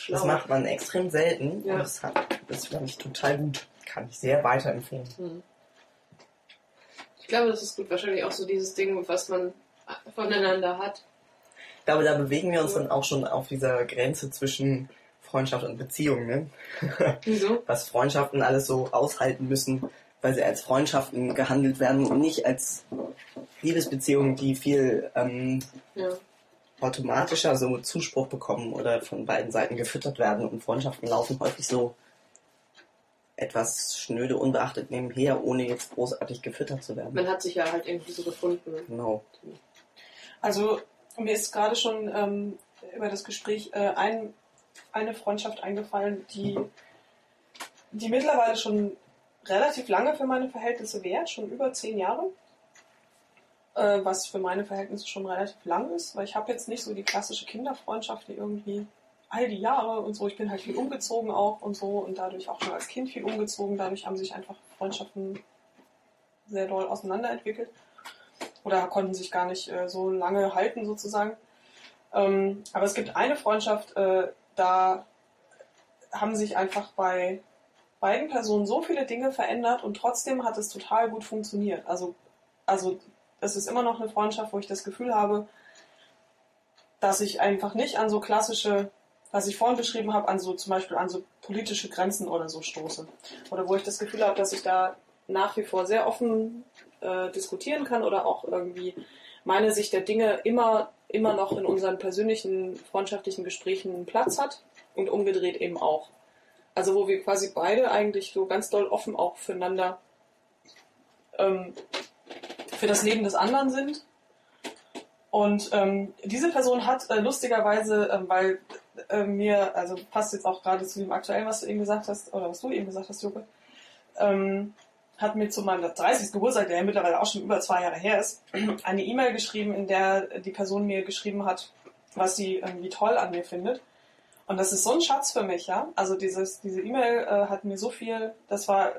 das macht man extrem selten Ja. und das, hat, das fand ich total gut. Kann ich sehr weiterempfehlen. Hm. Ich glaube, das ist gut. Wahrscheinlich auch so dieses Ding, was man voneinander hat. Ich glaube, da bewegen wir uns dann auch schon auf dieser Grenze zwischen Freundschaft und Beziehung, ne? Wieso? was Freundschaften alles so aushalten müssen, weil sie als Freundschaften gehandelt werden und nicht als Liebesbeziehungen, die viel ähm, Ja. automatischer so Zuspruch bekommen oder von beiden Seiten gefüttert werden und Freundschaften laufen häufig so etwas schnöde, unbeachtet nebenher, ohne jetzt großartig gefüttert zu werden. Man hat sich ja halt irgendwie so gefunden. Genau. Also mir ist gerade schon ähm, über das Gespräch äh, ein, eine Freundschaft eingefallen, die, die mittlerweile schon relativ lange für meine Verhältnisse währt, schon über zehn Jahre. Äh, was für meine Verhältnisse schon relativ lang ist, weil ich habe jetzt nicht so die klassische Kinderfreundschaft, die irgendwie all die Jahre und so. Ich bin halt viel umgezogen auch und so und dadurch auch schon als Kind viel umgezogen. Dadurch haben sich einfach Freundschaften sehr doll auseinanderentwickelt oder konnten sich gar nicht äh, so lange halten sozusagen. Ähm, aber es gibt eine Freundschaft, äh, da haben sich einfach bei beiden Personen so viele Dinge verändert und trotzdem hat es total gut funktioniert. Also, also es ist immer noch eine Freundschaft, wo ich das Gefühl habe, dass ich einfach nicht an so klassische, was ich vorhin beschrieben habe, an so zum Beispiel an so politische Grenzen oder so stoße. Oder wo ich das Gefühl habe, dass ich da nach wie vor sehr offen äh, diskutieren kann oder auch irgendwie meine Sicht der Dinge immer, immer noch in unseren persönlichen freundschaftlichen Gesprächen Platz hat und umgedreht eben auch. Also wo wir quasi beide eigentlich so ganz doll offen auch füreinander ähm, für das Leben des anderen sind. Und ähm, diese Person hat äh, lustigerweise, ähm, weil äh, mir, also passt jetzt auch gerade zu dem aktuellen, was du eben gesagt hast, oder was du eben gesagt hast, Joke, ähm, hat mir zu meinem 30. Geburtstag, der ja mittlerweile auch schon über zwei Jahre her ist, eine E-Mail geschrieben, in der die Person mir geschrieben hat, was sie irgendwie toll an mir findet. Und das ist so ein Schatz für mich, ja. Also dieses, diese E-Mail äh, hat mir so viel, das war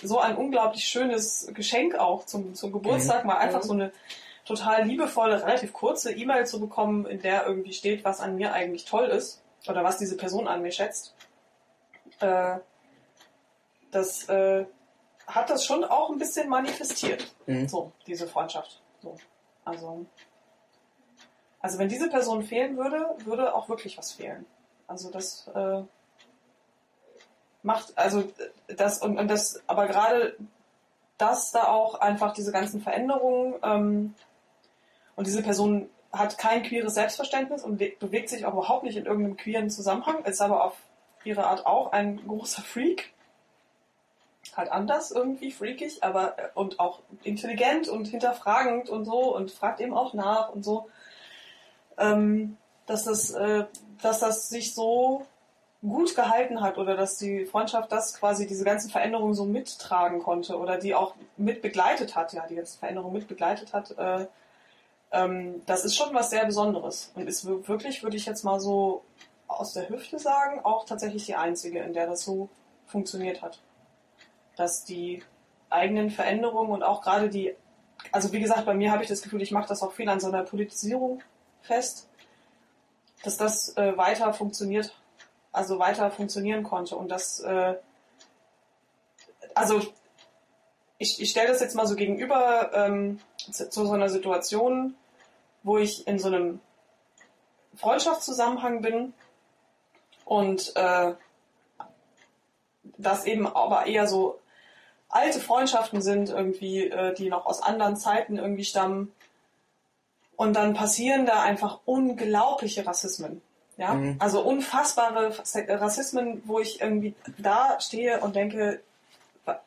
so ein unglaublich schönes Geschenk auch zum, zum Geburtstag, mal einfach so eine total liebevolle, relativ kurze E-Mail zu bekommen, in der irgendwie steht, was an mir eigentlich toll ist oder was diese Person an mir schätzt. Äh, das äh, hat das schon auch ein bisschen manifestiert, Mhm. so diese Freundschaft. So. Also, also wenn diese Person fehlen würde, würde auch wirklich was fehlen. Also das äh, macht, also das und, und das, aber gerade das da auch einfach diese ganzen Veränderungen ähm, und diese Person hat kein queeres Selbstverständnis und we- bewegt sich auch überhaupt nicht in irgendeinem queeren Zusammenhang, ist aber auf ihre Art auch ein großer Freak. Halt anders irgendwie, freakig, aber äh, und auch intelligent und hinterfragend und so und fragt eben auch nach und so. Ähm, dass das, äh, dass das sich so gut gehalten hat oder dass die Freundschaft das quasi diese ganzen Veränderungen so mittragen konnte oder die auch mit begleitet hat, ja, die ganzen Veränderungen mit begleitet hat, äh, ähm, das ist schon was sehr Besonderes und ist wir- wirklich, würde ich jetzt mal so aus der Hüfte sagen, auch tatsächlich die einzige, in der das so funktioniert hat. Dass die eigenen Veränderungen und auch gerade die, also wie gesagt, bei mir habe ich das Gefühl, ich mache das auch viel an so einer Politisierung fest, dass das äh, weiter funktioniert, also weiter funktionieren konnte und das, äh, also ich, ich stelle das jetzt mal so gegenüber ähm, zu, zu so einer Situation, wo ich in so einem Freundschaftszusammenhang bin und äh, das eben aber eher so alte Freundschaften sind, irgendwie, äh, die noch aus anderen Zeiten irgendwie stammen. Und dann passieren da einfach unglaubliche Rassismen. Ja, Mhm. also unfassbare Rassismen, wo ich irgendwie da stehe und denke,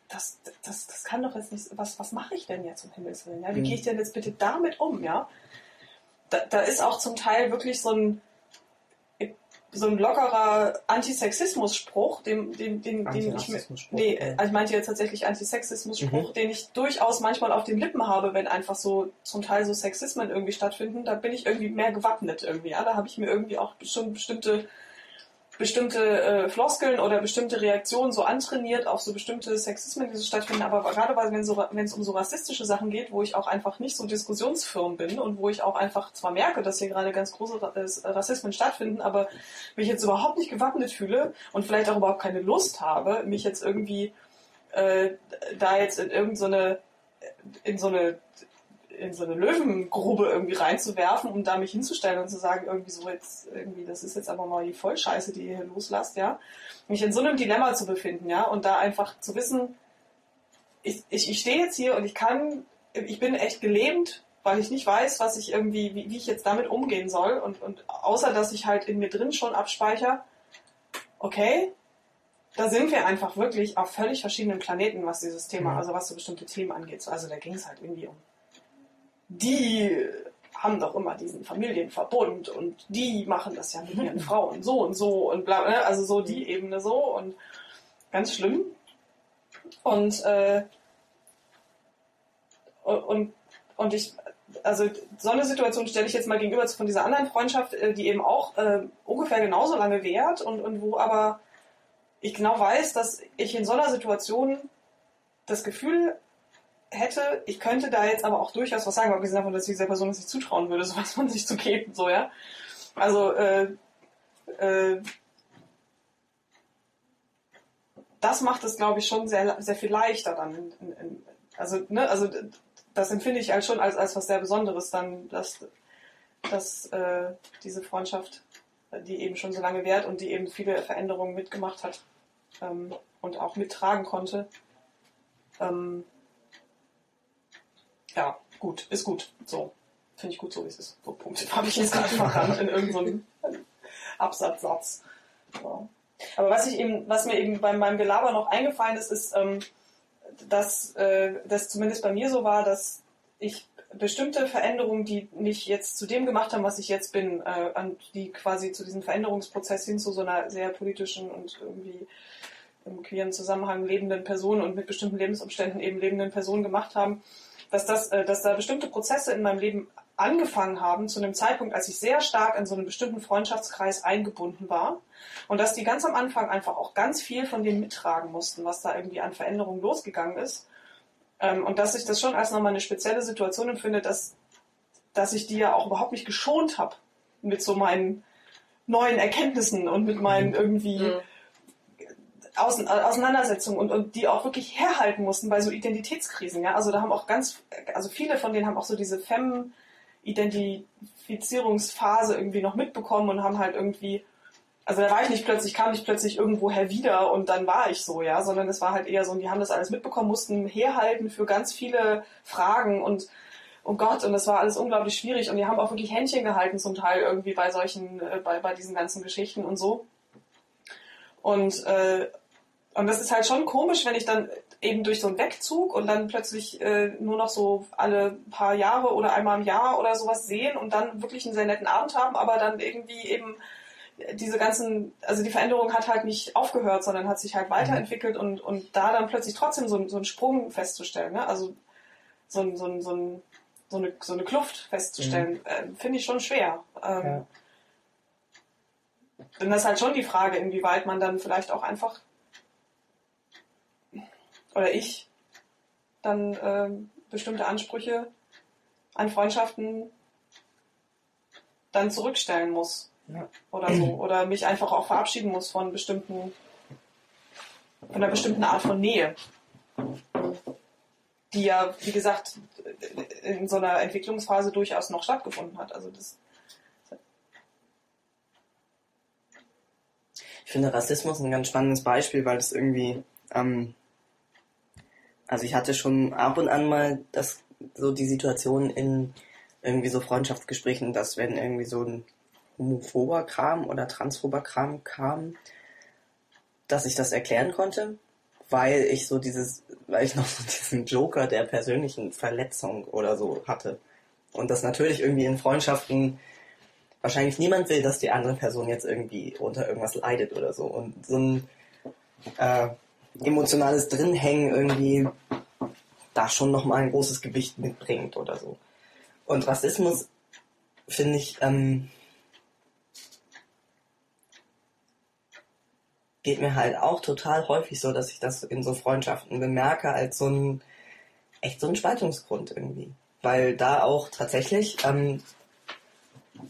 das, das, das kann doch jetzt nicht, was, was mache ich denn jetzt um Himmels Willen? Ja? Wie Mhm. gehe ich denn jetzt bitte damit um? Ja, da, da ist auch zum Teil wirklich so ein, so ein lockerer Antisexismus-Spruch, den, den, den, den ich nee, ja. also ich meinte jetzt tatsächlich Antisexismus-Spruch, Mhm. den ich durchaus manchmal auf den Lippen habe, wenn einfach so zum Teil so Sexismen irgendwie stattfinden, da bin ich irgendwie mehr gewappnet irgendwie, ja, da habe ich mir irgendwie auch schon bestimmte bestimmte äh, Floskeln oder bestimmte Reaktionen so antrainiert auf so bestimmte Sexismen, die so stattfinden. Aber gerade wenn so, es um so rassistische Sachen geht, wo ich auch einfach nicht so diskussionsfirm bin und wo ich auch einfach zwar merke, dass hier gerade ganz große äh, Rassismen stattfinden, aber mich jetzt überhaupt nicht gewappnet fühle und vielleicht auch überhaupt keine Lust habe, mich jetzt irgendwie äh, da jetzt in irgendeine in so eine in so eine Löwengrube irgendwie reinzuwerfen, um da mich hinzustellen und zu sagen, irgendwie so jetzt, irgendwie, das ist jetzt aber mal die Vollscheiße, die ihr hier loslasst, ja. Mich in so einem Dilemma zu befinden, ja, und da einfach zu wissen, ich, ich, ich stehe jetzt hier und ich kann, ich bin echt gelähmt, weil ich nicht weiß, was ich irgendwie, wie, wie ich jetzt damit umgehen soll. Und, und außer dass ich halt in mir drin schon abspeichere, okay, da sind wir einfach wirklich auf völlig verschiedenen Planeten, was dieses Thema, Mhm. also was so bestimmte Themen angeht. Also da ging es halt irgendwie um die haben doch immer diesen Familienverbund und die machen das ja mit ihren Frauen so und so und bla, ne? also so die Ebene so und ganz schlimm. Und, äh, und, und ich, also so eine Situation stelle ich jetzt mal gegenüber von dieser anderen Freundschaft, äh, die eben auch äh, ungefähr genauso lange währt und, und wo aber ich genau weiß, dass ich in so einer Situation das Gefühl hätte, ich könnte da jetzt aber auch durchaus was sagen, abgesehen davon, dass ich dieser Person es nicht zutrauen würde, sowas von sich zu geben, so, ja. Also, äh, äh, das macht es, glaube ich, schon sehr, sehr viel leichter dann. In, in, in, also, ne, also, das empfinde ich als schon als, als was sehr Besonderes dann, dass, dass äh, diese Freundschaft, die eben schon so lange währt und die eben viele Veränderungen mitgemacht hat ähm, und auch mittragen konnte, ähm, ja, gut, ist gut. So. Finde ich gut, so wie es ist. So, Punkt. Habe ich jetzt gerade verrannt in irgendeinem Absatzsatz. So. Aber was ich eben, was mir eben bei meinem Gelaber noch eingefallen ist, ist, ähm, dass äh, das zumindest bei mir so war, dass ich bestimmte Veränderungen, die mich jetzt zu dem gemacht haben, was ich jetzt bin, äh, an, die quasi zu diesem Veränderungsprozess hin zu so einer sehr politischen und irgendwie im queeren Zusammenhang lebenden Personen und mit bestimmten Lebensumständen eben lebenden Personen gemacht haben, dass, das, äh, dass da bestimmte Prozesse in meinem Leben angefangen haben zu einem Zeitpunkt, als ich sehr stark in so einen bestimmten Freundschaftskreis eingebunden war und dass die ganz am Anfang einfach auch ganz viel von dem mittragen mussten, was da irgendwie an Veränderungen losgegangen ist. Ähm, und dass ich das schon als nochmal eine spezielle Situation empfinde, dass, dass ich die ja auch überhaupt nicht geschont habe mit so meinen neuen Erkenntnissen und mit meinen irgendwie mhm. Auseinandersetzungen und, und die auch wirklich herhalten mussten bei so Identitätskrisen. Ja? Also da haben auch ganz, also viele von denen haben auch so diese Fem- Identifizierungsphase irgendwie noch mitbekommen und haben halt irgendwie, also da war ich nicht plötzlich, kam ich plötzlich irgendwoher wieder und dann war ich so, ja, sondern es war halt eher so, die haben das alles mitbekommen, mussten herhalten für ganz viele Fragen und oh Gott, und das war alles unglaublich schwierig und die haben auch wirklich Händchen gehalten zum Teil irgendwie bei solchen, äh, bei, bei diesen ganzen Geschichten und so. Und, äh, und das ist halt schon komisch, wenn ich dann eben durch so einen Wegzug und dann plötzlich äh, nur noch so alle paar Jahre oder einmal im Jahr oder sowas sehen und dann wirklich einen sehr netten Abend haben, aber dann irgendwie eben diese ganzen, also die Veränderung hat halt nicht aufgehört, sondern hat sich halt weiterentwickelt und, und da dann plötzlich trotzdem so, so einen Sprung festzustellen, ne? also so, ein, so, ein, so, ein, so, eine, so eine Kluft festzustellen, mhm. äh, finde ich schon schwer. Ähm, ja. Denn das ist halt schon die Frage, inwieweit man dann vielleicht auch einfach oder ich dann äh, bestimmte Ansprüche an Freundschaften dann zurückstellen muss. Ja. Oder so. Oder mich einfach auch verabschieden muss von bestimmten, von einer bestimmten Art von Nähe. Die ja, wie gesagt, in so einer Entwicklungsphase durchaus noch stattgefunden hat. Also das. Ich finde Rassismus ein ganz spannendes Beispiel, weil es irgendwie ähm, also ich hatte schon ab und an mal das, so die Situation in irgendwie so Freundschaftsgesprächen, dass wenn irgendwie so ein homophober Kram oder transphober Kram kam, dass ich das erklären konnte, weil ich so dieses, weil ich noch so diesen Joker der persönlichen Verletzung oder so hatte. Und das natürlich irgendwie in Freundschaften wahrscheinlich niemand will, dass die andere Person jetzt irgendwie unter irgendwas leidet oder so. Und so ein äh, emotionales Drinhängen irgendwie da schon nochmal ein großes Gewicht mitbringt oder so. Und Rassismus finde ich, ähm, geht mir halt auch total häufig so, dass ich das in so Freundschaften bemerke als so ein, echt so ein Spaltungsgrund irgendwie. Weil da auch tatsächlich, ähm,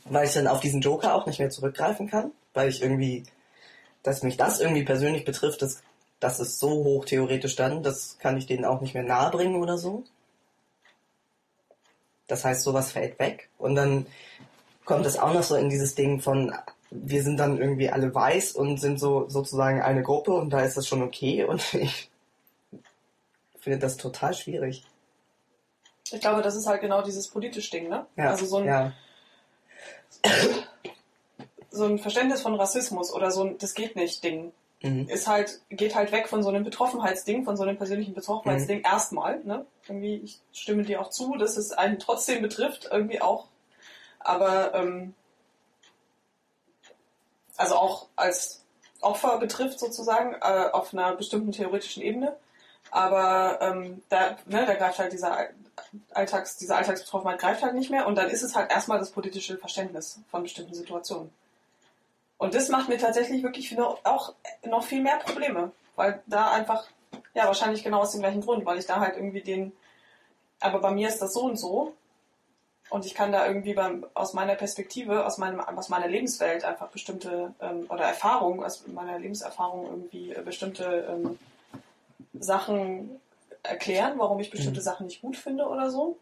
weil ich dann auf diesen Joker auch nicht mehr zurückgreifen kann, weil ich irgendwie, dass mich das irgendwie persönlich betrifft, das das ist so hoch theoretisch dann, das kann ich denen auch nicht mehr nahebringen oder so. Das heißt, sowas fällt weg. Und dann kommt es auch noch so in dieses Ding von, wir sind dann irgendwie alle weiß und sind so sozusagen eine Gruppe und da ist das schon okay und ich finde das total schwierig. Ich glaube, das ist halt genau dieses politische Ding, ne? Ja, also so ein, ja. so ein Verständnis von Rassismus oder so ein Das geht nicht Ding mhm. ist halt, geht halt weg von so einem Betroffenheitsding, von so einem persönlichen Betroffenheitsding mhm. erstmal, ne? Irgendwie, ich stimme dir auch zu, dass es einen trotzdem betrifft, irgendwie auch. Aber, ähm, also auch als Opfer betrifft sozusagen, äh, auf einer bestimmten theoretischen Ebene. Aber ähm, da, ne, da greift halt dieser Alltags, diese Alltagsbetroffenheit greift halt nicht mehr und dann ist es halt erstmal das politische Verständnis von bestimmten Situationen. Und das macht mir tatsächlich wirklich auch noch viel mehr Probleme, weil da einfach, ja, wahrscheinlich genau aus dem gleichen Grund, weil ich da halt irgendwie den, aber bei mir ist das so und so. Und ich kann da irgendwie beim, aus meiner Perspektive, aus, meinem, aus meiner Lebenswelt einfach bestimmte, ähm, oder Erfahrung, aus meiner Lebenserfahrung irgendwie äh, bestimmte ähm, Sachen erklären, warum ich bestimmte mhm. Sachen nicht gut finde oder so.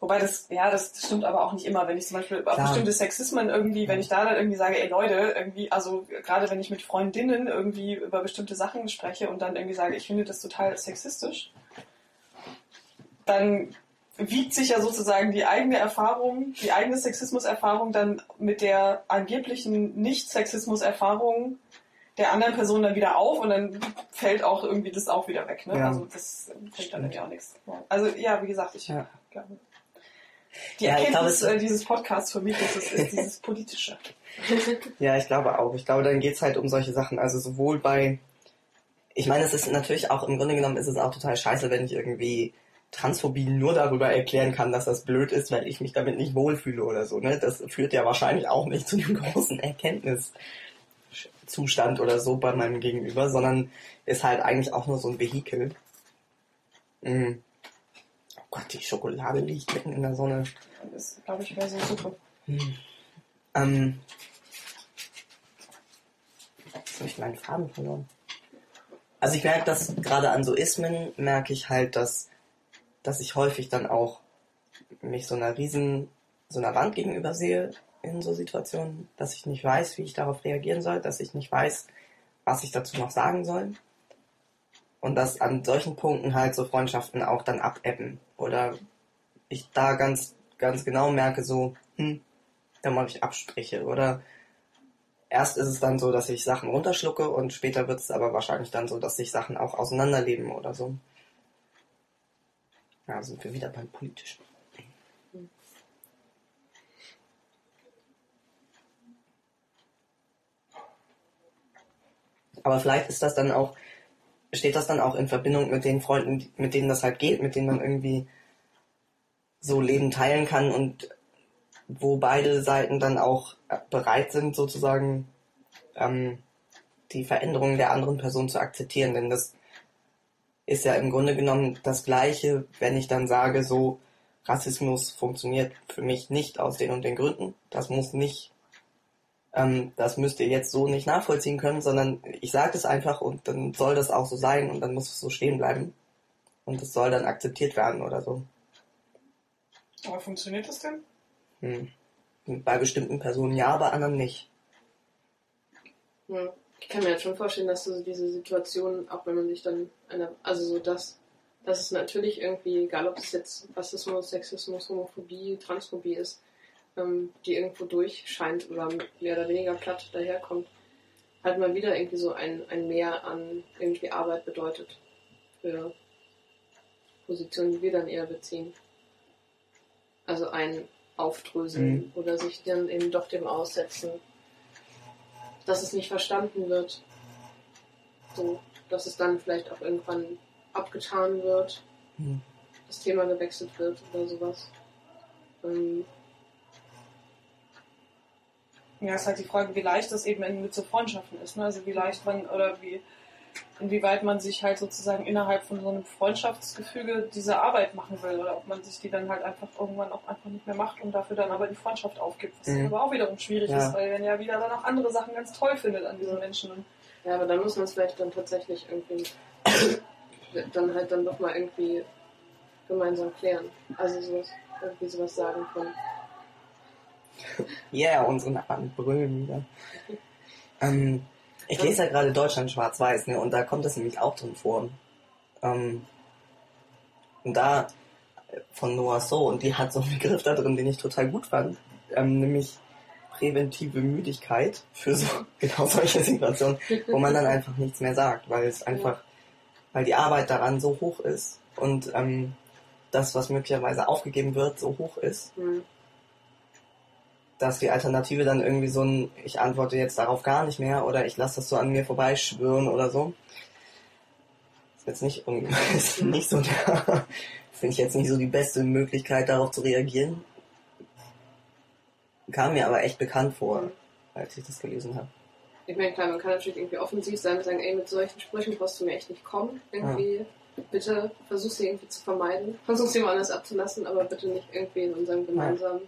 Wobei das, ja, das stimmt aber auch nicht immer. Wenn ich zum Beispiel auf bestimmte Sexismen irgendwie, wenn ich da dann irgendwie sage, ey Leute, irgendwie, also gerade wenn ich mit Freundinnen irgendwie über bestimmte Sachen spreche und dann irgendwie sage, ich finde das total sexistisch, dann wiegt sich ja sozusagen die eigene Erfahrung, die eigene Sexismuserfahrung dann mit der angeblichen Nicht-Sexismus-Erfahrung der anderen Person dann wieder auf und dann fällt auch irgendwie das auch wieder weg. Ne? Ja. Also das bringt dann ja auch nichts. Also ja, wie gesagt, ich ja. glaube. Die ja, Erkenntnis glaube, äh, dieses Podcasts für mich ist, ist dieses Politische. ja, ich glaube auch. Ich glaube, dann geht es halt um solche Sachen. Also sowohl bei ich meine, es ist natürlich auch, im Grunde genommen ist es auch total scheiße, wenn ich irgendwie Transphobie nur darüber erklären kann, dass das blöd ist, weil ich mich damit nicht wohlfühle oder so. Ne? Das führt ja wahrscheinlich auch nicht zu einem großen Erkenntniszustand oder so bei meinem Gegenüber, sondern ist halt eigentlich auch nur so ein Vehikel. Mhm. Oh Gott, die Schokolade liegt mitten in der Sonne. Das, glaube ich, wäre so super. Hm. Ähm, jetzt habe ich meinen Faden verloren. Also ich merke das gerade an so Ismen, merke ich halt, dass, dass ich häufig dann auch mich so einer riesen, so einer Wand gegenüber sehe in so Situationen, dass ich nicht weiß, wie ich darauf reagieren soll, dass ich nicht weiß, was ich dazu noch sagen soll. Und dass an solchen Punkten halt so Freundschaften auch dann abebben. Oder ich da ganz, ganz genau merke, so, hm, da mache ich Abstriche. Oder erst ist es dann so, dass ich Sachen runterschlucke und später wird es aber wahrscheinlich dann so, dass sich Sachen auch auseinanderleben oder so. Ja, sind wir wieder beim Politischen. Aber vielleicht ist das dann auch, steht das dann auch in Verbindung mit den Freunden, mit denen das halt geht, mit denen man irgendwie so Leben teilen kann und wo beide Seiten dann auch bereit sind, sozusagen ähm, die Veränderungen der anderen Person zu akzeptieren. Denn das ist ja im Grunde genommen das Gleiche, wenn ich dann sage, so Rassismus funktioniert für mich nicht aus den und den Gründen. Das muss nicht, ähm, das müsst ihr jetzt so nicht nachvollziehen können, sondern ich sage es einfach und dann soll das auch so sein und dann muss es so stehen bleiben. Und es soll dann akzeptiert werden oder so. Aber funktioniert das denn? Hm. Bei bestimmten Personen ja, bei anderen nicht. Ja. Ich kann mir jetzt schon vorstellen, dass so diese Situation, auch wenn man sich dann einer, also so das, dass es natürlich irgendwie, egal ob es jetzt Rassismus, Sexismus, Homophobie, Transphobie ist, ähm, die irgendwo durchscheint oder mehr oder weniger platt daherkommt, halt mal wieder irgendwie so ein, ein Mehr an irgendwie Arbeit bedeutet für Positionen, die wir dann eher beziehen. Also ein Aufdröseln Mhm. oder sich dann eben doch dem aussetzen, dass es nicht verstanden wird. So, dass es dann vielleicht auch irgendwann abgetan wird, Hm. das Thema gewechselt wird oder sowas. Ähm, Ja, ist halt die Frage, wie leicht das eben in, mit so Freundschaften ist. Ne? Also wie leicht man oder wie inwieweit man sich halt sozusagen innerhalb von so einem Freundschaftsgefüge diese Arbeit machen will oder ob man sich die dann halt einfach irgendwann auch einfach nicht mehr macht und dafür dann aber die Freundschaft aufgibt. Was Mhm. dann aber auch wiederum schwierig Ja. ist, weil man ja wieder dann auch andere Sachen ganz toll findet an diesen Menschen. Ja, aber dann muss man es vielleicht dann tatsächlich irgendwie dann halt dann doch mal irgendwie gemeinsam klären. Also sowas, irgendwie sowas sagen von, Yeah, unsere Nachbarn brüllen wieder. Ähm, ich lese ja gerade Deutschland schwarz-weiß, ne, und da kommt das nämlich auch drin vor. Ähm, und da von Noah So, und die hat so einen Begriff da drin, den ich total gut fand, ähm, nämlich präventive Müdigkeit für so genau solche Situationen, wo man dann einfach nichts mehr sagt, weil es einfach, weil die Arbeit daran so hoch ist und ähm, das, was möglicherweise aufgegeben wird, so hoch ist, hm, dass die Alternative dann irgendwie so ein, ich antworte jetzt darauf gar nicht mehr oder ich lasse das so an mir vorbeischwirren oder so. Ist jetzt nicht, ist nicht so der, finde ich jetzt nicht so die beste Möglichkeit darauf zu reagieren. Kam mir aber echt bekannt vor, als ich das gelesen habe. Ich meine, klar, man kann natürlich irgendwie offensiv sein und sagen, ey, mit solchen Sprüchen brauchst du mir echt nicht kommen. Irgendwie, bitte versuch sie irgendwie zu vermeiden. Versuch sie mal anders abzulassen, aber bitte nicht irgendwie in unseren gemeinsamen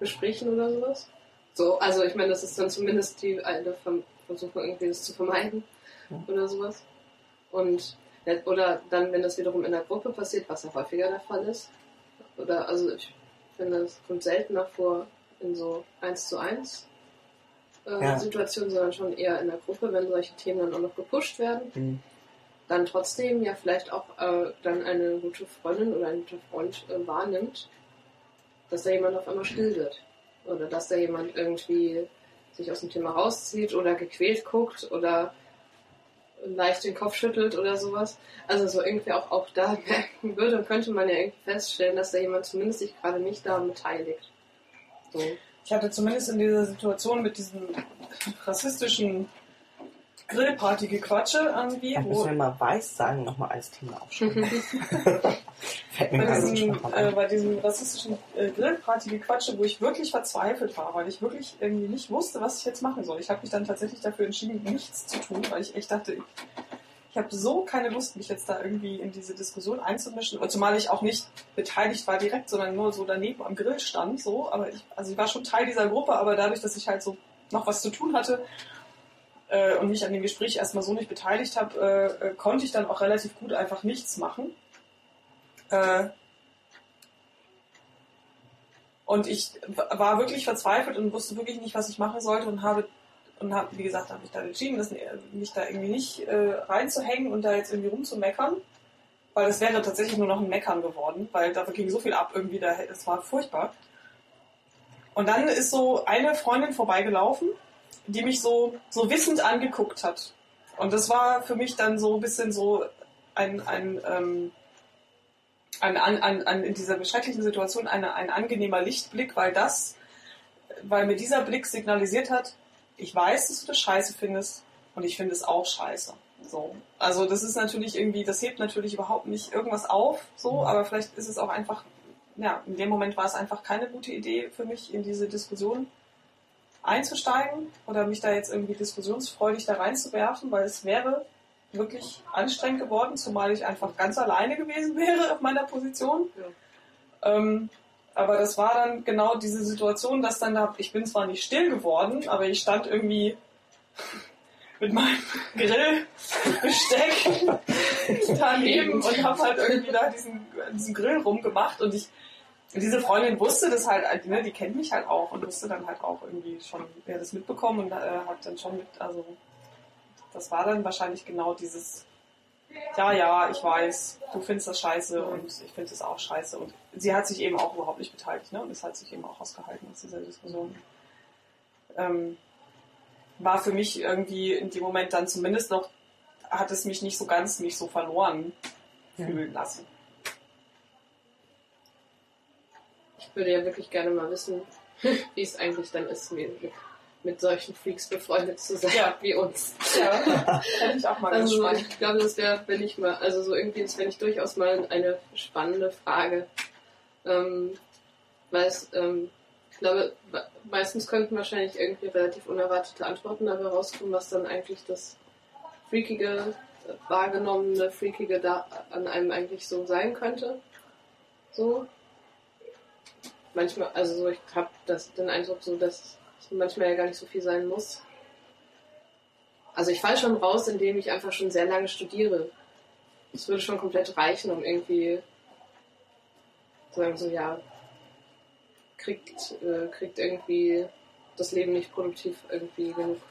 Gesprächen oder sowas. So, also ich meine, das ist dann zumindest die eine Ver- Versuchung, irgendwie das zu vermeiden Ja. oder sowas. Und oder dann, wenn das wiederum in der Gruppe passiert, was ja häufiger der Fall ist. Oder also ich finde, es kommt seltener vor in so eins zu eins äh, Ja. Situationen, sondern schon eher in der Gruppe, wenn solche Themen dann auch noch gepusht werden, Hm. dann trotzdem ja vielleicht auch äh, dann eine gute Freundin oder ein guter Freund äh, wahrnimmt, dass da jemand auf einmal still wird. Oder dass da jemand irgendwie sich aus dem Thema rauszieht oder gequält guckt oder leicht den Kopf schüttelt oder sowas. Also so irgendwie auch, auch da merken würde, könnte man ja irgendwie feststellen, dass da jemand zumindest sich gerade nicht daran beteiligt. So. ich hatte zumindest in dieser Situation mit diesen rassistischen Grillparty-Gequatsche irgendwie. Da müssen wir mal weiß sagen, nochmal als Thema aufschreiben. Bei, diesem, äh, bei diesem rassistischen äh, Grillparty-Gequatsche, wo ich wirklich verzweifelt war, weil ich wirklich irgendwie nicht wusste, was ich jetzt machen soll. Ich habe mich dann tatsächlich dafür entschieden, nichts zu tun, weil ich echt dachte, ich, ich habe so keine Lust, mich jetzt da irgendwie in diese Diskussion einzumischen. Und zumal ich auch nicht beteiligt war direkt, sondern nur so daneben am Grill stand. So. Aber ich, also ich war schon Teil dieser Gruppe, aber dadurch, dass ich halt so noch was zu tun hatte äh, und mich an dem Gespräch erstmal so nicht beteiligt habe, äh, äh, konnte ich dann auch relativ gut einfach nichts machen. Äh, und ich war wirklich verzweifelt und wusste wirklich nicht, was ich machen sollte und habe, und habe, wie gesagt, habe ich dann entschieden, dass, äh, mich da irgendwie nicht äh, reinzuhängen und da jetzt irgendwie rumzumeckern. Weil das wäre tatsächlich nur noch ein Meckern geworden, weil da ging so viel ab irgendwie, da, es war furchtbar. Und dann ist so eine Freundin vorbeigelaufen, die mich so, so wissend angeguckt hat. Und das war für mich dann so ein bisschen so ein, ein, ähm, ein, ein, ein, in dieser schrecklichen Situation eine, ein angenehmer Lichtblick, weil das, weil mir dieser Blick signalisiert hat, ich weiß, dass du das scheiße findest und ich finde es auch scheiße. So. Also das ist natürlich irgendwie, das hebt natürlich überhaupt nicht irgendwas auf, so, aber vielleicht ist es auch einfach, ja, in dem Moment war es einfach keine gute Idee für mich, in diese Diskussion einzusteigen oder mich da jetzt irgendwie diskussionsfreudig da reinzuwerfen, weil es wäre wirklich anstrengend geworden, zumal ich einfach ganz alleine gewesen wäre auf meiner Position. Ähm, aber das war dann genau diese Situation, dass dann da, ich bin zwar nicht still geworden, aber ich stand irgendwie mit meinem Grillbesteck daneben und habe halt irgendwie da diesen, diesen Grill rumgemacht und ich diese Freundin wusste das halt, ne, die kennt mich halt auch und wusste dann halt auch irgendwie schon, wer das mitbekommen und äh, hat dann schon mit, also das war dann wahrscheinlich genau dieses, ja, ja, ich weiß, du findest das scheiße und ich finde es auch scheiße. Und sie hat sich eben auch überhaupt nicht beteiligt, ne? Und es hat sich eben auch ausgehalten aus dieser Diskussion. Ähm, war für mich irgendwie in dem Moment dann zumindest noch, hat es mich nicht so ganz mich so verloren fühlen lassen. Ich würde ja wirklich gerne mal wissen, wie es eigentlich dann ist, mit, mit solchen Freaks befreundet zu sein Ja. wie uns. Ja, fände ich auch mal ganz Also spannend. ich glaube, das wäre, wenn ich mal, also so irgendwie, das wäre nicht durchaus mal eine spannende Frage. Ähm, weil es, ähm, ich glaube, me- meistens könnten wahrscheinlich irgendwie relativ unerwartete Antworten dabei rauskommen, was dann eigentlich das freakige, äh, wahrgenommene, freakige da an einem eigentlich so sein könnte. So. Manchmal, also so, ich habe den Eindruck so, dass es manchmal ja gar nicht so viel sein muss. Also ich falle schon raus, indem ich einfach schon sehr lange studiere. Das würde schon komplett reichen, um irgendwie zu sagen, so ja, kriegt, äh, kriegt irgendwie das Leben nicht produktiv irgendwie genug,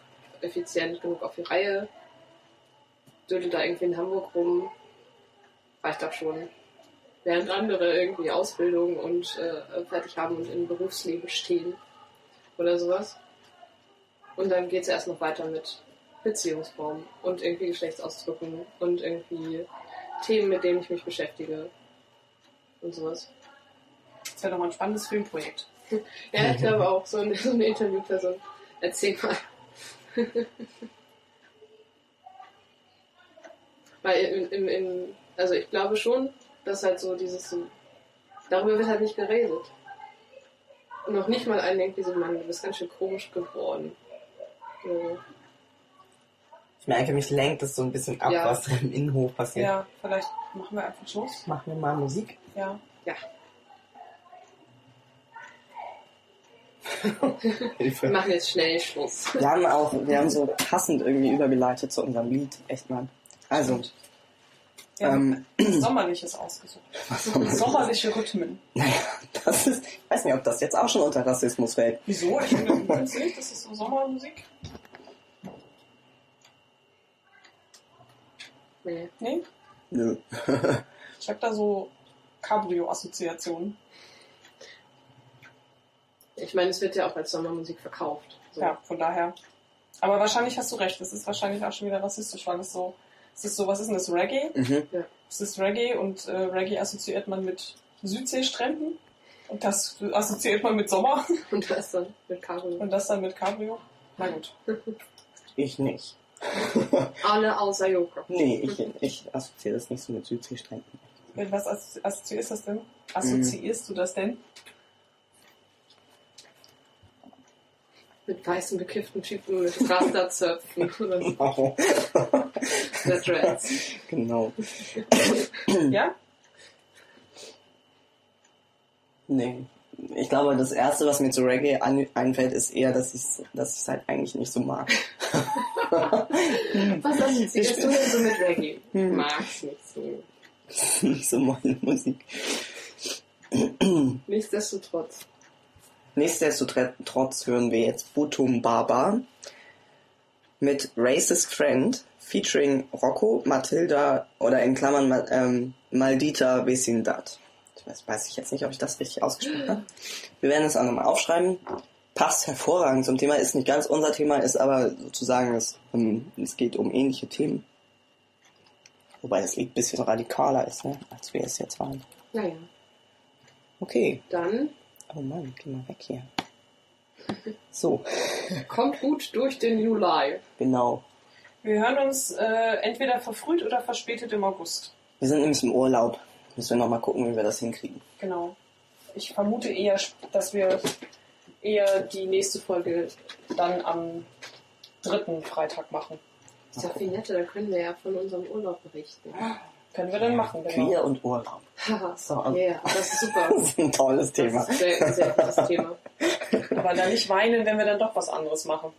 effizient genug auf die Reihe, dödelt da irgendwie in Hamburg rum, reicht doch schon. Während andere irgendwie Ausbildung und äh, fertig haben und im Berufsleben stehen oder sowas. Und dann geht es erst noch weiter mit Beziehungsform und irgendwie Geschlechtsausdrücken und irgendwie Themen, mit denen ich mich beschäftige und sowas. Das wäre doch mal ein spannendes Filmprojekt. Ja, ich glaube auch, so eine, so eine Interviewperson. Erzähl mal. Weil im, im, im, also ich glaube schon, dass halt so dieses, so, darüber wird halt nicht geredet. Und noch nicht mal einen denkt, wie so, Mann, du bist ganz schön komisch geworden. So. Ich merke, mich lenkt es so ein bisschen ab, Ja. was im Innenhof passiert. Ja, vielleicht machen wir einfach Schluss. Machen wir mal Musik. Ja. Ja, wir machen jetzt schnell Schluss. Wir haben auch, wir haben so passend irgendwie übergeleitet zu unserem Lied. Echt mal. Also, ja ähm, Sommerliches ausgesucht. was man Sommerliche Rhythmen. Naja, das ist, ich weiß nicht, ob das jetzt auch schon unter Rassismus fällt. Wieso? Ich finde, du nicht, das ist so Sommermusik? Nee. Nee? Nö. Ich habe da so Cabrio-Assoziationen. Ich meine, es wird ja auch als Sommermusik verkauft. So. Ja, von daher. Aber wahrscheinlich hast du recht, das ist wahrscheinlich auch schon wieder rassistisch, weil es so, es ist so, was ist denn das, Reggae? Mhm. Es ist Reggae und äh, Reggae assoziiert man mit Südseestränden und das assoziiert man mit Sommer Und das dann mit Cabrio. und das dann mit Cabrio. Na gut. Ich nicht. Alle außer Joko. Nee, ich, ich assoziiere das nicht so mit Südseestränden. Mit was assozi- assoziierst das denn? Assoziierst du das denn? Mit weißen bekifften Typen mit Rasterzöpfen oder so. Der Dreads. genau. Ja? Nee. Ich glaube, das Erste, was mir zu Reggae einfällt, ist eher, dass ich es dass ich's halt eigentlich nicht so mag. Was assoziierst du denn so mit Reggae? Hm. Mag's nicht so. nicht so meine Musik. Nichtsdestotrotz. Nichtsdestotrotz hören wir jetzt Butum Baba mit Racist Friend featuring Rocco, Matilda oder in Klammern ähm, Maldita Vecindad. Ich weiß, weiß ich jetzt nicht, ob ich das richtig ausgesprochen habe. Wir werden es auch nochmal aufschreiben. Passt hervorragend zum Thema, ist nicht ganz unser Thema, ist aber sozusagen, es, ähm, es geht um ähnliche Themen. Wobei das Lied ein bisschen radikaler ist, ne, als wir es jetzt waren. Naja, Okay. dann Oh Mann, geh mal weg hier. So, kommt gut durch den Juli. genau. Wir hören uns äh, entweder verfrüht oder verspätet im August. Wir sind nämlich im Urlaub. Müssen wir nochmal gucken, wie wir das hinkriegen. Genau. Ich vermute eher, dass wir eher die nächste Folge dann am dritten Freitag machen. Ist ja viel netter, da können wir ja von unserem Urlaub berichten. Können wir dann machen, genau. Queer und Urlaub. So. ja, yeah, das ist super. Das ist ein tolles Thema. Das ist ein sehr, sehr gutes Thema. Aber dann nicht weinen, wenn wir dann doch was anderes machen.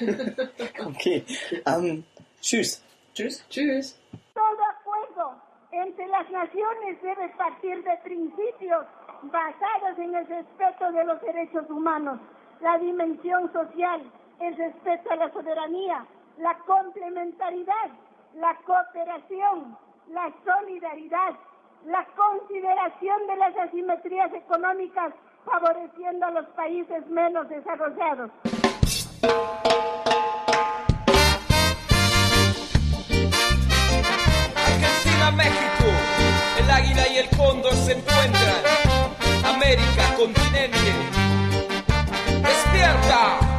Okay. Ähm, tschüss. Tschüss. Tschüss. Todo acuerdo entre las naciones debe partir de principios basados en el respeto de los derechos humanos, la dimensión social, el respeto a la soberanía, la complementariedad, la cooperación, la solidaridad, la consideración de las asimetrías económicas favoreciendo a los países menos desarrollados. Argentina, México, el águila y el cóndor se encuentran. América, continente, despierta.